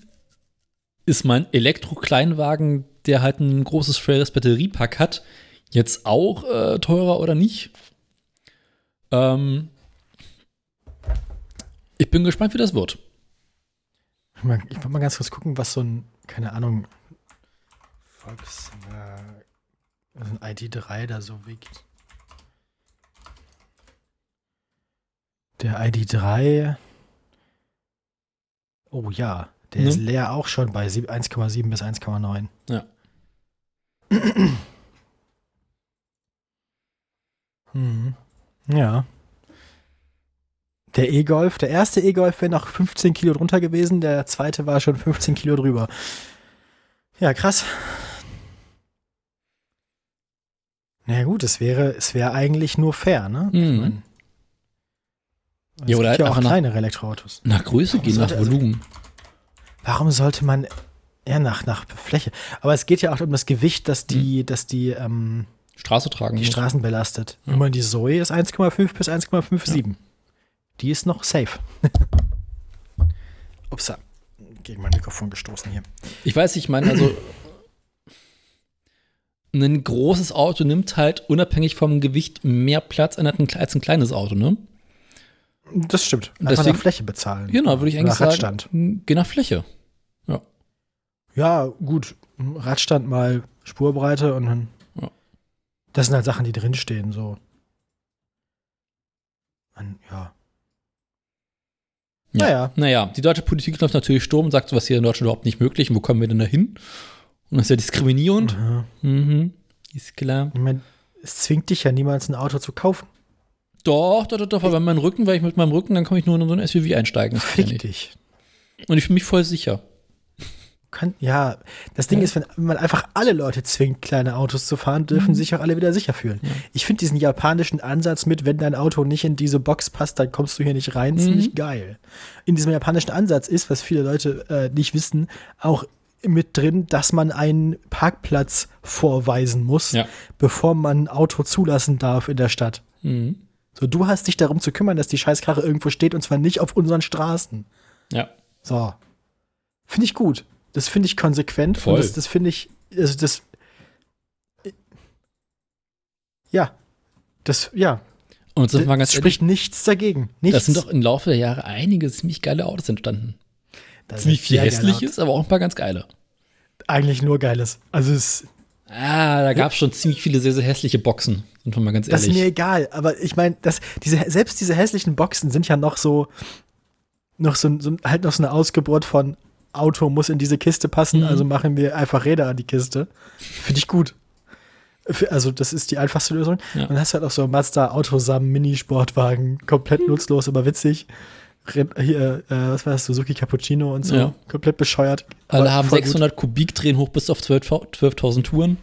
Ist mein Elektro-Kleinwagen, der halt ein großes, schweres Batteriepack hat, jetzt auch äh, teurer oder nicht? Ähm, ich bin gespannt, wie das wird. Ich wollte mal ganz kurz gucken, was so ein, keine Ahnung, Volkswagen, also ein ID3 da so wiegt. Der ID3. Oh ja, der Ne? ist leer auch schon bei sieb- 1,7 bis 1,9. Ja. Mhm. Ja. Der E-Golf, der erste E-Golf wäre noch 15 Kilo drunter gewesen, der zweite war schon 15 Kilo drüber. Ja, krass. Na ja, gut, es wäre, es wäre eigentlich nur fair, ne? Ich Mhm. mein, es Ja, oder gibt ja halt auch einfach nach- kleinere Elektroautos. Nach Größe gehen, nach also- Volumen. Warum sollte man ja nach, nach Fläche? Aber es geht ja auch um das Gewicht, das die, das die, ähm, Straße tragen. die muss. Straßen belastet. Ja. Immer die Zoe ist 1,5 bis 1,57. Die ist noch safe. Ups, gegen mein Mikrofon gestoßen hier. Ich weiß, ich meine, also ein großes Auto nimmt halt unabhängig vom Gewicht mehr Platz als ein kleines Auto, ne? Das stimmt. Einfach Deswegen- nach Fläche bezahlen. Genau, würde ich eigentlich sagen. Radstand. Geh nach Fläche. Ja, gut. Radstand mal Spurbreite und dann. Ja. Das sind halt Sachen, die drinstehen, so. Man, ja. Ja. Naja. Naja, die deutsche Politik läuft natürlich Sturm und sagt, sowas hier in Deutschland überhaupt nicht möglich. Und wo kommen wir denn da hin? Und das ist ja diskriminierend. Ja. Mhm. Ist klar. Ich meine, es zwingt dich ja niemals ein Auto zu kaufen. Doch, doch, doch, doch, aber mein Rücken, weil ich mit meinem Rücken, dann kann ich nur in so ein SUV einsteigen. Ja Fick nicht. dich. Und ich bin mich voll sicher. Kann, ja, das Ding Ja. ist, wenn man einfach alle Leute zwingt, kleine Autos zu fahren, dürfen sich auch alle wieder sicher fühlen. Ich finde diesen japanischen Ansatz mit, wenn dein Auto nicht in diese Box passt, dann kommst du hier nicht rein, ziemlich geil. In diesem japanischen Ansatz ist, was viele Leute äh, nicht wissen, auch mit drin, dass man einen Parkplatz vorweisen muss, Ja. bevor man ein Auto zulassen darf in der Stadt. Mhm. So, du hast dich darum zu kümmern, dass die Scheißkarre irgendwo steht und zwar nicht auf unseren Straßen. Ja. So. Finde ich gut. Das finde ich konsequent. Voll. Das, das finde ich, also das. Ja. Das, ja. Und sind mal ganz das ehrlich, spricht nichts dagegen. Nichts. das sind doch im Laufe der Jahre einige ziemlich geile Autos entstanden. Das Ziemlich viel hässliches, aber auch ein paar ganz geile. Eigentlich nur Geiles. Also es, Ah, da gab es schon ziemlich viele sehr, sehr hässliche Boxen. Sind wir mal ganz das ist ehrlich. mir egal. Aber ich meine, diese, selbst diese hässlichen Boxen sind ja noch so, noch so, so halt noch so eine Ausgeburt von Auto muss in diese Kiste passen, Mhm. also machen wir einfach Räder an die Kiste. Finde ich gut. Also, das ist die einfachste Lösung. Ja. Und dann hast du halt auch so Mazda Autosam Mini-Sportwagen, komplett nutzlos, aber witzig. Hier, äh, was war das, Suzuki Cappuccino und so. Ja. Komplett bescheuert. Alle haben voll gut. 600 Kubik, drehen hoch bis auf 12.000 12.000 Touren.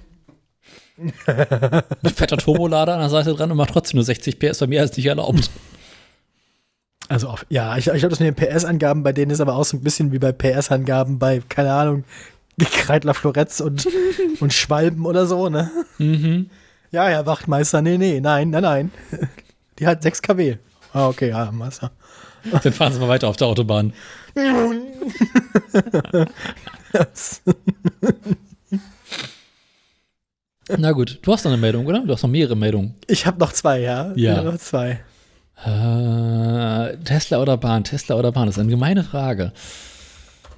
Mit fetter Turbolader an der Seite dran und macht trotzdem nur 60 PS, bei mir ist nicht erlaubt. Also, auf, ja, ich, ich glaube, das mit den PS-Angaben bei denen ist aber auch so ein bisschen wie bei PS-Angaben bei, keine Ahnung, Kreidler Floretz und, und Schwalben oder so, ne? Mhm. Ja, ja, Wachtmeister, nee, nee, nein, nein, nein. Die hat 6 kW. Ah, okay, ja, Meister. Dann fahren sie mal weiter auf der Autobahn. Na gut, du hast noch eine Meldung, oder? Du hast noch mehrere Meldungen. Ich habe noch zwei, ja. Ja. Noch zwei. Äh, Tesla oder Bahn? Tesla oder Bahn? Das ist eine gemeine Frage.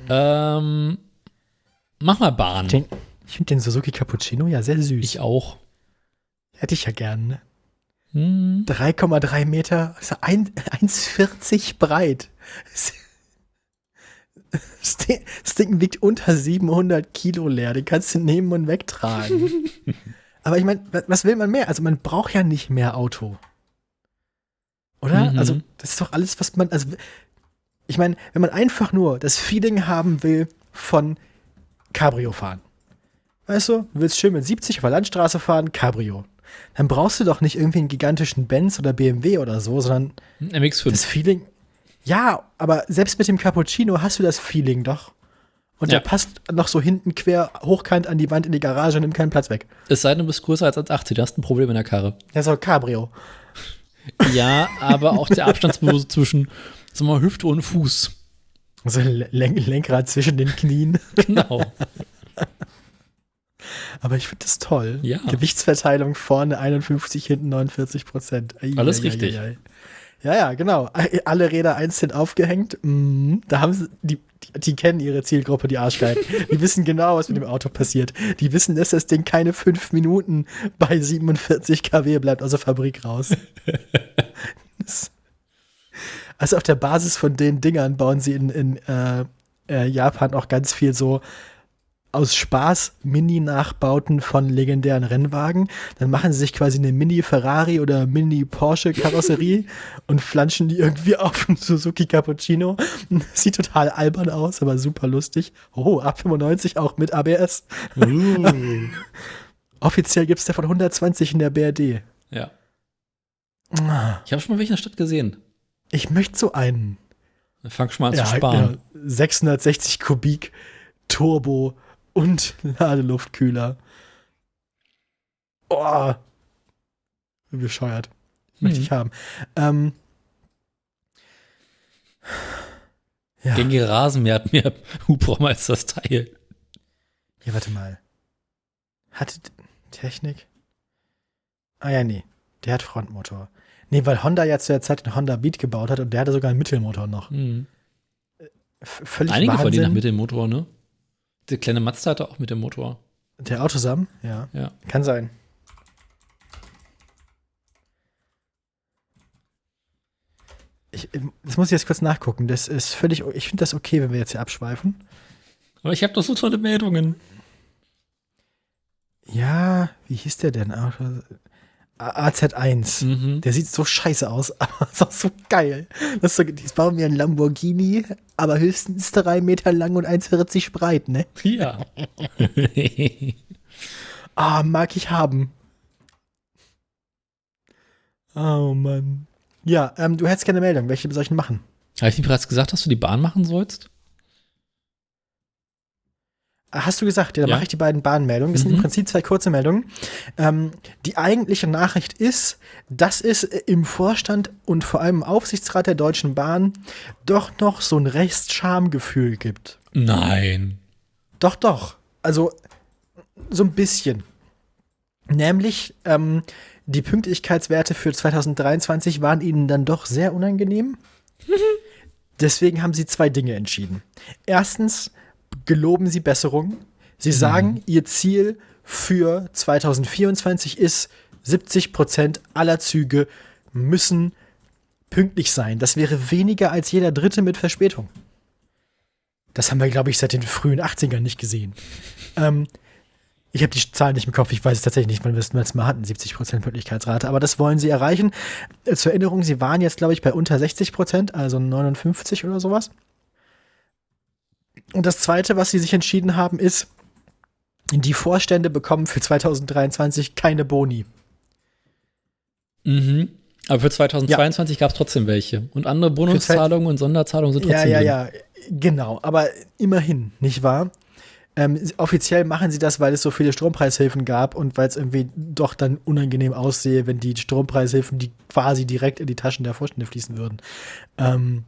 Ähm, mach mal Bahn. Den, ich finde den Suzuki Cappuccino ja sehr süß. Ich auch. Hätte ich ja gern, ne? Hm. 3,3 Meter, also ein- 1,40 breit. Das Ding wiegt unter 700 Kilo leer. Den kannst du nehmen und wegtragen. Aber ich meine, was will man mehr? Also man braucht ja nicht mehr Auto. Oder? Mhm. Also das ist doch alles, was man, also ich meine, wenn man einfach nur das Feeling haben will von Cabrio fahren. Weißt du, du willst schön mit 70 auf der Landstraße fahren, Cabrio. Dann brauchst du doch nicht irgendwie einen gigantischen Benz oder BMW oder so, sondern MX5. das Feeling. Ja, aber selbst mit dem Cappuccino hast du das Feeling doch. Und Ja. der passt noch so hinten quer, hochkant an die Wand in die Garage und nimmt keinen Platz weg. Es sei denn, du bist größer als 1,80, du hast ein Problem in der Karre. Der soll Cabrio. Ja, aber auch der Abstand zwischen, sagen wir Hüfte und Fuß. Also Len Lenkrad zwischen den Knien. Genau. Aber ich finde das toll. Ja. Gewichtsverteilung vorne 51, hinten 49 Prozent. Alles richtig. Ja, ja, genau. Alle Räder einzeln aufgehängt. Mhm. Da haben sie, die, die, kennen ihre Zielgruppe, die Arschgeigen. die wissen genau, was mit dem Auto passiert. Die wissen, dass das Ding keine fünf Minuten bei 47 kW bleibt der Fabrik raus. Also auf der Basis von den Dingern bauen sie in, in äh, äh, Japan auch ganz viel so aus Spaß Mini-Nachbauten von legendären Rennwagen. Dann machen sie sich quasi eine Mini-Ferrari oder Mini-Porsche-Karosserie und flanschen die irgendwie auf einen Suzuki Cappuccino. Sieht total albern aus, aber super lustig. Oh, ab 95 auch mit ABS. Uh. Offiziell gibt es davon 120 in der BRD. Ja. Ah, Ich habe schon mal welche in der Stadt gesehen. Ich möchte so einen. Dann fang schon mal an Ja, zu sparen. genau. 660 Kubik Turbo und Ladeluftkühler. Oh. Bescheuert. Möchte Hm. ich haben. Ähm. Ja. Gängige Rasenmäher hat mehr Hubraum als das Teil. Hier, warte mal. Hatte d- Technik? Ah ja, nee. Der hat Frontmotor. Nee, weil Honda ja zu der Zeit den Honda Beat gebaut hat und der hatte sogar einen Mittelmotor noch. Hm. V völlig Einige Wahnsinn. verdienen mit dem Motor, ne? Der kleine Mazda hatte auch mit dem Motor. Der Autosam? Ja. Ja. Kann sein. Ich, ähm, das muss ich jetzt kurz nachgucken. Das ist völlig, ich finde das okay, wenn wir jetzt hier abschweifen. Aber ich habe doch so tolle Meldungen. Ja, wie hieß der denn? Auto- A- AZ1. Mhm. Der sieht so scheiße aus, aber ist auch so geil. Das ist so, die bauen mir ein Lamborghini, aber höchstens drei Meter lang und 1,40 breit, ne? Ja. Ah, mag ich haben. Oh Mann. Ja, ähm, du hättest gerne Meldung. Welche soll ich denn machen? Habe ich nicht bereits gesagt, dass du die Bahn machen sollst? Hast du gesagt, ja, dann Ja. mache ich die beiden Bahnmeldungen. Das sind im Mhm. Prinzip zwei kurze Meldungen. Ähm, die eigentliche Nachricht ist, dass es im Vorstand und vor allem im Aufsichtsrat der Deutschen Bahn doch noch so ein Restschamgefühl gibt. Nein. Doch, doch. Also so ein bisschen. Nämlich ähm, die Pünktlichkeitswerte für 2023 waren ihnen dann doch sehr unangenehm. Deswegen haben sie zwei Dinge entschieden. Erstens geloben sie Besserung. Sie sagen, ihr Ziel für 2024 ist, 70 Prozent aller Züge müssen pünktlich sein. Das wäre weniger als jeder dritte mit Verspätung. Das haben wir, glaube ich, seit den frühen 80ern nicht gesehen. Ähm, ich habe die Zahlen nicht im Kopf, ich weiß es tatsächlich nicht, wann wir es mal hatten, 70% Pünktlichkeitsrate, aber das wollen sie erreichen. Äh, Zur Erinnerung, sie waren jetzt, glaube ich, bei unter 60%, also 59 oder sowas. Und das Zweite, was sie sich entschieden haben, ist, die Vorstände bekommen für 2023 keine Boni. Mhm. Aber für 2022 gab es trotzdem welche. Und andere Bonuszahlungen und Sonderzahlungen sind Ja, trotzdem ja, drin. ja, genau. Aber immerhin, nicht wahr? Ähm, offiziell machen sie das, weil es so viele Strompreishilfen gab und weil es irgendwie doch dann unangenehm aussehe, wenn die Strompreishilfen, die quasi direkt in die Taschen der Vorstände fließen würden. Ähm,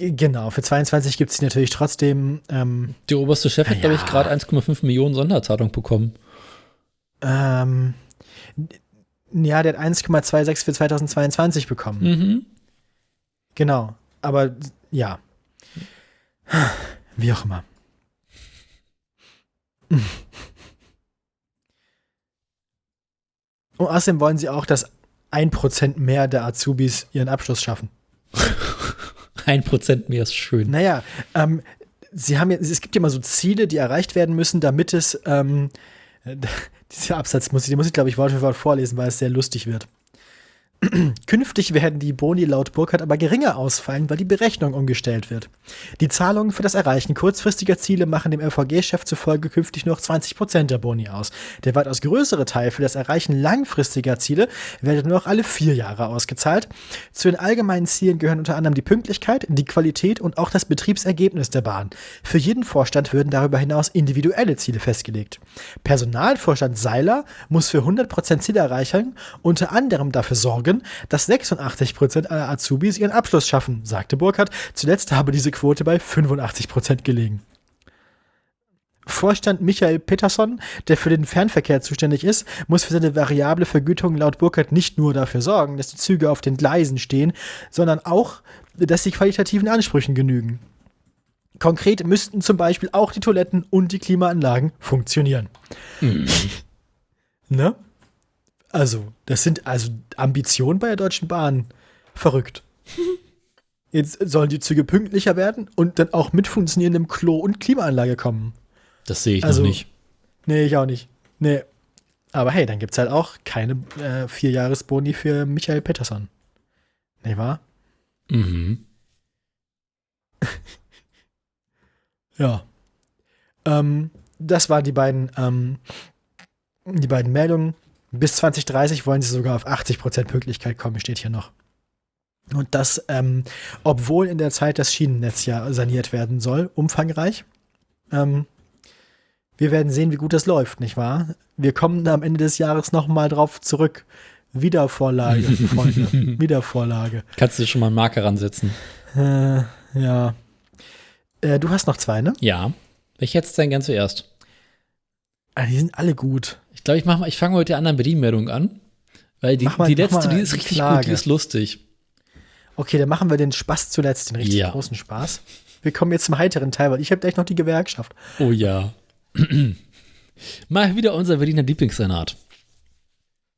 genau, für 22 gibt es natürlich trotzdem ähm, Der oberste Chef hat, Ja. glaube ich, gerade 1,5 Millionen Sonderzahlung bekommen. ähm, ja, der hat 1,26 für 2022 bekommen. Mhm. Genau. Aber ja. Wie auch immer. Und außerdem wollen sie auch, dass ein Prozent mehr der Azubis ihren Abschluss schaffen. Ein Prozent mehr ist schön. Naja, ähm, sie haben ja, es gibt ja immer so Ziele, die erreicht werden müssen, damit es, ähm, dieser Absatz muss ich, den muss ich, glaube ich, Wort für Wort vorlesen, weil es sehr lustig wird. Künftig werden die Boni laut Burkhardt aber geringer ausfallen, weil die Berechnung umgestellt wird. Die Zahlungen für das Erreichen kurzfristiger Ziele machen dem LVG-Chef zufolge künftig nur noch 20% der Boni aus. Der weitaus größere Teil für das Erreichen langfristiger Ziele wird nur noch alle vier Jahre ausgezahlt. Zu den allgemeinen Zielen gehören unter anderem die Pünktlichkeit, die Qualität und auch das Betriebsergebnis der Bahn. Für jeden Vorstand würden darüber hinaus individuelle Ziele festgelegt. Personalvorstand Seiler muss für 100% Zielerreichung unter anderem dafür sorgen, dass 86% aller Azubis ihren Abschluss schaffen, sagte Burkhardt. Zuletzt habe diese Quote bei 85% gelegen. Vorstand Michael Peterson, der für den Fernverkehr zuständig ist, muss für seine variable Vergütung laut Burkhardt nicht nur dafür sorgen, dass die Züge auf den Gleisen stehen, sondern auch, dass sie qualitativen Ansprüchen genügen. Konkret müssten zum Beispiel auch die Toiletten und die Klimaanlagen funktionieren. Ne? Also, das sind also Ambitionen bei der Deutschen Bahn. Verrückt. Jetzt sollen die Züge pünktlicher werden und dann auch mit funktionierendem Klo und Klimaanlage kommen. Das sehe ich Also- noch nicht. Nee, ich auch nicht. Nee. Aber hey, dann gibt's halt auch keine äh, Vierjahresboni für Michael Peterson. Nee, wahr? Mhm. Ja. Ähm, das waren die beiden, ähm, die beiden Meldungen. Bis 2030 wollen sie sogar auf 80% Pünktlichkeit kommen, steht hier noch. Und das, ähm, obwohl in der Zeit das Schienennetz ja saniert werden soll, umfangreich. Ähm, wir werden sehen, wie gut das läuft, nicht wahr? Wir kommen da am Ende des Jahres nochmal drauf zurück. Wiedervorlage, Freunde. Wiedervorlage. Kannst du schon mal einen Marker ransetzen? Äh, ja. Äh, du hast noch zwei, ne? Ja. Welche hättest du denn gern zuerst? Ah, die sind alle gut. Ich glaube, ich, mach mal- ich fange heute die anderen Bedienmeldungen an. Weil die, mal- die letzte, die ist richtig Klage. gut, die ist lustig. Okay, dann machen wir den Spaß zuletzt, den richtig Ja. großen Spaß. Wir kommen jetzt zum heiteren Teil, weil ich habe gleich noch die Gewerkschaft. Oh ja. Mal wieder unser Berliner Lieblingssenat.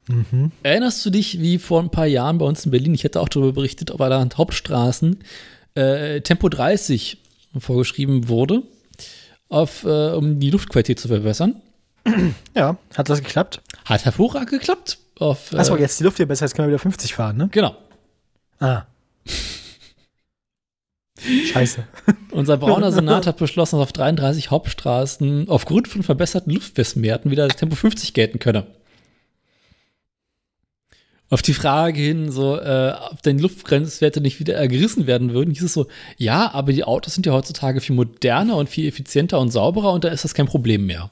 Mhm. Erinnerst du dich, wie vor ein paar Jahren bei uns in Berlin, ich hätte auch darüber berichtet, auf einer Hauptstraßen äh, Tempo 30 vorgeschrieben wurde, auf, äh, um die Luftqualität zu verbessern? Ja, hat das geklappt? Hat hervorragend geklappt. Auf, äh, Achso, jetzt die Luft hier besser, jetzt können wir wieder 50 fahren, ne? Genau. Ah. Scheiße. Unser brauner Senat hat beschlossen, dass auf 33 Hauptstraßen aufgrund von verbesserten Luftmesswerten wieder Tempo 50 gelten könne. Auf die Frage hin, so, äh, ob deine Luftgrenzwerte nicht wieder äh, gerissen werden würden, hieß es so, ja, aber die Autos sind ja heutzutage viel moderner und viel effizienter und sauberer und da ist das kein Problem mehr.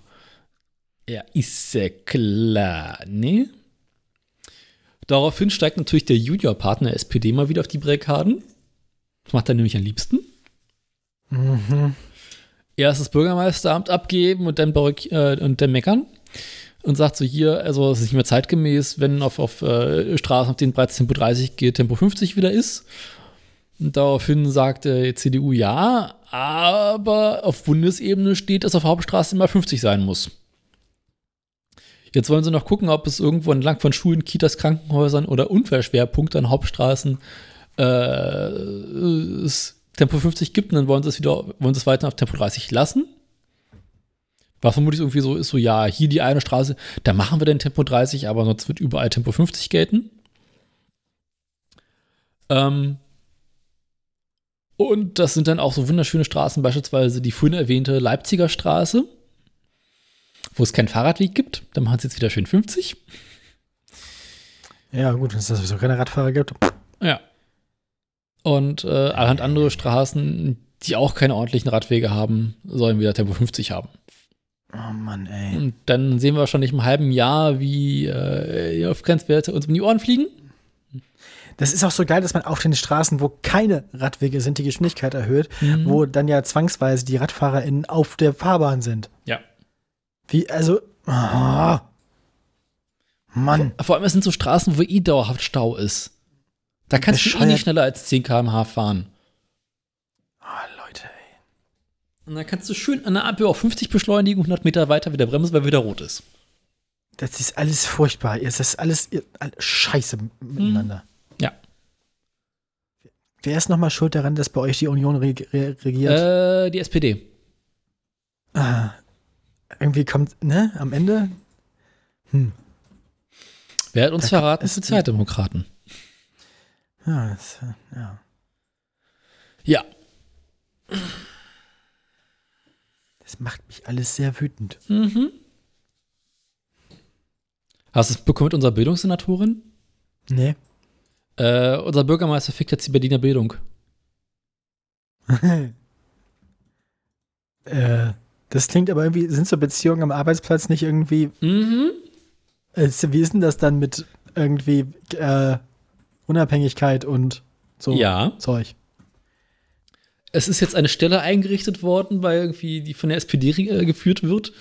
Ja, ist ja klar, ne? Daraufhin steigt natürlich der Juniorpartner SPD mal wieder auf die Barrikaden. Das macht er nämlich am liebsten. Mhm. Erst das Bürgermeisteramt abgeben und dann, äh, und dann meckern. Und sagt so hier, also es ist nicht mehr zeitgemäß, wenn auf, auf äh, Straßen, auf denen bereits Tempo 30 geht, Tempo 50 wieder ist. Und daraufhin sagt die CDU ja, aber auf Bundesebene steht, dass auf Hauptstraßen immer 50 sein muss. Jetzt wollen sie noch gucken, ob es irgendwo entlang von Schulen, Kitas, Krankenhäusern oder Unfallschwerpunkte an Hauptstraßen äh, Tempo 50 gibt und dann wollen sie es wieder, wollen sie es weiter auf Tempo 30 lassen. Was vermutlich irgendwie so ist, so ja, hier die eine Straße, da machen wir den Tempo 30, aber sonst wird überall Tempo 50 gelten. Ähm, und das sind dann auch so wunderschöne Straßen, beispielsweise die vorhin erwähnte Leipziger Straße, wo es keinen Fahrradweg gibt. Da machen sie jetzt wieder schön 50. Ja, gut, wenn es sowieso keine Radfahrer gibt. Ja. Und äh, allerhand andere Straßen, die auch keine ordentlichen Radwege haben, sollen wieder Tempo 50 haben. Oh Mann, ey. Und dann sehen wir wahrscheinlich im halben Jahr, wie äh, die Aufgrenzwerte uns um die Ohren fliegen. Das ist auch so geil, dass man auf den Straßen, wo keine Radwege sind, die Geschwindigkeit erhöht, Mhm. wo dann ja zwangsweise die RadfahrerInnen auf der Fahrbahn sind. Ja. Wie, also, ah. Mann. Vor allem, es sind so Straßen, wo eh dauerhaft Stau ist. Da kannst du eh Bescheuert. nicht schneller als 10 km/h fahren. Ah, Leute, ey. Und dann kannst du schön an der Ampel auf 50 beschleunigen, 100 Meter weiter wieder bremsen, weil wieder rot ist. Das ist alles furchtbar. Es ist alles, ihr- all- Scheiße miteinander. Ja. Wer ist nochmal schuld daran, dass bei euch die Union reg re regiert? Äh, die SPD. Ah, irgendwie kommt, ne, am Ende? Hm. Wer hat uns Da- verraten? es- Sozialdemokraten. Ja, äh, ja. Ja. Das macht mich alles sehr wütend. Mhm. Hast du es bekommen mit unserer Bildungssenatorin? Nee. Äh, unser Bürgermeister fickt jetzt die Berliner Bildung. äh, das klingt aber irgendwie, sind so Beziehungen am Arbeitsplatz nicht irgendwie, Mhm. äh, wie ist denn das dann mit irgendwie äh, Unabhängigkeit und so Ja. Zeug? Es ist jetzt eine Stelle eingerichtet worden, weil irgendwie die von der SPD äh, geführt wird,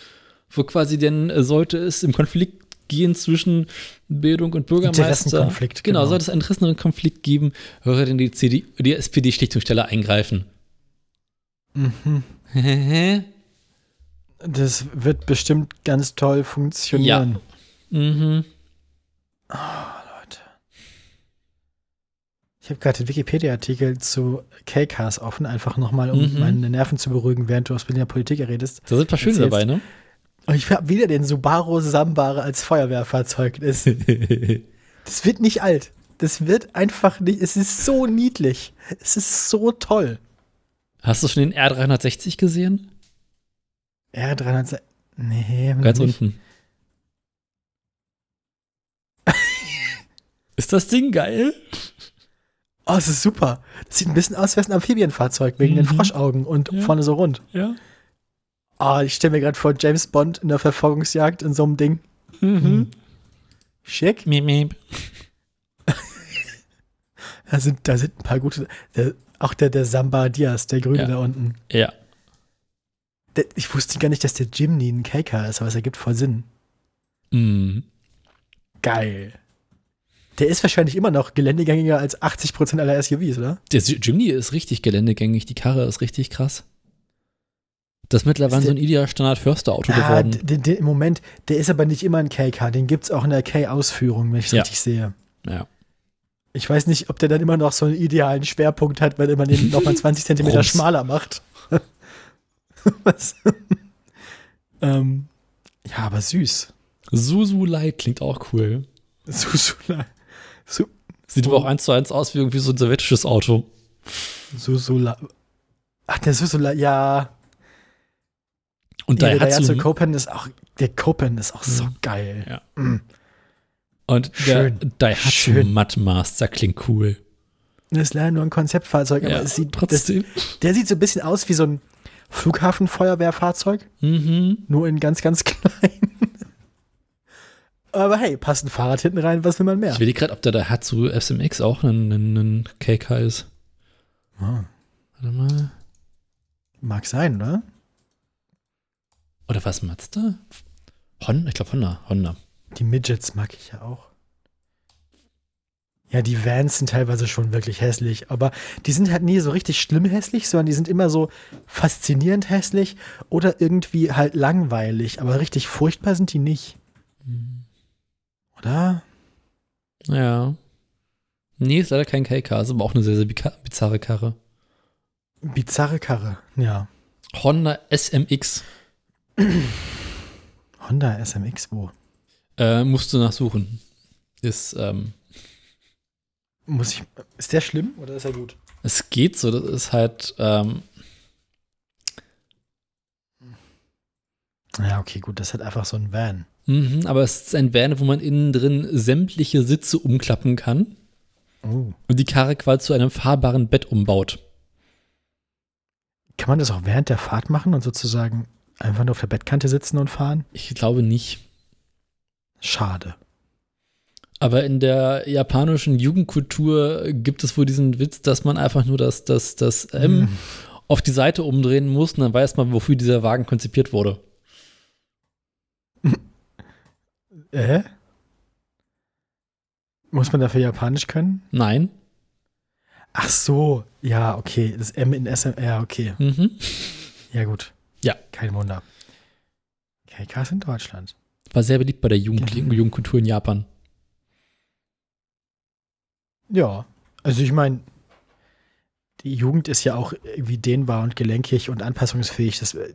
wo quasi denn äh, sollte es im Konflikt gehen zwischen Bildung und Bürgermeister. Interessenkonflikt, Genau, genau. sollte es einen Interessenkonflikt geben, würde denn die, CD, die SPD-Schlichtungsstelle eingreifen. Mhm. Das wird bestimmt ganz toll funktionieren. mhm. Leute. Ich habe gerade den Wikipedia-Artikel zu K-Cars offen, einfach nochmal, um Mhm. meine Nerven zu beruhigen, während du aus Berliner Politik redest. Da sind ein paar schöne dabei, ne? Und ich habe wieder den Subaru Sambare als Feuerwehrfahrzeug. Das, das wird nicht alt. Das wird einfach nicht. Es ist so niedlich. Es ist so toll. Hast du schon den R360 gesehen? R300. Nee, Ganz nicht. unten. ist das Ding geil? Oh, es ist super. Das sieht ein bisschen aus wie ein Amphibienfahrzeug wegen den Mhm. Froschaugen und Ja. vorne so rund. Ja. Ah, ich stelle mir gerade vor, James Bond in der Verfolgungsjagd in so einem Ding. Mhm. Schick. Miep, miep. Da sind, da sind ein paar gute. Der, auch der, der Samba Diaz, der Grüne Ja. da unten. Ja. Ich wusste gar nicht, dass der Jimny ein KK ist, aber es ergibt voll Sinn. Mhm. Geil. Der ist wahrscheinlich immer noch geländegängiger als 80% aller SUVs, oder? Der Jimny ist richtig geländegängig, die Karre ist richtig krass. Das ist mittlerweile Ist so der- ein ideal Standard-Förster-Auto Ah, geworden. d- d- Im Moment, der ist aber nicht immer ein KK, den gibt es auch in der K-Ausführung, wenn ich es Ja. richtig sehe. Ja. Ich weiß nicht, ob der dann immer noch so einen idealen Schwerpunkt hat, weil man den nochmal 20 Zentimeter Rums. schmaler macht. Ähm, ja, aber süß. Light klingt auch cool. So, so, Sieht aber auch eins zu eins aus wie irgendwie so ein sowjetisches Auto. la- Ach, der Susula, ja. Und ja der Daihatsu. Copen ist auch, der Copen ist auch so Mhm. geil. Ja. Mm. Und Schön. der Daihatsu Schön. Mud Master klingt cool. Das ist leider nur ein Konzeptfahrzeug, aber Ja, es sieht, das, trotzdem. der sieht so ein bisschen aus wie so ein Flughafenfeuerwehrfahrzeug, Mhm. nur in ganz, ganz klein. aber hey, passt ein Fahrrad hinten rein, was will man mehr? Ich will gerade, ob der Daihatsu SMX auch ein, ein, ein KK ist. Ah, Warte mal. mag sein, oder? Oder was Mazda? Honda? Ich glaube Honda. Honda. Die Midgets mag ich ja auch. Ja, die Vans sind teilweise schon wirklich hässlich, aber die sind halt nie so richtig schlimm hässlich, sondern die sind immer so faszinierend hässlich oder irgendwie halt langweilig, aber richtig furchtbar sind die nicht. Oder? Ja. Nee, ist leider kein KK, ist aber auch eine sehr, sehr bizarre Karre. Bizarre Karre, ja. Honda SMX. Honda SMX, wo? Äh, musst du nachsuchen. Ist, ähm, Muss ich. Ist der schlimm oder ist er gut? es geht so, das ist halt, ähm, Ja, okay, gut, das ist halt einfach so ein Van. mhm, aber es ist ein Van, wo man innen drin sämtliche Sitze umklappen kann Oh. und die Karre quasi zu einem fahrbaren Bett umbaut. Kann man das auch während der Fahrt machen und sozusagen einfach nur auf der Bettkante sitzen und fahren? Ich glaube nicht. Schade. Aber in der japanischen Jugendkultur gibt es wohl diesen Witz, dass man einfach nur das, das, das M Hm. auf die Seite umdrehen muss und dann weiß man, wofür dieser Wagen konzipiert wurde. Äh? Muss man dafür Japanisch können? Nein. Ach so, ja, okay. Das M in SM, ja, okay. Mhm. Ja, gut. Ja. Kein Wunder. KKs in Deutschland. War sehr beliebt bei der Jugend. Jugendkultur in Japan. Ja, also ich meine, die Jugend ist ja auch irgendwie dehnbar und gelenkig und anpassungsfähig. Das, äh,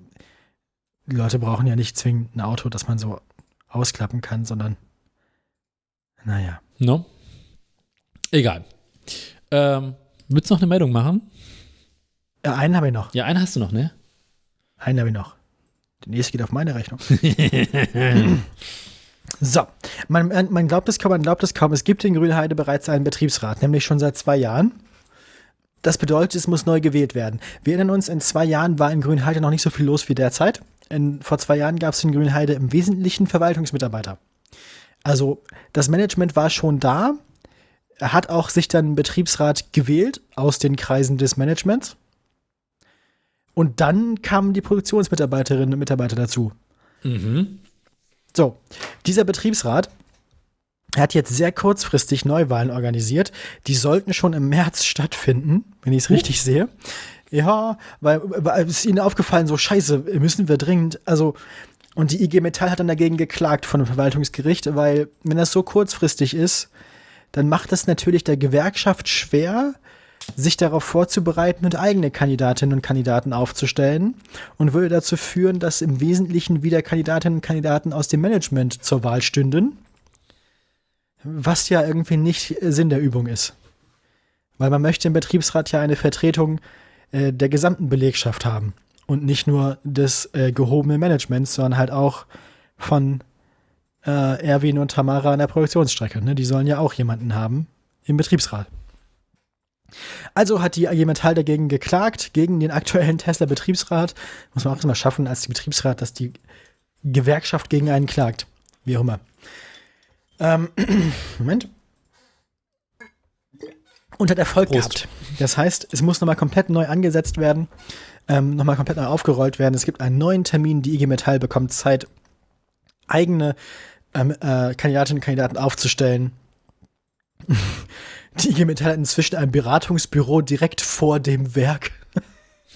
die Leute brauchen ja nicht zwingend ein Auto, das man so ausklappen kann, sondern naja. No? Egal. Ähm, willst du noch eine Meldung machen? Ja, einen habe ich noch. Ja, eine hast du noch, ne? Einen habe ich noch. Der nächste geht auf meine Rechnung. So, man, man glaubt es kaum, man glaubt es kaum. Es gibt in Grünheide bereits einen Betriebsrat, nämlich schon seit zwei Jahren. Das bedeutet, es muss neu gewählt werden. Wir erinnern uns, in zwei Jahren war in Grünheide noch nicht so viel los wie derzeit. In, vor zwei Jahren gab es in Grünheide im Wesentlichen Verwaltungsmitarbeiter. Also das Management war schon da. Hat auch sich dann einen Betriebsrat gewählt aus den Kreisen des Managements. Und dann kamen die Produktionsmitarbeiterinnen und Mitarbeiter dazu. mhm. So, dieser Betriebsrat hat jetzt sehr kurzfristig Neuwahlen organisiert. Die sollten schon im März stattfinden, wenn ich es richtig sehe. Ja, weil, weil es ist ihnen aufgefallen, so scheiße, müssen wir dringend, also und die IG Metall hat dann dagegen geklagt von dem Verwaltungsgericht, weil wenn das so kurzfristig ist, dann macht es natürlich der Gewerkschaft schwer, sich darauf vorzubereiten und eigene Kandidatinnen und Kandidaten aufzustellen und würde dazu führen, dass im Wesentlichen wieder Kandidatinnen und Kandidaten aus dem Management zur Wahl stünden, was ja irgendwie nicht äh, Sinn der Übung ist. Weil man möchte im Betriebsrat ja eine Vertretung äh, der gesamten Belegschaft haben und nicht nur des äh, gehobenen Managements, sondern halt auch von äh, Erwin und Tamara an der Produktionsstrecke. Ne? Die sollen ja auch jemanden haben im Betriebsrat. Also hat die IG Metall dagegen geklagt, gegen den aktuellen Tesla-Betriebsrat. Muss man auch immer schaffen, als die Betriebsrat, dass die Gewerkschaft gegen einen klagt. Wie auch immer. Ähm, Moment. Und hat Erfolg Prost. gehabt. Das heißt, es muss nochmal komplett neu angesetzt werden, ähm, nochmal komplett neu aufgerollt werden. Es gibt einen neuen Termin. Die IG Metall bekommt Zeit, eigene ähm, äh, Kandidatinnen und Kandidaten aufzustellen. Die IG Metall hat inzwischen ein Beratungsbüro direkt vor dem Werk.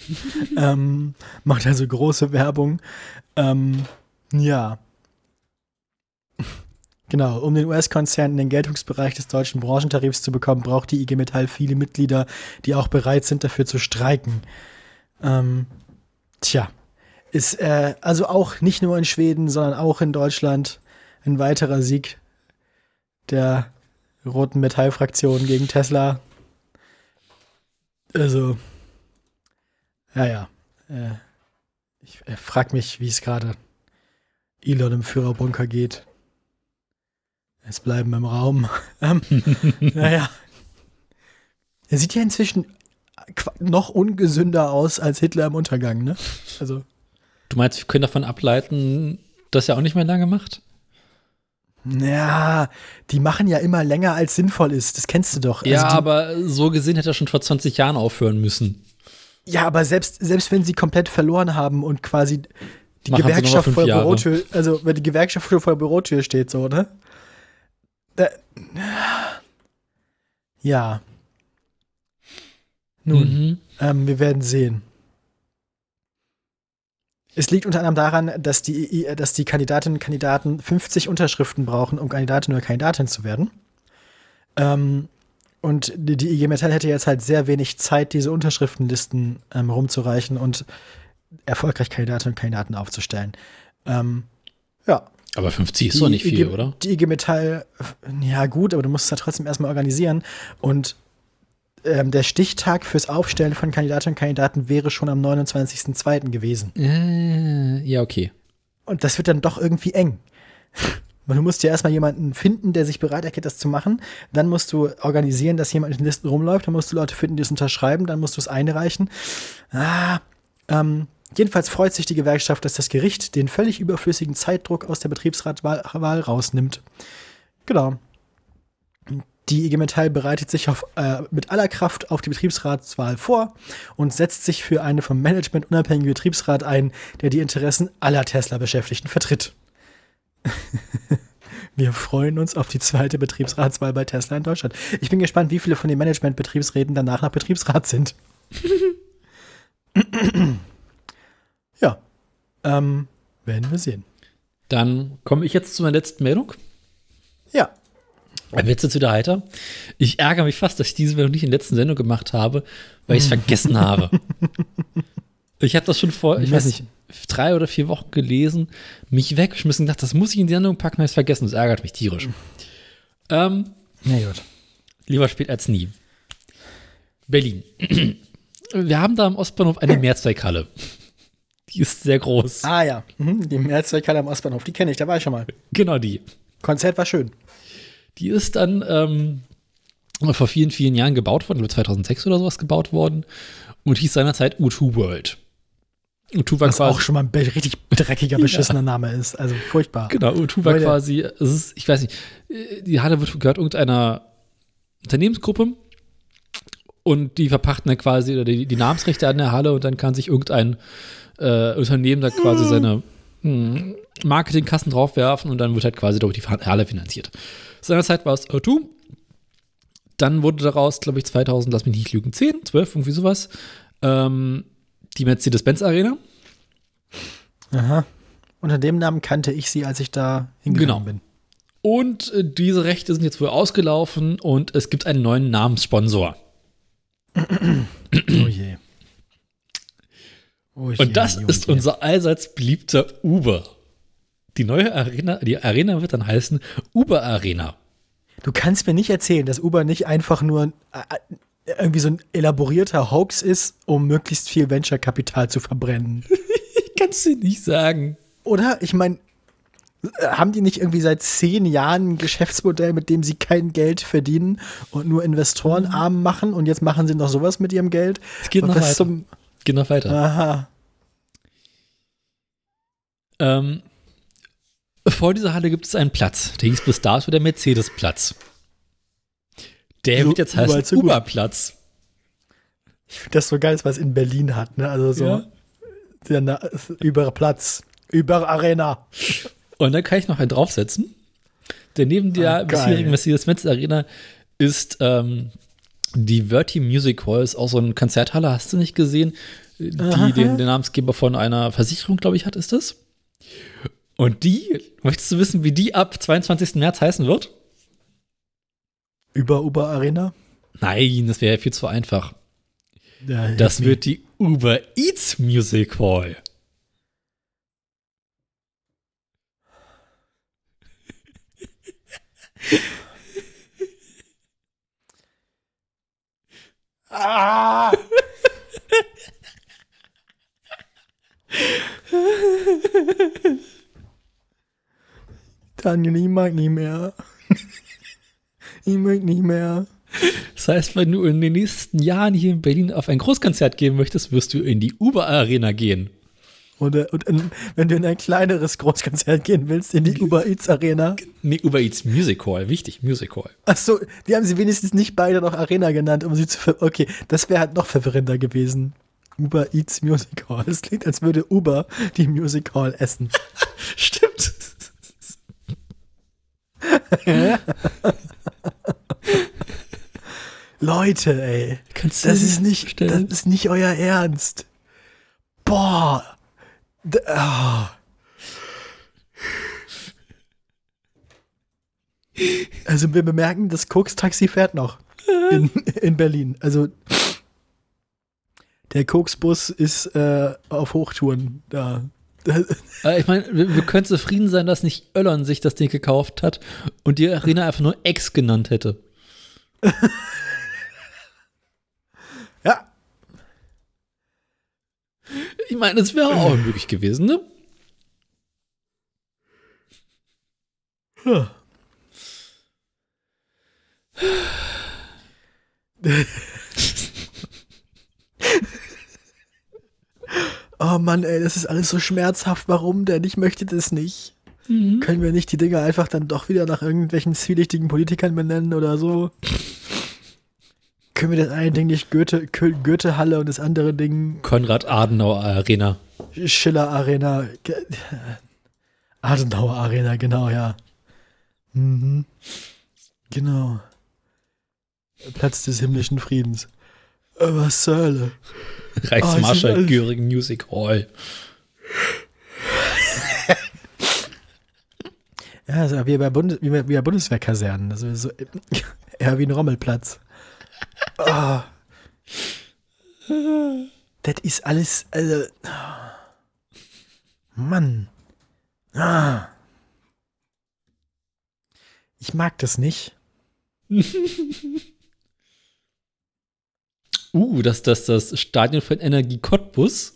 ähm, macht also große Werbung. Ähm, ja. Genau, um den US-Konzern in den Geltungsbereich des deutschen Branchentarifs zu bekommen, braucht die IG Metall viele Mitglieder, die auch bereit sind, dafür zu streiken. Ähm, tja, ist äh, also auch nicht nur in Schweden, sondern auch in Deutschland ein weiterer Sieg der roten Metallfraktion gegen Tesla. Also, ja, ja. Äh, ich äh, frag mich, wie es gerade Elon im Führerbunker geht. Es bleiben im Raum. Ähm, naja. Er sieht ja inzwischen noch ungesünder aus als Hitler im Untergang, ne? Also, Du meinst, wir können davon ableiten, dass er auch nicht mehr lange macht? Ja, die machen ja immer länger, als sinnvoll ist. Das kennst du doch. Ja, also aber so gesehen hätte er schon vor 20 Jahren aufhören müssen. ja, aber selbst, selbst wenn sie komplett verloren haben und quasi die Machen Gewerkschaft vor der. Bürotür, also wenn die Gewerkschaft vor der Bürotür steht, so, ne? Da, ja. Nun. Mhm. Ähm, wir werden sehen. Es liegt unter anderem daran, dass die, dass die Kandidatinnen und Kandidaten 50 Unterschriften brauchen, um Kandidatin oder Kandidatin zu werden. Ähm, und die, die IG Metall hätte jetzt halt sehr wenig Zeit, diese Unterschriftenlisten ähm, rumzureichen und erfolgreich Kandidatinnen und Kandidaten aufzustellen. Ähm, ja. Aber 50 ist doch nicht viel, IG, oder? Die IG Metall, ja gut, aber du musst es ja trotzdem erstmal organisieren. Und ähm, der Stichtag fürs Aufstellen von Kandidatinnen und Kandidaten wäre schon am 29.02. gewesen. Äh, ja, okay. Und das wird dann doch irgendwie eng. Du musst ja erstmal jemanden finden, der sich bereit erklärt, das zu machen. Dann musst du organisieren, dass jemand in den Listen rumläuft. Dann musst du Leute finden, die es unterschreiben. Dann musst du es einreichen. Ah, ähm, jedenfalls freut sich die Gewerkschaft, dass das Gericht den völlig überflüssigen Zeitdruck aus der Betriebsratwahl Wahl rausnimmt. Genau. Die IG Metall bereitet sich auf, äh, mit aller Kraft auf die Betriebsratswahl vor und setzt sich für einen vom Management unabhängigen Betriebsrat ein, der die Interessen aller Tesla-Beschäftigten vertritt. Wir freuen uns auf die zweite Betriebsratswahl bei Tesla in Deutschland. Ich bin gespannt, wie viele von den Management-Betriebsräten danach nach Betriebsrat sind. ja, ähm, werden wir sehen. Dann komme ich jetzt zu meiner letzten Meldung. Ja, Wird's jetzt wieder heiter. Ich ärgere mich fast, dass ich diese Meldung nicht in der letzten Sendung gemacht habe, weil ich es vergessen habe. Ich habe das schon vor, ich weiß nicht, drei oder vier Wochen gelesen, mich weggeschmissen, gedacht, das muss ich in die Sendung packen, habe ich vergessen. Das ärgert mich tierisch. Ähm, na gut. lieber spät als nie. Berlin. Wir haben da am Ostbahnhof eine Mehrzweckhalle. Die ist sehr groß. Ah ja, mhm, die Mehrzweckhalle am Ostbahnhof, die kenne ich, da war ich schon mal. Genau die. Konzert war schön. Die ist dann ähm, vor vielen, vielen Jahren gebaut worden, glaube 2006 oder sowas gebaut worden und hieß seinerzeit U2 World. U2 war Was quasi, auch schon mal ein richtig dreckiger, beschissener Name ist. Also furchtbar. genau, U2 war quasi, es ist, ich weiß nicht, die Halle wird, gehört irgendeiner Unternehmensgruppe und die verpachten dann quasi oder die, die Namensrechte an der Halle und dann kann sich irgendein äh, Unternehmen da quasi seine hm, Marketingkassen draufwerfen und dann wird halt quasi durch die Halle finanziert. Seinerzeit war es O2. Dann wurde daraus, glaube ich, 2000, lass mich nicht lügen, 10, 12, irgendwie sowas, ähm, die Mercedes-Benz Arena. Aha. Unter dem Namen kannte ich sie, als ich da hingegangen Genau. bin. Und äh, diese Rechte sind jetzt wohl ausgelaufen und es gibt einen neuen Namenssponsor. Oh je. Oh je, Und das oh je, ist unser allseits beliebter Uber. Die neue Arena, die Arena wird dann heißen Uber Arena. Du kannst mir nicht erzählen, dass Uber nicht einfach nur äh, äh, irgendwie so ein elaborierter Hoax ist, um möglichst viel Venture-Kapital zu verbrennen. Ich kann es dir nicht sagen. Oder? Ich meine, haben die nicht irgendwie seit zehn Jahren ein Geschäftsmodell, mit dem sie kein Geld verdienen und nur Investoren arm machen und jetzt machen sie noch sowas mit ihrem Geld? Es geht Und noch weiter. zum- Geht noch weiter. Aha. Ähm, vor dieser Halle gibt es einen Platz. Der hieß bis dato der Mercedes-Platz. Der So wird jetzt heißen. Uber-Platz. Ich finde das so geil, was in Berlin hat, ne? Also so Ja. der Na über Platz, über Arena. Und dann kann ich noch einen draufsetzen. Denn neben der Ah, bisherigen Mercedes-Benz Arena ist ähm, die Verti Music Hall, ist auch so eine Konzerthalle, hast du nicht gesehen, die den, den Namensgeber von einer Versicherung, glaube ich, hat, ist das. Und die, möchtest du wissen, wie die ab 22. März heißen wird? Über Uber Arena? Nein, das wäre ja viel zu einfach. Ja, Das wird die Uber Eats Music Hall. Ah! Daniel, ich mag nicht mehr. Ich möchte nicht mehr. Das heißt, wenn du in den nächsten Jahren hier in Berlin auf ein Großkonzert gehen möchtest, wirst du in die Uber-Arena gehen. Oder und in, wenn du in ein kleineres Großkonzert gehen willst, in die Uber Eats Arena. Nee, Uber Eats Music Hall, wichtig, Music Hall. Achso, die haben sie wenigstens nicht beide noch Arena genannt, um sie zu ver Okay, das wäre halt noch verwirrender gewesen. Uber Eats Music Hall. Es klingt, als würde Uber die Music Hall essen. Stimmt. Leute, ey. Kannst du Das ist nicht, das ist nicht euer Ernst. Boah. D ah. Also wir bemerken, das Koks-Taxi fährt noch in, in Berlin. Also der Koksbus ist äh, auf Hochtouren da. Äh, Ich meine, wir, wir können zufrieden sein, dass nicht Öllern sich das Ding gekauft hat und die Arena einfach nur X genannt hätte. Ja, Ich meine, das wäre auch möglich gewesen, ne? Oh Mann, ey, das ist alles so schmerzhaft. Warum denn? Ich möchte das nicht. Können wir nicht die Dinger einfach dann doch wieder nach irgendwelchen zwielichtigen Politikern benennen oder so? Können wir das eine Ding nicht Goethe, Goethe-Halle und das andere Ding Konrad Adenauer Arena. Schiller Arena? Ge- Adenauer Arena, genau, ja. Mhm. Genau. Platz des himmlischen Friedens. Was zur Hölle? Reichsmarschall alles- Göring Music Hall. Ja, so wie bei, Bundes wie bei, wie bei Bundeswehrkasernen. Also so, eher wie ein Rommelplatz. Ah. Das ist alles. Also, Mann. Ah. Ich mag das nicht. Uh, das, das, das Stadion von Energie Cottbus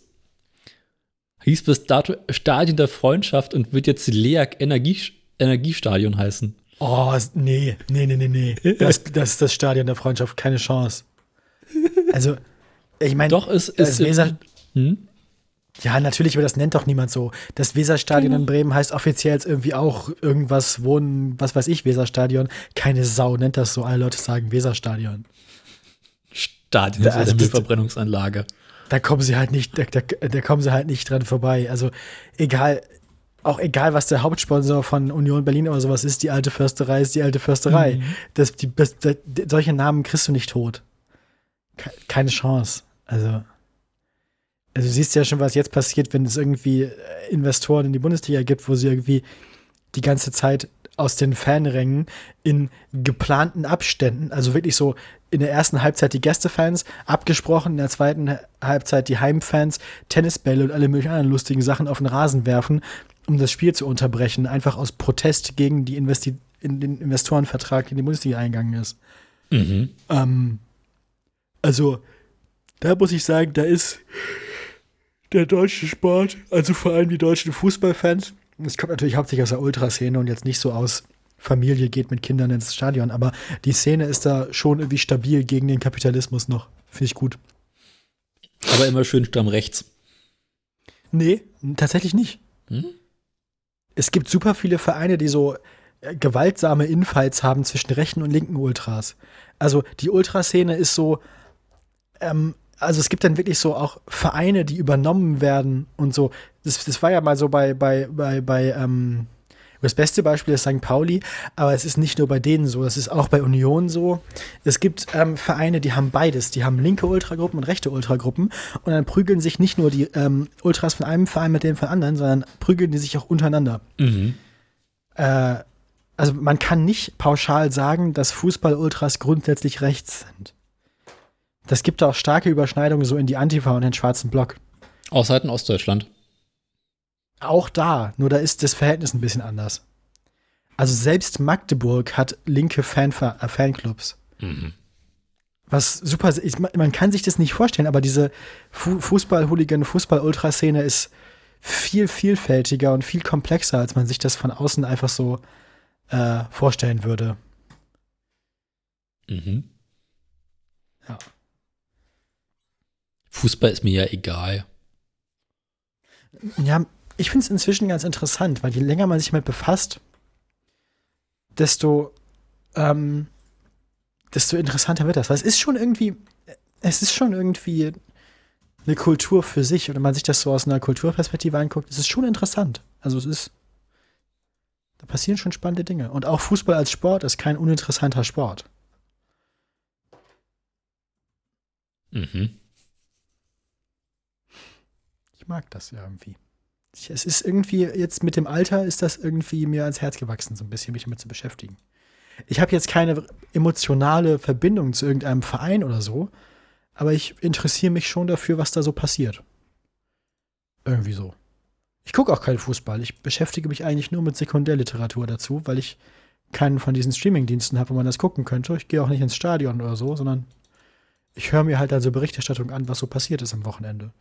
hieß bis dato Stadion der Freundschaft und wird jetzt LEAG Energie, Energiestadion heißen. Oh, nee, nee, nee, nee, nee. Das, das ist das Stadion der Freundschaft, keine Chance. Also, ich meine, Doch, es das ist. Weser, Hm? Ja, natürlich, aber das nennt doch niemand so. Das Weserstadion Genau. in Bremen heißt offiziell jetzt irgendwie auch irgendwas Wohnen, was weiß ich, Weserstadion. Keine Sau nennt das so. Alle Leute sagen Weserstadion. Stadion, Also also Müllverbrennungsanlage. Da kommen sie halt nicht, da, da, da kommen sie halt nicht dran vorbei. Also egal, auch egal, was der Hauptsponsor von Union Berlin oder sowas ist, die alte Försterei ist die alte Försterei. Das, die, das, das, solche Namen kriegst du nicht tot. Ke- Keine Chance. Also, also du siehst ja schon, was jetzt passiert, wenn es irgendwie äh, Investoren in die Bundesliga gibt, wo sie irgendwie die ganze Zeit aus den Fanrängen in geplanten Abständen, also wirklich so in der ersten Halbzeit die Gästefans, abgesprochen, in der zweiten Halbzeit die Heimfans, Tennisbälle und alle möglichen anderen lustigen Sachen auf den Rasen werfen, um das Spiel zu unterbrechen, einfach aus Protest gegen die Investi in den Investorenvertrag, in die Bundesliga eingegangen ist. Mhm. Ähm, also, da muss ich sagen, da ist der deutsche Sport, also vor allem die deutschen Fußballfans, das kommt natürlich hauptsächlich aus der Ultraszene und jetzt nicht so aus Familie geht mit Kindern ins Stadion, aber die Szene ist da schon irgendwie stabil gegen den Kapitalismus noch. Finde ich gut. Aber immer schön Stamm rechts. Nee, tatsächlich nicht. Hm? Es gibt super viele Vereine, die so äh, gewaltsame Infights haben zwischen rechten und linken Ultras. Also die Ultraszene ist so, ähm, also es gibt dann wirklich so auch Vereine, die übernommen werden und so. Das, das war ja mal so bei, bei, bei, bei, ähm, das beste Beispiel ist St. Pauli, aber es ist nicht nur bei denen so, es ist auch bei Union so. Es gibt ähm, Vereine, die haben beides. Die haben linke Ultragruppen und rechte Ultragruppen und dann prügeln sich nicht nur die ähm, Ultras von einem Verein mit dem von anderen, sondern prügeln die sich auch untereinander. Mhm. Äh, also man kann nicht pauschal sagen, dass Fußball-Ultras grundsätzlich rechts sind. Das gibt auch starke Überschneidungen so in die Antifa und den schwarzen Block. Außer in Ostdeutschland. Auch da, nur da ist das Verhältnis ein bisschen anders. Also selbst Magdeburg hat linke Fan äh, Fanclubs. Mhm. Was super, ist, man kann sich das nicht vorstellen, aber diese Fu Fußball-Hooligan, Fußball-Ultraszene ist viel vielfältiger und viel komplexer, als man sich das von außen einfach so äh, vorstellen würde. Mhm. Ja. Fußball ist mir ja egal. Ja, ich finde es inzwischen ganz interessant, weil je länger man sich damit befasst, desto, ähm, desto interessanter wird das. Weil es ist schon irgendwie, es ist schon irgendwie eine Kultur für sich. Und wenn man sich das so aus einer Kulturperspektive anguckt, ist es schon interessant. Also es ist, da passieren schon spannende Dinge. Und auch Fußball als Sport ist kein uninteressanter Sport. Mhm. Ich mag das ja irgendwie. Es ist irgendwie, jetzt mit dem Alter ist das irgendwie mir ans Herz gewachsen, so ein bisschen mich damit zu beschäftigen. Ich habe jetzt keine emotionale Verbindung zu irgendeinem Verein oder so, aber ich interessiere mich schon dafür, was da so passiert. Irgendwie so. Ich gucke auch keinen Fußball. Ich beschäftige mich eigentlich nur mit Sekundärliteratur dazu, weil ich keinen von diesen Streamingdiensten habe, wo man das gucken könnte. Ich gehe auch nicht ins Stadion oder so, sondern ich höre mir halt also Berichterstattung an, was so passiert ist am Wochenende.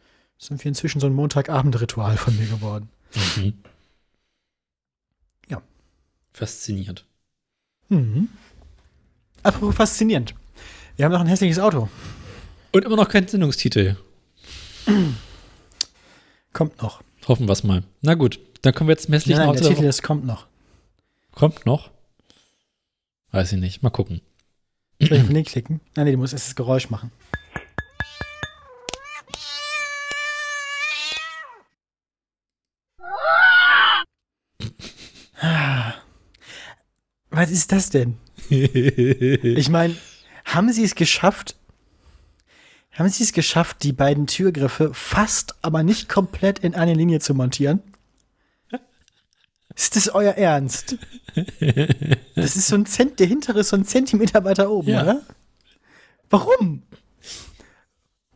Das ist irgendwie inzwischen so ein Montagabendritual von mir geworden. Mhm. Ja. Fasziniert. Mhm. Apropos faszinierend. Wir haben noch ein hässliches Auto. Und immer noch kein Sendungstitel. Kommt noch. Hoffen wir es mal. Na gut, dann kommen wir jetzt zum hässlichen Nein, Auto. der Titel ist kommt noch. Kommt noch? Weiß ich nicht. Mal gucken. Soll ich auf den Link klicken? Nein, nee, du musst erst das Geräusch machen. Ah. Was ist das denn? Ich meine, haben sie es geschafft? Haben sie es geschafft, die beiden Türgriffe fast, aber nicht komplett in eine Linie zu montieren? Ist das euer Ernst? Das ist so ein Zent, der hintere ist so ein Zentimeter weiter oben, Ja. oder? Warum?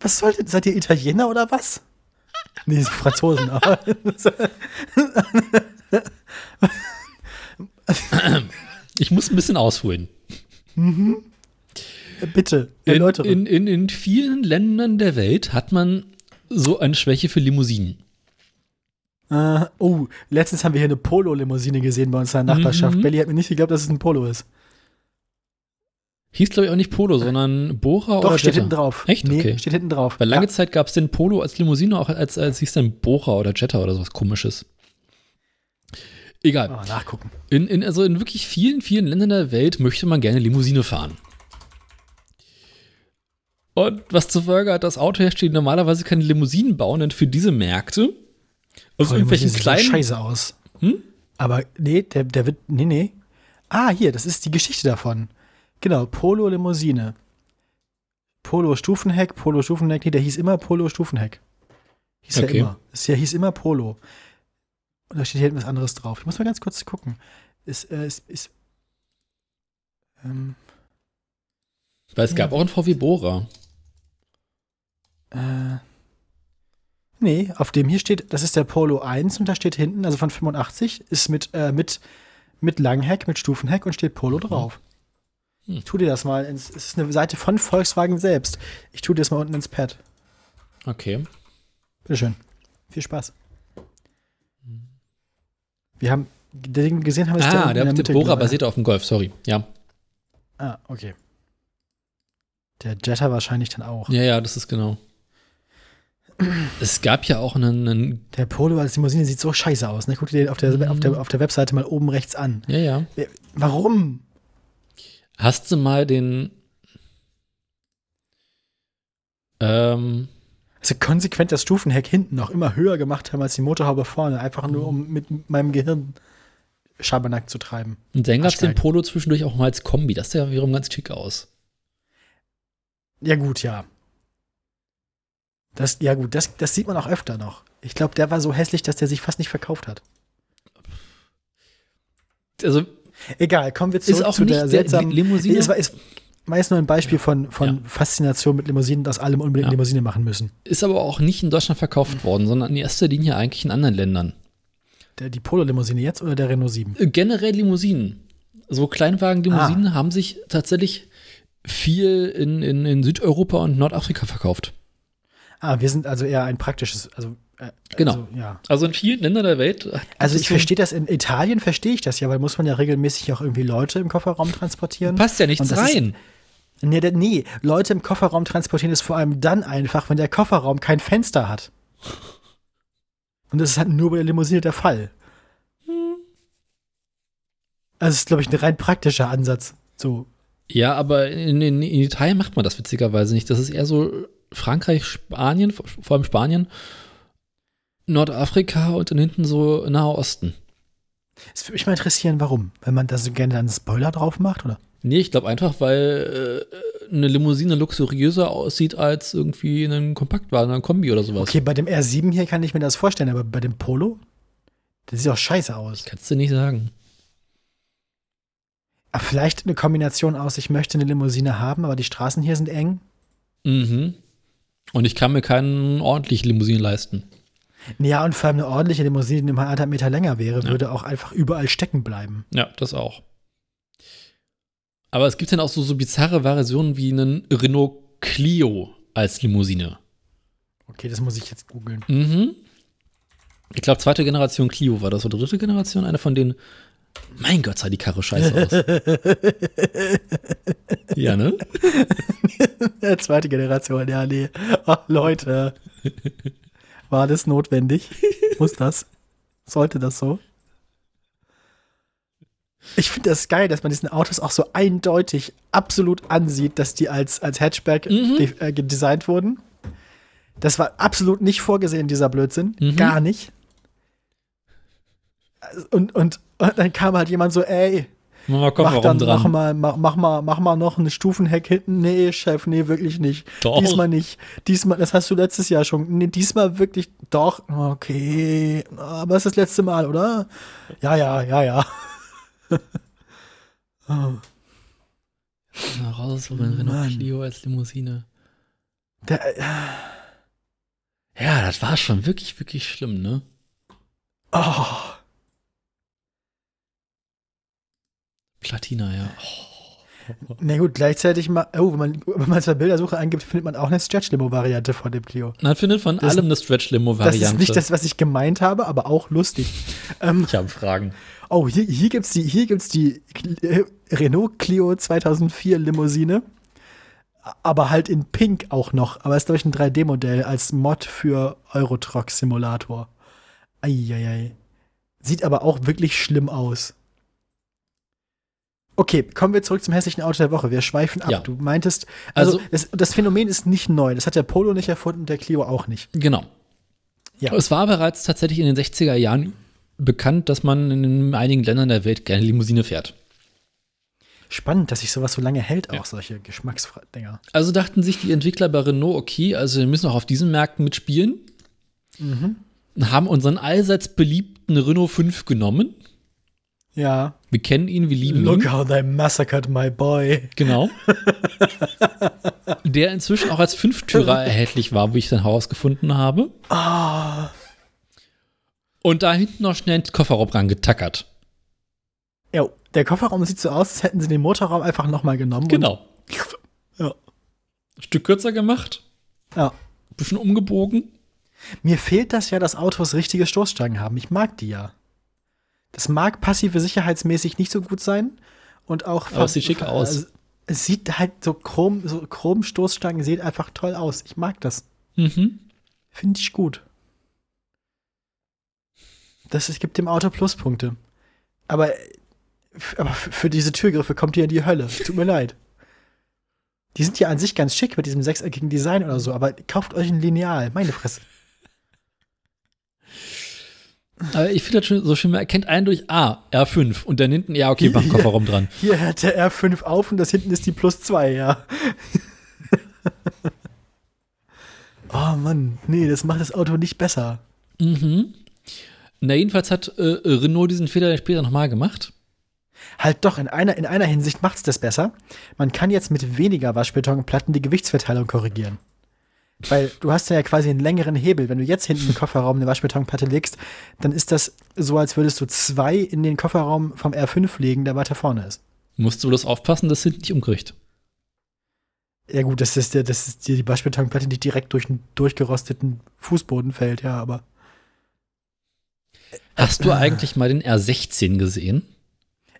Was soll denn? Seid ihr Italiener oder was? Nee, Franzosen, aber. Ich muss ein bisschen ausholen. Bitte, In, erläutere. in, in, in vielen Ländern der Welt hat man so eine Schwäche für Limousinen. Äh, oh, letztens haben wir hier eine Polo-Limousine gesehen bei uns in der Nachbarschaft. Mhm. Belly hat mir nicht geglaubt, dass es ein Polo ist. Hieß, glaube ich, auch nicht Polo, sondern Bora Doch, oder steht Jetta. hinten drauf. Echt? Nee, Okay. steht hinten drauf. Weil lange ja. Zeit gab es den Polo als Limousine auch als, als hieß dann Bora oder Jetta oder sowas komisches. Egal. Mal nachgucken. In, in, also in wirklich vielen, vielen Ländern der Welt möchte man gerne Limousine fahren. Und was zur Folge hat, dass Autohersteller normalerweise keine Limousinen bauen, denn für diese Märkte, also Boah, irgendwelchen sieht kleinen, scheiße aus. Hm? Aber nee, der, der wird. Nee, nee. Ah, hier, das ist die Geschichte davon. Genau, Polo Limousine. Polo Stufenheck, Polo Stufenheck, nee, der hieß immer Polo Stufenheck. Hieß Okay. ja immer. Hier hieß immer Polo. Und da steht hier hinten was anderes drauf. Ich muss mal ganz kurz gucken. Ist, äh, ist, ist ähm, weil es gab auch einen VW Bora. Äh, nee, auf dem hier steht, das ist der Polo 1 und da steht hinten, also von 85, ist mit, äh, mit, mit Langheck, mit Stufenheck und steht Polo drauf. Hm. Ich tu dir das mal ins, es ist eine Seite von Volkswagen selbst. Ich tu dir das mal unten ins Pad. Okay. Bitteschön. Viel Spaß. Wir haben, den gesehen haben wir es Ah, der, der glaube ich. basiert auf dem Golf, sorry. Ja. Ah, okay. Der Jetta wahrscheinlich dann auch. Ja, ja, das ist genau. Es gab ja auch einen, einen Der Polo als Limousine sieht so scheiße aus. Ne? Guck dir den auf der, auf, der, auf der Webseite mal oben rechts an. ja, ja. Wer- Warum? Hast du mal den ähm, Also konsequent das Stufenheck hinten noch immer höher gemacht haben als die Motorhaube vorne, einfach nur um mit meinem Gehirn Schabernack zu treiben. und dann gab es den. Polo zwischendurch auch mal als Kombi. Das sah ja wiederum ganz schick aus. Ja, gut, ja. Das, ja, gut, das, das sieht man auch öfter noch. Ich glaube, der war so hässlich, dass der sich fast nicht verkauft hat. Also Egal, kommen wir zurück ist auch zu nicht der seltsamen. Limousine. Es es war jetzt nur ein Beispiel von, von Ja. Faszination mit Limousinen, dass alle unbedingt Ja. Limousine machen müssen. ist aber auch nicht in Deutschland verkauft worden, sondern in erster Linie eigentlich in anderen Ländern. Der, die Polo-Limousine jetzt oder der Renault 7? Äh, Generell Limousinen. So Kleinwagen-Limousinen Ah. haben sich tatsächlich viel in, in, in Südeuropa und Nordafrika verkauft. Ah, wir sind also eher ein praktisches, also äh, Genau. Also, ja. Also in vielen Ländern der Welt. Also ich verstehe das, in Italien verstehe ich das ja, weil muss man ja regelmäßig auch irgendwie Leute im Kofferraum transportieren. Passt ja nichts das ist- rein. Nee, nee, Leute im Kofferraum transportieren ist vor allem dann einfach, wenn der Kofferraum kein Fenster hat. Und das ist halt nur bei der Limousine der Fall. Also, das ist, glaube ich, ein rein praktischer Ansatz. So. Ja, aber in, in, in Italien macht man das witzigerweise nicht. Das ist eher so Frankreich, Spanien, vor allem Spanien, Nordafrika und dann hinten so Nahe Osten. Es würde mich mal interessieren, warum. Wenn man da so gerne dann einen Spoiler drauf macht, oder? Nee, ich glaube einfach, weil äh, eine Limousine luxuriöser aussieht als irgendwie ein Kompaktwagen, ein Kombi oder sowas. Okay, bei dem R7 hier kann ich mir das vorstellen, aber bei dem Polo, das sieht auch scheiße aus. Kannst du nicht sagen. Aber vielleicht eine Kombination aus, ich möchte eine Limousine haben, aber die Straßen hier sind eng. Mhm. Und ich kann mir keinen ordentlichen Limousine leisten. Ja, und vor allem eine ordentliche Limousine, die mal anderthalb Meter länger wäre, Ja. würde auch einfach überall stecken bleiben. Ja, das auch. Aber es gibt dann auch so, so bizarre Versionen wie einen Renault Clio als Limousine. Okay, das muss ich jetzt googeln. Mhm. Ich glaube, zweite Generation Clio war das oder dritte Generation? Eine von denen. Mein Gott, sah die Karre scheiße aus. ja, ne? Zweite Generation, ja, nee. Ach, Leute. War das notwendig? Muss das? Sollte das so? Ich finde das geil, dass man diesen Autos auch so eindeutig absolut ansieht, dass die als, als Hatchback Mhm. de äh, designt wurden. Das war absolut nicht vorgesehen, dieser Blödsinn. Mhm. Gar nicht. Und, und, und dann kam halt jemand so, ey, Mach mal mach, Kofferraum dann, dran. mach, mal, mach, mach, mal, mach mal noch eine Stufenheck hinten. Nee, Chef, nee, wirklich nicht. Doch. Diesmal nicht. Diesmal, das hast du letztes Jahr schon. Nee, diesmal wirklich doch. Okay. Aber es ist das letzte Mal, oder? Ja, ja, ja, ja. oh, Na, raus, mein Renault Mann. Clio als Limousine. der, äh, Ja, das war schon wirklich, wirklich schlimm, ne? oh. Platina, ja. Na gut, gleichzeitig mal, oh, wenn man, wenn man es bei Bildersuche eingibt, findet man auch eine Stretch-Limo-Variante von dem Clio. Man findet von Das- allem eine Das Stretch-Limo-Variante. ist nicht das, was ich gemeint habe, aber auch lustig. ähm, ich habe Fragen. Oh, hier, hier gibt's die, hier gibt's die äh, Renault Clio 2004 Limousine. Aber halt in Pink auch noch. Aber ist, glaube ich, ein 3D-Modell als Mod für Eurotruck Simulator. Eieiei. Sieht aber auch wirklich schlimm aus. Okay, kommen wir zurück zum hässlichen Auto der Woche. Wir schweifen ab. Ja. Du meintest, also, Also- das, das Phänomen ist nicht neu. Das hat der Polo nicht erfunden, der Clio auch nicht. Genau. Ja. Es war bereits tatsächlich in den 60er Jahren bekannt, dass man in einigen Ländern der Welt gerne Limousine fährt. Spannend, dass sich sowas so lange hält, auch solche Geschmacksdinger. Also dachten sich die Entwickler bei Renault, okay, also wir müssen auch auf diesen Märkten mitspielen. Mhm. Und Haben unseren allseits beliebten Renault 5 genommen. Ja. Wir kennen ihn, wir lieben Look ihn. how they massacred my boy. Genau. Der inzwischen auch als Fünftürer erhältlich war, wie ich dann herausgefunden habe. Ah. Und da hinten noch schnell den Kofferraum rangetackert. Ja, der Kofferraum sieht so aus, als hätten sie den Motorraum einfach nochmal genommen. Genau. Ja. Stück kürzer gemacht, ja. bisschen umgebogen. Mir fehlt das ja, dass Autos richtige Stoßstangen haben. Ich mag die ja. Das mag passive sicherheitsmäßig nicht so gut sein. Und auch. Aber es sieht schick aus. also, Es sieht halt so chrom, so Chrom-Stoßstangen sehen einfach toll aus. Ich mag das. Mhm. Finde ich gut. Das es gibt dem Auto Pluspunkte. Aber, aber für diese Türgriffe kommt ihr in die Hölle. Tut mir leid. Die sind ja an sich ganz schick mit diesem sechseckigen Design oder so, aber kauft euch ein Lineal. Meine Fresse. Aber ich finde das schon so schön, man erkennt eindeutig, ah, R5 und dann hinten, ja, okay, mach einen Kofferraum dran. Hier hat der R5 auf und das hinten ist die Plus 2, ja. oh Mann, nee, das macht das Auto nicht besser. Mhm. Na, jedenfalls hat äh, Renault diesen Fehler später nochmal gemacht. Halt doch, in einer, in einer Hinsicht macht's das besser. Man kann jetzt mit weniger Waschbetonplatten die Gewichtsverteilung korrigieren. Weil du hast ja quasi einen längeren Hebel. Wenn du jetzt hinten im Kofferraum eine Waschbetonplatte legst, dann ist das so, als würdest du zwei in den Kofferraum vom R5 legen, der weiter vorne ist. Musst du bloß aufpassen, dass hinten nicht umkriegt. Ja gut, das ist, der, das ist die, die Waschbetonplatte, die direkt durch einen durchgerosteten Fußboden fällt, ja, aber Hast du eigentlich mal den R16 gesehen?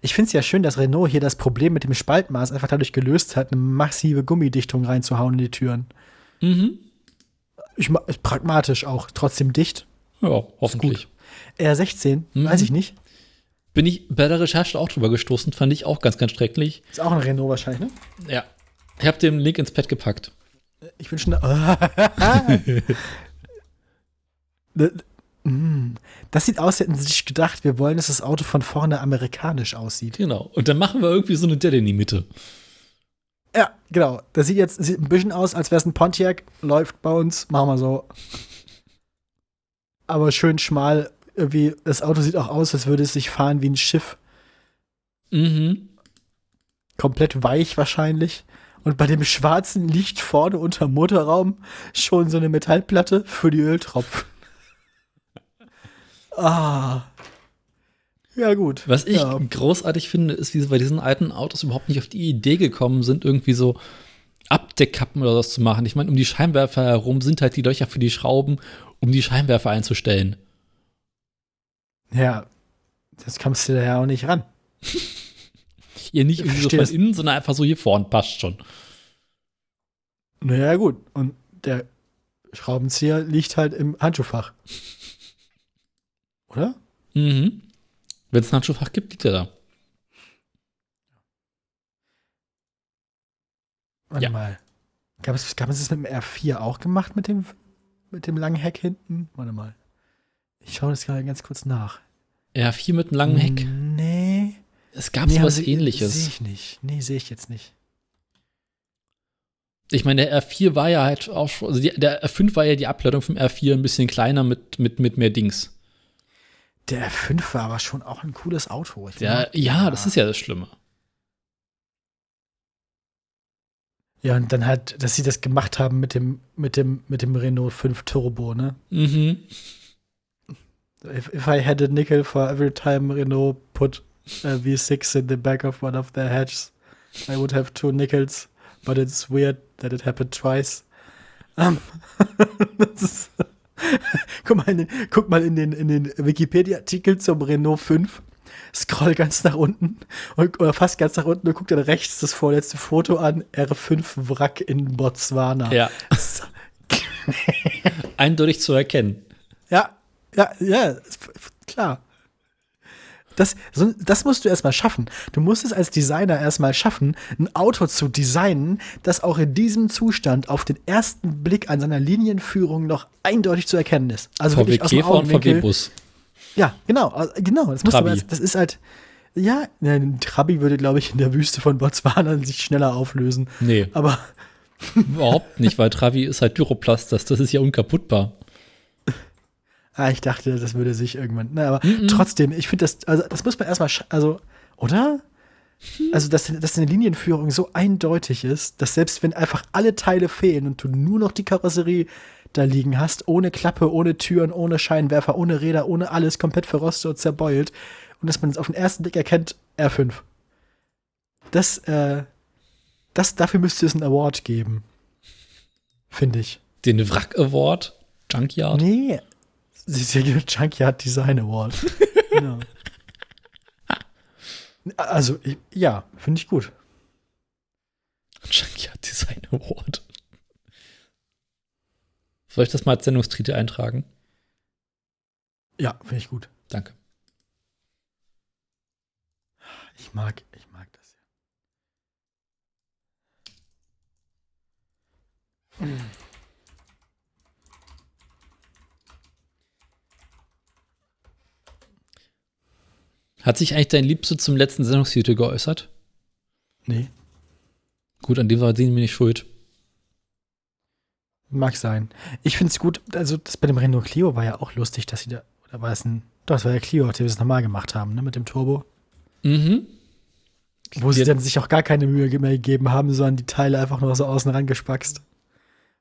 Ich finde es ja schön, dass Renault hier das Problem mit dem Spaltmaß einfach dadurch gelöst hat, eine massive Gummidichtung reinzuhauen in die Türen. Mhm. Ich, pragmatisch auch, trotzdem dicht. Ja, hoffentlich. R16, Mhm. weiß ich nicht. Bin ich bei der Recherche auch drüber gestoßen, fand ich auch ganz, ganz schrecklich. Ist auch ein Renault wahrscheinlich, ne? Ja. Ich habe den Link ins Pad gepackt. Ich bin schon. Ne- Mm. Das sieht aus, hätten sie sich gedacht, wir wollen, dass das Auto von vorne amerikanisch aussieht. Genau. Und dann machen wir irgendwie so eine Delle in die Mitte. Ja, genau. Das sieht jetzt sieht ein bisschen aus, als wäre es ein Pontiac. Läuft bei uns, machen wir so. Aber schön schmal. Irgendwie, das Auto sieht auch aus, als würde es sich fahren wie ein Schiff. Mhm. Komplett weich wahrscheinlich. Und bei dem schwarzen liegt vorne unterm Motorraum schon so eine Metallplatte für die Öltropfen. ah. Ja, gut. Was ich ja. großartig finde, ist, wie sie bei diesen alten Autos überhaupt nicht auf die Idee gekommen sind, irgendwie so Abdeckkappen oder was zu machen. Ich meine, um die Scheinwerfer herum sind halt die Löcher für die Schrauben, um die Scheinwerfer einzustellen. Ja, das kommst du da ja auch nicht ran. Ihr nicht Ich irgendwie so von innen, sondern einfach so hier vorn passt schon. Naja, gut. Und der Schraubenzieher liegt halt im Handschuhfach. Oder? Mhm. Wenn es ein Handschuhfach gibt, liegt er da. Warte Ja. mal. Gab es, gab es das mit dem R4 auch gemacht mit dem, mit dem langen Heck hinten? Warte mal. Ich schaue das gerade ganz kurz nach. R4 mit einem langen Heck. Nee. Es gab nee, sowas ähnliches. Sehe ich nicht. Nee, sehe ich jetzt nicht. Ich meine, der R4 war ja halt auch schon, also die, der R5 war ja die Ableitung vom R4 ein bisschen kleiner mit, mit, mit mehr Dings. Der R5 war aber schon auch ein cooles Auto. Ich Der, mag- ja, das ist ja das Schlimme. Ja, und dann halt, dass sie das gemacht haben mit dem, mit dem, mit dem Renault 5 Turbo, ne? Mhm. If, if I had a nickel for every time Renault put a V6 in the back of one of their hatches, I would have two nickels. But it's weird that it happened twice. Um, das ist, guck mal, in den, guck mal in den, in den Wikipedia-Artikel zum Renault 5. Scroll ganz nach unten und, oder fast ganz nach unten und guck dann rechts das vorletzte Foto an. R5 Wrack in Botswana. Ja, eindeutig zu erkennen. Ja, ja, ja, klar. Das, so, das musst du erstmal schaffen. Du musst es als Designer erstmal schaffen, ein Auto zu designen, das auch in diesem Zustand auf den ersten Blick an seiner Linienführung noch eindeutig zu erkennen ist. Also VW wirklich aus dem und. VW Bus. Ja, genau, also genau. Das, musst du, Trabi. als- das ist halt, ja, ein Trabi würde, glaube ich, in der Wüste von Botswana sich schneller auflösen. Nee, Aber überhaupt nicht, weil Travi ist halt Pyroplast, das, das ist ja unkaputtbar. Ah, ich dachte, das würde sich irgendwann. Na, aber trotzdem, ich finde das, also das muss man erstmal, sch- also, oder? Also, dass, dass eine Linienführung so eindeutig ist, dass selbst wenn einfach alle Teile fehlen und du nur noch die Karosserie da liegen hast, ohne Klappe, ohne Türen, ohne Scheinwerfer, ohne Räder, ohne alles, komplett verrostet und zerbeult, und dass man es auf den ersten Blick erkennt, R5. Das, äh, das, dafür müsste es einen Award geben. Finde ich. Den Wrack Award, Junkyard. Nee. Gibt Junkyard Design Award. genau. Also, ich, ja, finde ich gut. Junkyard Design Award. Soll ich das mal als Sendungstitel eintragen? Ja, finde ich gut. Danke. Ich mag, ich mag das ja. Hat sich eigentlich dein Liebste zum letzten Sendungstitel geäußert? Nee, Gut, an dem war sie mir nicht schuld. mag sein. Ich finde es gut, also das bei dem Renault Clio war ja auch lustig, dass sie da, oder war es ein, doch, das war ja Clio, die wir es nochmal gemacht haben, ne, mit dem Turbo. Mhm. Wo sie dann sich auch gar keine Mühe mehr gegeben haben, sondern die Teile einfach nur so außen rangespackst.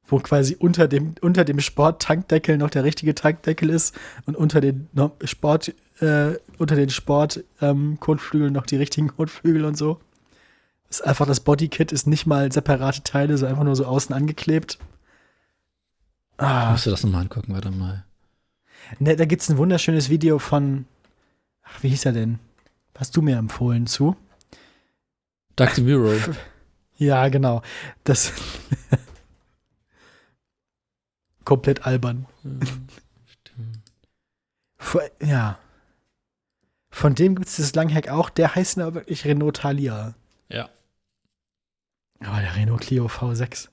Wo quasi unter dem, unter dem Sport-Tankdeckel noch der richtige Tankdeckel ist und unter den Sport, äh, unter den Sport ähm, Kotflügeln noch die richtigen Kotflügel und so. Ist einfach das Bodykit ist nicht mal separate Teile, so einfach nur so außen angeklebt. Ah, Musst du das nochmal angucken, warte mal. ne, da gibt's ein wunderschönes Video von, ach, wie hieß er denn? hast du mir empfohlen zu. Dark Miro. Ja, genau. Das komplett albern. Vor- ja. Von dem gibt es das Langhack auch. Der heißt aber wirklich Renault Thalia. Ja. Aber der Renault Clio V6.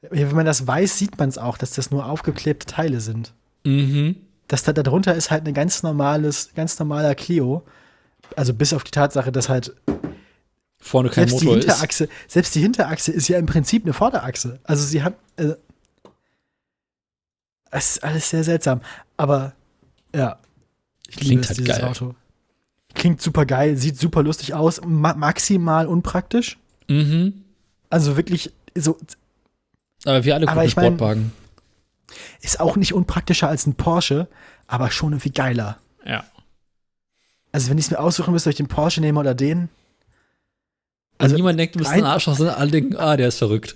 Wenn man das weiß, sieht man es auch, dass das nur aufgeklebte Teile sind. Mhm. Das da darunter ist halt ein ganz normales, ganz normaler Clio. Also bis auf die Tatsache, dass halt Vorne kein selbst die Motor ist. Hinterachse, selbst die Hinterachse ist ja im Prinzip eine Vorderachse. Also sie haben, äh, es ist alles sehr seltsam. Aber ja, ich Klingt liebe es, halt dieses geil. Auto. Klingt super geil, sieht super lustig aus, ma maximal unpraktisch. Mhm. Also wirklich so Aber wir alle guten ich mein- Sportwagen. ist auch nicht unpraktischer als ein Porsche, aber schon irgendwie geiler. Ja. Also wenn ich es mir aussuchen müsste, ob ich den Porsche nehme oder den, Also niemand denkt, du bist ein Arschloch, sondern alle denken, ah, der ist verrückt.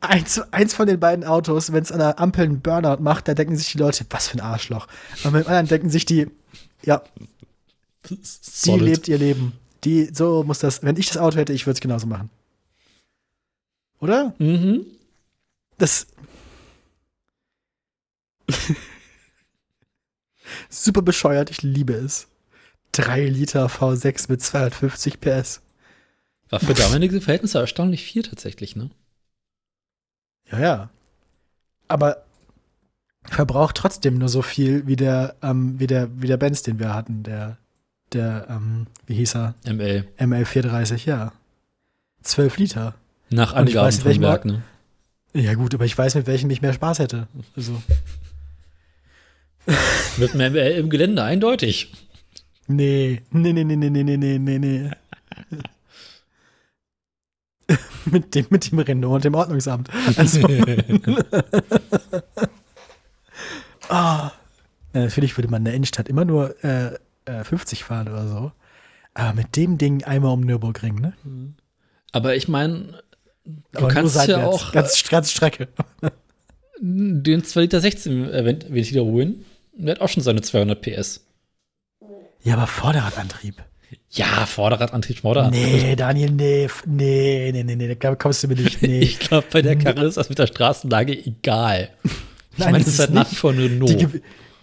eins, eins von den beiden Autos, wenn es an der Ampel einen Burnout macht, da denken sich die Leute, was für ein Arschloch. Und mit dem anderen denken sich die, ja, die lebt ihr Leben. Die, so muss das, wenn ich das Auto hätte, ich würde es genauso machen. Oder? Mhm. Das. Super bescheuert, ich liebe es. 3 Liter V6 mit 250 PS. War für damalige Verhältnisse erstaunlich viel tatsächlich, ne? Ja, ja. Aber verbraucht trotzdem nur so viel wie der, ähm, wie der, wie der Benz, den wir hatten, der, der, ähm, wie hieß er? ML. ML430, ja. 12 Liter. Nach Angaben weiß, von Werk, ne? Ja, gut, aber ich weiß, mit welchem ich mehr Spaß hätte. Also, Mit dem ML im Gelände, eindeutig. nee, nee, nee, nee, nee, nee, nee, nee, nee, nee. mit, dem, mit dem Renault und dem Ordnungsamt. Also, ah. Natürlich würde man in der Innenstadt immer nur äh, äh, 50 fahren oder so. Aber mit dem Ding einmal um Nürburgring, ne? Aber ich meine, du Aber kannst ja auch Ganz, ganz Strecke. den 2 Liter 16 Vent- Ventiler holen. Der hat auch schon seine 200 PS. Ja, aber Vorderradantrieb. Ja, Vorderradantrieb, Vorderradantrieb. Nee, Daniel, nee, nee, nee, nee, nee, da kommst du mir nicht. Nee. Ich glaube, bei der Karre ist das mit der Straßenlage egal. Ich meine, es ist halt nach wie vor nur die, No. Ge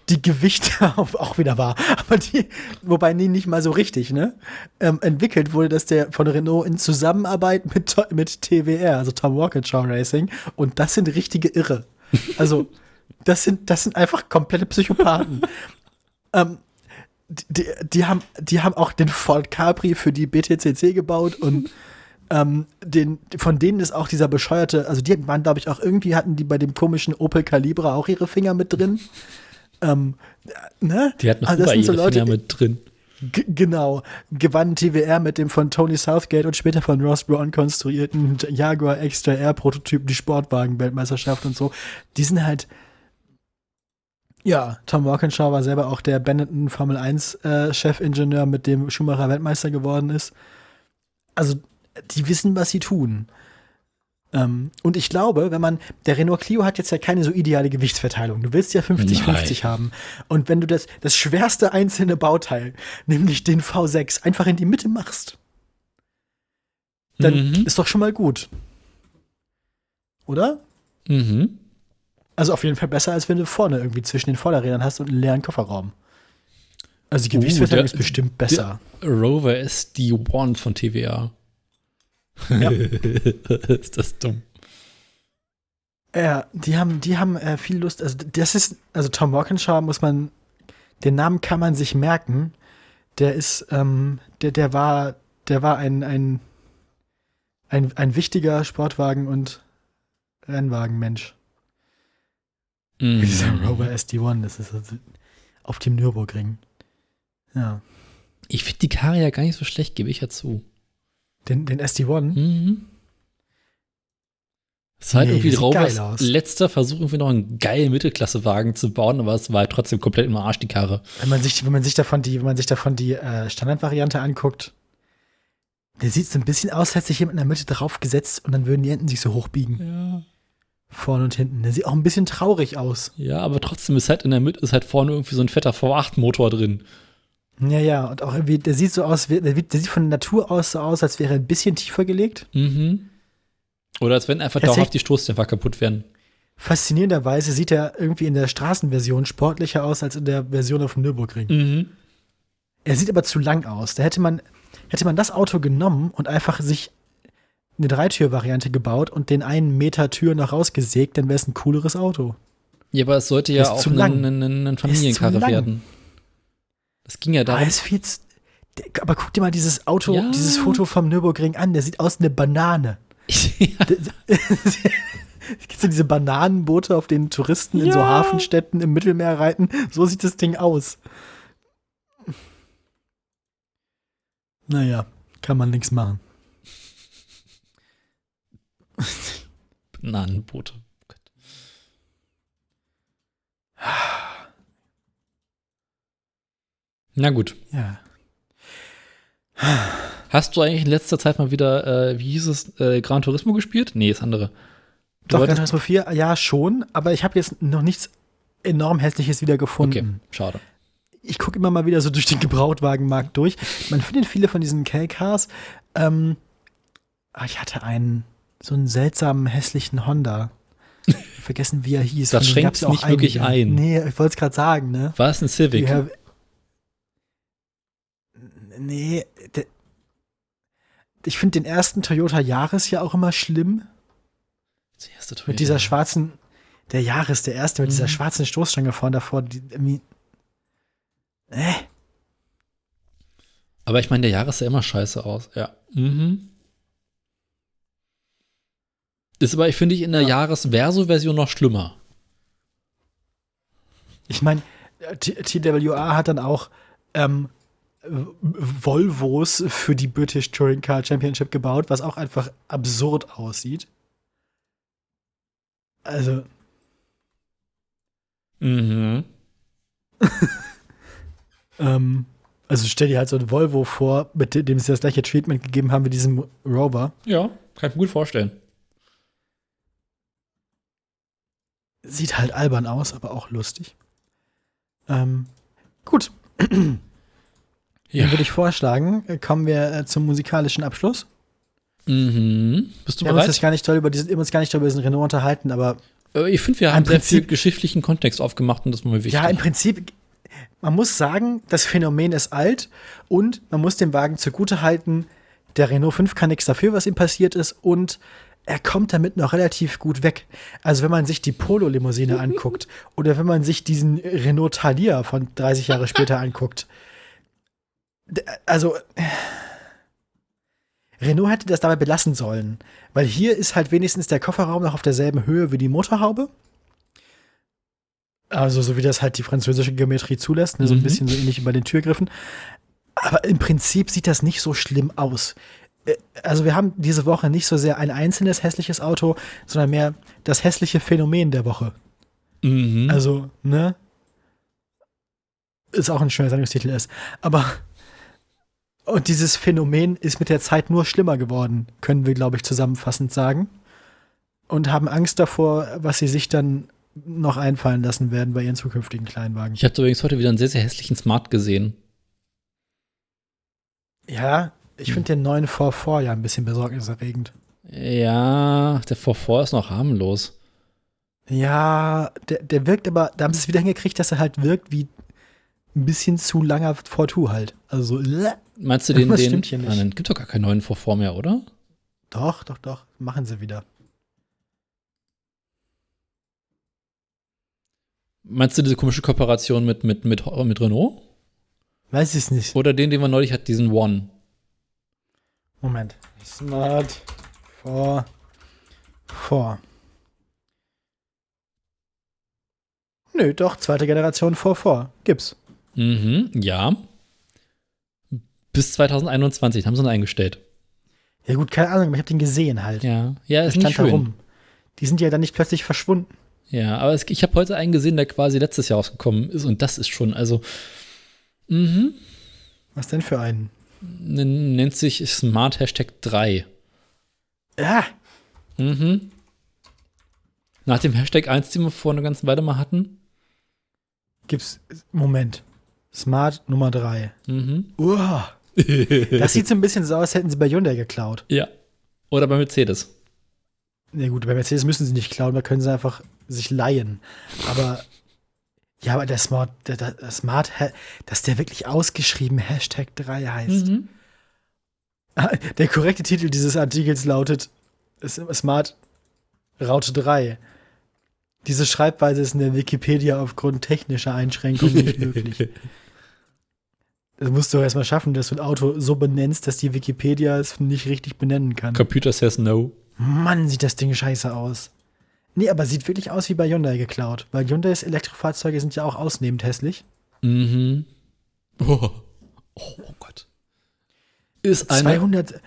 die Gewichte auch, wieder wahr. Aber die, wobei nee, nicht mal so richtig, ne? Ähm, entwickelt wurde das der von Renault in Zusammenarbeit mit, mit TWR, also Tom Walkinshaw Racing. Und das sind richtige Irre. Also, das sind, das sind einfach komplette Psychopathen. ähm, die, die, haben, die haben auch den Ford Capri für die BTCC gebaut und ähm, den, von denen ist auch dieser bescheuerte, also die waren, glaube ich, auch irgendwie hatten die bei dem komischen Opel Calibra auch ihre Finger mit drin. Ähm, ne? Die hat noch Also das sind so Leute, Finger mit drin. Genau. Gewann TWR mit dem von Tony Southgate und später von Ross Brown konstruierten Jaguar Extra Air Prototypen die Sportwagen-Weltmeisterschaft und so. Die sind halt. Ja, Tom Walkinshaw war selber auch der Benetton Formel 1 äh, Chefingenieur, mit dem Schumacher Weltmeister geworden ist. Also, die wissen, was sie tun. Ähm, und ich glaube, wenn man, der Renault Clio hat jetzt ja keine so ideale Gewichtsverteilung. Du willst ja 50-50 Nein. haben. Und wenn du das, das schwerste einzelne Bauteil, nämlich den V6, einfach in die Mitte machst, dann Mhm. ist doch schon mal gut. Oder? Mhm. Also auf jeden Fall besser, als wenn du vorne irgendwie zwischen den Vorderrädern hast und einen leeren Kofferraum. Also die Uh, Gewichtsverteilung der- ist bestimmt besser. Rover ist die One von TVA. Ja. ist das dumm. Ja, die haben, die haben äh, viel Lust. Also das ist, also Tom Walkinshaw muss man, den Namen kann man sich merken. Der ist, ähm, der, der war, der war ein, ein, ein, ein wichtiger Sportwagen- und Rennwagenmensch. Mhm. Dieser Rover SD1, das ist also auf dem Nürburgring. Ja. Ich finde die Karre ja gar nicht so schlecht, gebe ich ja zu. Den, den SD1? Mhm. Es ist halt Nee, irgendwie aus. letzter Versuch, irgendwie noch einen geilen Mittelklassewagen zu bauen, aber es war halt trotzdem komplett im Arsch, die Karre. Wenn man sich, wenn man sich davon die, wenn man sich davon die äh, Standardvariante anguckt, der sieht so ein bisschen aus, als hätte sich jemand in der Mitte draufgesetzt und dann würden die Enden sich so hochbiegen. Ja. Vorne und hinten. Der sieht auch ein bisschen traurig aus. Ja, aber trotzdem ist halt in der Mitte ist halt vorne irgendwie so ein fetter V8-Motor drin. Ja, ja, und auch irgendwie, der sieht so aus, der, der sieht von der Natur aus so aus, als wäre er ein bisschen tiefer gelegt. Mhm. Oder als wenn einfach dauerhaft die Stoßdämpfer kaputt werden. Faszinierenderweise sieht er irgendwie in der Straßenversion sportlicher aus als in der Version auf dem Nürburgring. Mhm. Er sieht aber zu lang aus. Da hätte man, hätte man das Auto genommen und einfach sich eine Dreitür-Variante gebaut und den einen Meter Tür noch rausgesägt, dann wäre es ein cooleres Auto. Ja, aber es sollte ja auch zu ein, Familienkarre werden. Das ging ja Aber, darum. ist viel zu, der- aber guck dir mal dieses Auto, Ja. dieses Foto vom Nürburgring an. Der sieht aus wie eine Banane. ja. Kennst du diese Bananenboote, auf denen Touristen in so Ja. Hafenstädten im Mittelmeer reiten? So sieht das Ding aus. Naja, kann man nichts machen. Bananenboote. Na gut. Ja. Hast du eigentlich in letzter Zeit mal wieder, äh, wie hieß es, äh, Gran Turismo gespielt? Nee, das andere. Du Doch, Gran Turismo 4, ja, schon, aber ich habe jetzt noch nichts enorm Hässliches wieder Okay, gefunden. schade. Ich gucke immer mal wieder so durch den Gebrauchtwagenmarkt durch. Man findet viele von diesen K-Cars. Ähm, ah, ich hatte einen, so einen seltsamen, hässlichen Honda. Vergessen, wie er hieß. Das schränkt ja auch nicht wirklich einige. ein. Nee, ich wollte es gerade sagen, ne? War es ein Civic? Nee, ich finde den ersten Toyota Yaris ja auch immer schlimm. Das erste Mit Toyota. dieser schwarzen, der Yaris, der erste, mit dieser Mhm. schwarzen Stoßstange vorne davor, die irgendwie. Äh, Aber ich meine, der Jahres sah immer scheiße aus. Ja. Mhm. Ist aber, ich finde ich, in der Ja. Jahres-Verso-Version noch schlimmer. ich meine, T- TWA hat dann auch ähm, Volvos für die British Touring Car Championship gebaut, was auch einfach absurd aussieht. Also, Mhm. ähm, also stell dir halt so ein Volvo vor, mit dem sie das gleiche Treatment gegeben haben wie diesem Rover. Ja, kann ich mir gut vorstellen. Sieht halt albern aus, aber auch lustig. Ähm, gut. Ja. Dann würde ich vorschlagen, äh, kommen wir äh, zum musikalischen Abschluss. Mhm. Bist du Wir haben uns bereit? gar nicht toll über diesen, uns gar nicht toll über diesen Renault unterhalten, aber Äh, Ich finde, wir haben sehr viel Prinzip- geschichtlichen Kontext aufgemacht und das war mir wichtig. ja, im Prinzip, man muss sagen, das Phänomen ist alt und man muss dem Wagen zugute halten, der Renault 5 kann nichts dafür, was ihm passiert ist und er kommt damit noch relativ gut weg. Also wenn man sich die Polo-Limousine anguckt oder wenn man sich diesen Renault Thalia von 30 Jahre später anguckt. Also Renault hätte das dabei belassen sollen, weil hier ist halt wenigstens der Kofferraum noch auf derselben Höhe wie die Motorhaube. Also so wie das halt die französische Geometrie zulässt, ne? so ein Mhm. bisschen so ähnlich wie bei den Türgriffen. Aber im Prinzip sieht das nicht so schlimm aus. Äh, Also wir haben diese Woche nicht so sehr ein einzelnes hässliches Auto, sondern mehr das hässliche Phänomen der Woche. Mhm. Also, ne? Ist auch ein schöner Sendungstitel ist. Aber und dieses Phänomen ist mit der Zeit nur schlimmer geworden, können wir, glaube ich, zusammenfassend sagen. Und haben Angst davor, was sie sich dann noch einfallen lassen werden bei ihren zukünftigen Kleinwagen. ich habe übrigens heute wieder einen sehr, sehr hässlichen Smart gesehen. Ja, ich finde den neuen 4 ja ein bisschen besorgniserregend. Ja, der V4 ist noch harmlos. Ja, der, der wirkt aber, da haben sie es wieder hingekriegt, dass er halt wirkt wie ein bisschen zu langer 4 halt. Also so. Meinst du den, Irgendwas den? stimmt hier nicht. Ah, dann gibt doch gar keinen neuen V4 mehr, oder? Doch, doch, doch. Machen sie wieder. Meinst du diese komische Kooperation mit, mit, mit, mit Renault? Weiß ich nicht. Oder den, den wir neulich hatten, diesen One? Moment. Smart 4 4. Nö, doch, zweite Generation 4 4. Gibt's. Mhm, ja. Bis 2021 haben sie ihn eingestellt. Ja gut, keine Ahnung, aber ich habe den gesehen halt. Ja, ja, ist nicht schön. rum. Die sind ja dann nicht plötzlich verschwunden. Ja, aber es, ich habe heute einen gesehen, der quasi letztes Jahr rausgekommen ist und das ist schon, also, mhm, Was denn für einen? n- nennt sich Smart Hashtag 3. Ja, Mhm. Nach dem Hashtag 1, den wir vor einer ganzen Weile mal hatten. gibt's. Moment. Smart Nummer 3. Mhm. Uah. Das sieht so ein bisschen so aus, als hätten sie bei Hyundai geklaut. ja. Oder bei Mercedes. Na gut, bei Mercedes müssen sie nicht klauen, da können sie einfach sich leihen. Aber ja, aber der Smart, der, der, der Smart, dass der wirklich ausgeschrieben Hashtag 3 heißt. Mhm. Der korrekte Titel dieses Artikels lautet Smart Raute 3. Diese Schreibweise ist in der Wikipedia aufgrund technischer Einschränkungen nicht möglich. Das musst du erstmal schaffen, dass du ein Auto so benennst, dass die Wikipedia es nicht richtig benennen kann. Computer says no. Mann, sieht das Ding scheiße aus. Nee, aber sieht wirklich aus wie bei Hyundai geklaut. Weil Hyundais Elektrofahrzeuge sind ja auch ausnehmend hässlich. Mhm. Oh. oh, oh Gott. Ist eine. 200.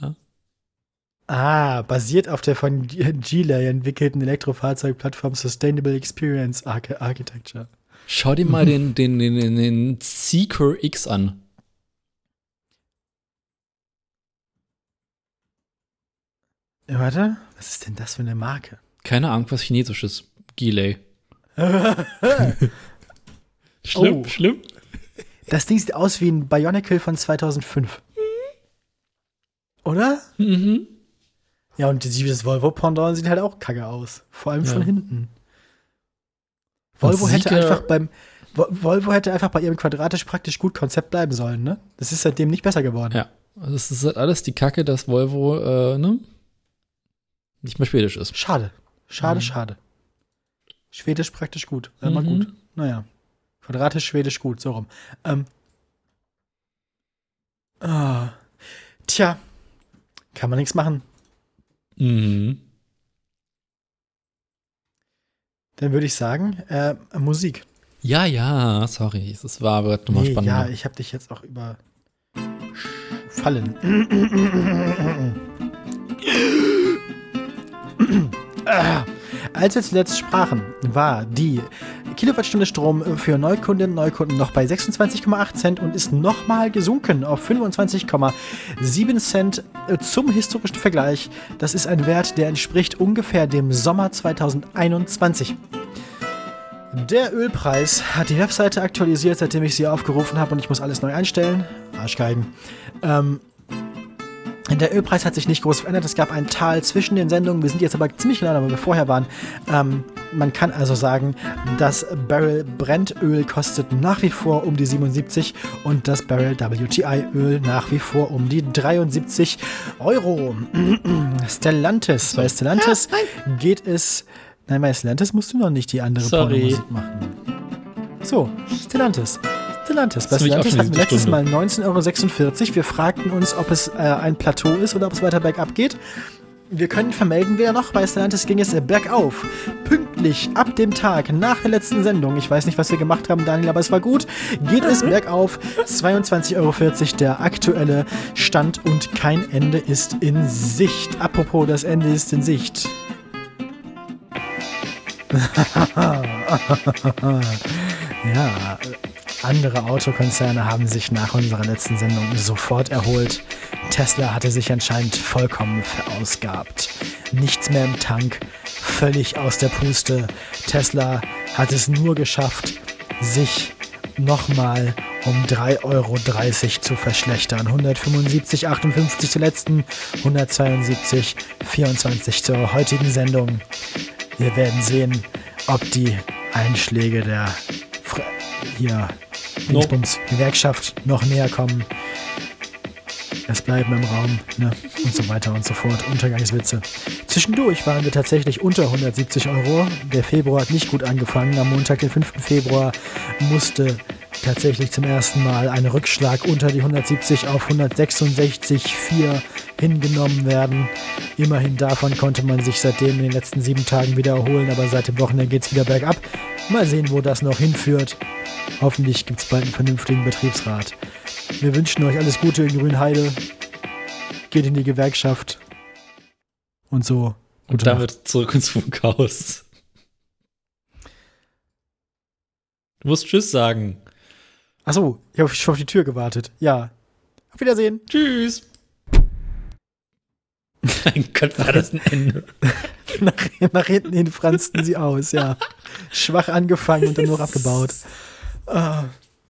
Ja. Ah, basiert auf der von Geely entwickelten Elektrofahrzeugplattform Sustainable Experience Arch Architecture. Schau dir mal den, den, den, den, den Seeker X an. Ja, warte, was ist denn das für eine Marke? Keine Ahnung, was Chinesisches. Gilei. schlimm, Oh. schlimm. Das Ding sieht aus wie ein Bionicle von 2005. Oder? Mhm. Ja, und dieses Volvo-Pendant sieht halt auch kacke aus. Vor allem von Ja. hinten. Volvo hätte einfach beim Vo- Volvo hätte einfach bei ihrem quadratisch praktisch gut Konzept bleiben sollen, ne? Das ist seitdem nicht besser geworden. Ja. Also es ist halt alles die Kacke, dass Volvo, äh, ne? Nicht mehr schwedisch ist. Schade. Schade, Mhm. schade. Schwedisch praktisch gut. Mal Mhm. gut. Naja. Quadratisch, Schwedisch gut, so rum. Ähm. Ah. Tja. Kann man nichts machen. Mhm. Dann würde ich sagen, äh, Musik. Ja, ja, sorry. Es war aber nochmal Nee, spannend. ja, ich habe dich jetzt auch überfallen. Ah. Als wir zuletzt sprachen, war die Kilowattstunde Strom für Neukunden Neukunden noch bei 26,8 Cent und ist nochmal gesunken auf 25,7 Cent zum historischen Vergleich. Das ist ein Wert, der entspricht ungefähr dem Sommer 2021. Der Ölpreis hat die Webseite aktualisiert, seitdem ich sie aufgerufen habe und ich muss alles neu einstellen. Arschgeigen. Ähm, der Ölpreis hat sich nicht groß verändert. Es gab ein Tal zwischen den Sendungen. Wir sind jetzt aber ziemlich genau da, wo wir vorher waren. Ähm, man kann also sagen, das Barrel Brennöl kostet nach wie vor um die 77 und das Barrel WTI Öl nach wie vor um die 73 Euro. Stellantis. Bei Stellantis geht es. Nein, bei Stellantis musst du noch nicht die andere Sorry. Pornomusik machen. So, Stellantis. Stellantis. Bei Stellantis hatten wir letztes Stunde. Mal 19,46 Euro. Wir fragten uns, ob es äh, ein Plateau ist oder ob es weiter bergab geht. Wir können vermelden wieder noch, bei Stellantis ging es bergauf. Pünktlich ab dem Tag nach der letzten Sendung, ich weiß nicht, was wir gemacht haben, Daniel, aber es war gut, geht es bergauf. 22,40 Euro der aktuelle Stand und kein Ende ist in Sicht. Apropos, das Ende ist in Sicht. ja, andere Autokonzerne haben sich nach unserer letzten Sendung sofort erholt. Tesla hatte sich anscheinend vollkommen verausgabt. Nichts mehr im Tank, völlig aus der Puste. Tesla hat es nur geschafft, sich nochmal um 3,30 Euro zu verschlechtern. 175,58 zur letzten, 172,24 zur heutigen Sendung. Wir werden sehen, ob die Einschläge der Fre hier Dingsbums Gewerkschaft noch näher kommen. Es bleiben im Raum, ne? Und so weiter und so fort. Untergangswitze. Zwischendurch waren wir tatsächlich unter 170 Euro. Der Februar hat nicht gut angefangen. Am Montag, den 5. Februar, musste tatsächlich zum ersten Mal ein Rückschlag unter die 170 auf 166,4 hingenommen werden. Immerhin davon konnte man sich seitdem in den letzten sieben Tagen wieder erholen, aber seit dem Wochenende geht es wieder bergab. Mal sehen, wo das noch hinführt. Hoffentlich gibt es bald einen vernünftigen Betriebsrat. Wir wünschen euch alles Gute in Grünheide. Geht in die Gewerkschaft. Und so. Und damit zurück ins Funkhaus. Du musst Tschüss sagen. Achso, ich habe schon auf die Tür gewartet. Ja. Auf Wiedersehen. Tschüss. Mein Gott, war das ein Ende. nach, nach hinten hin franzten sie aus, ja. Schwach angefangen und dann nur abgebaut. Ah.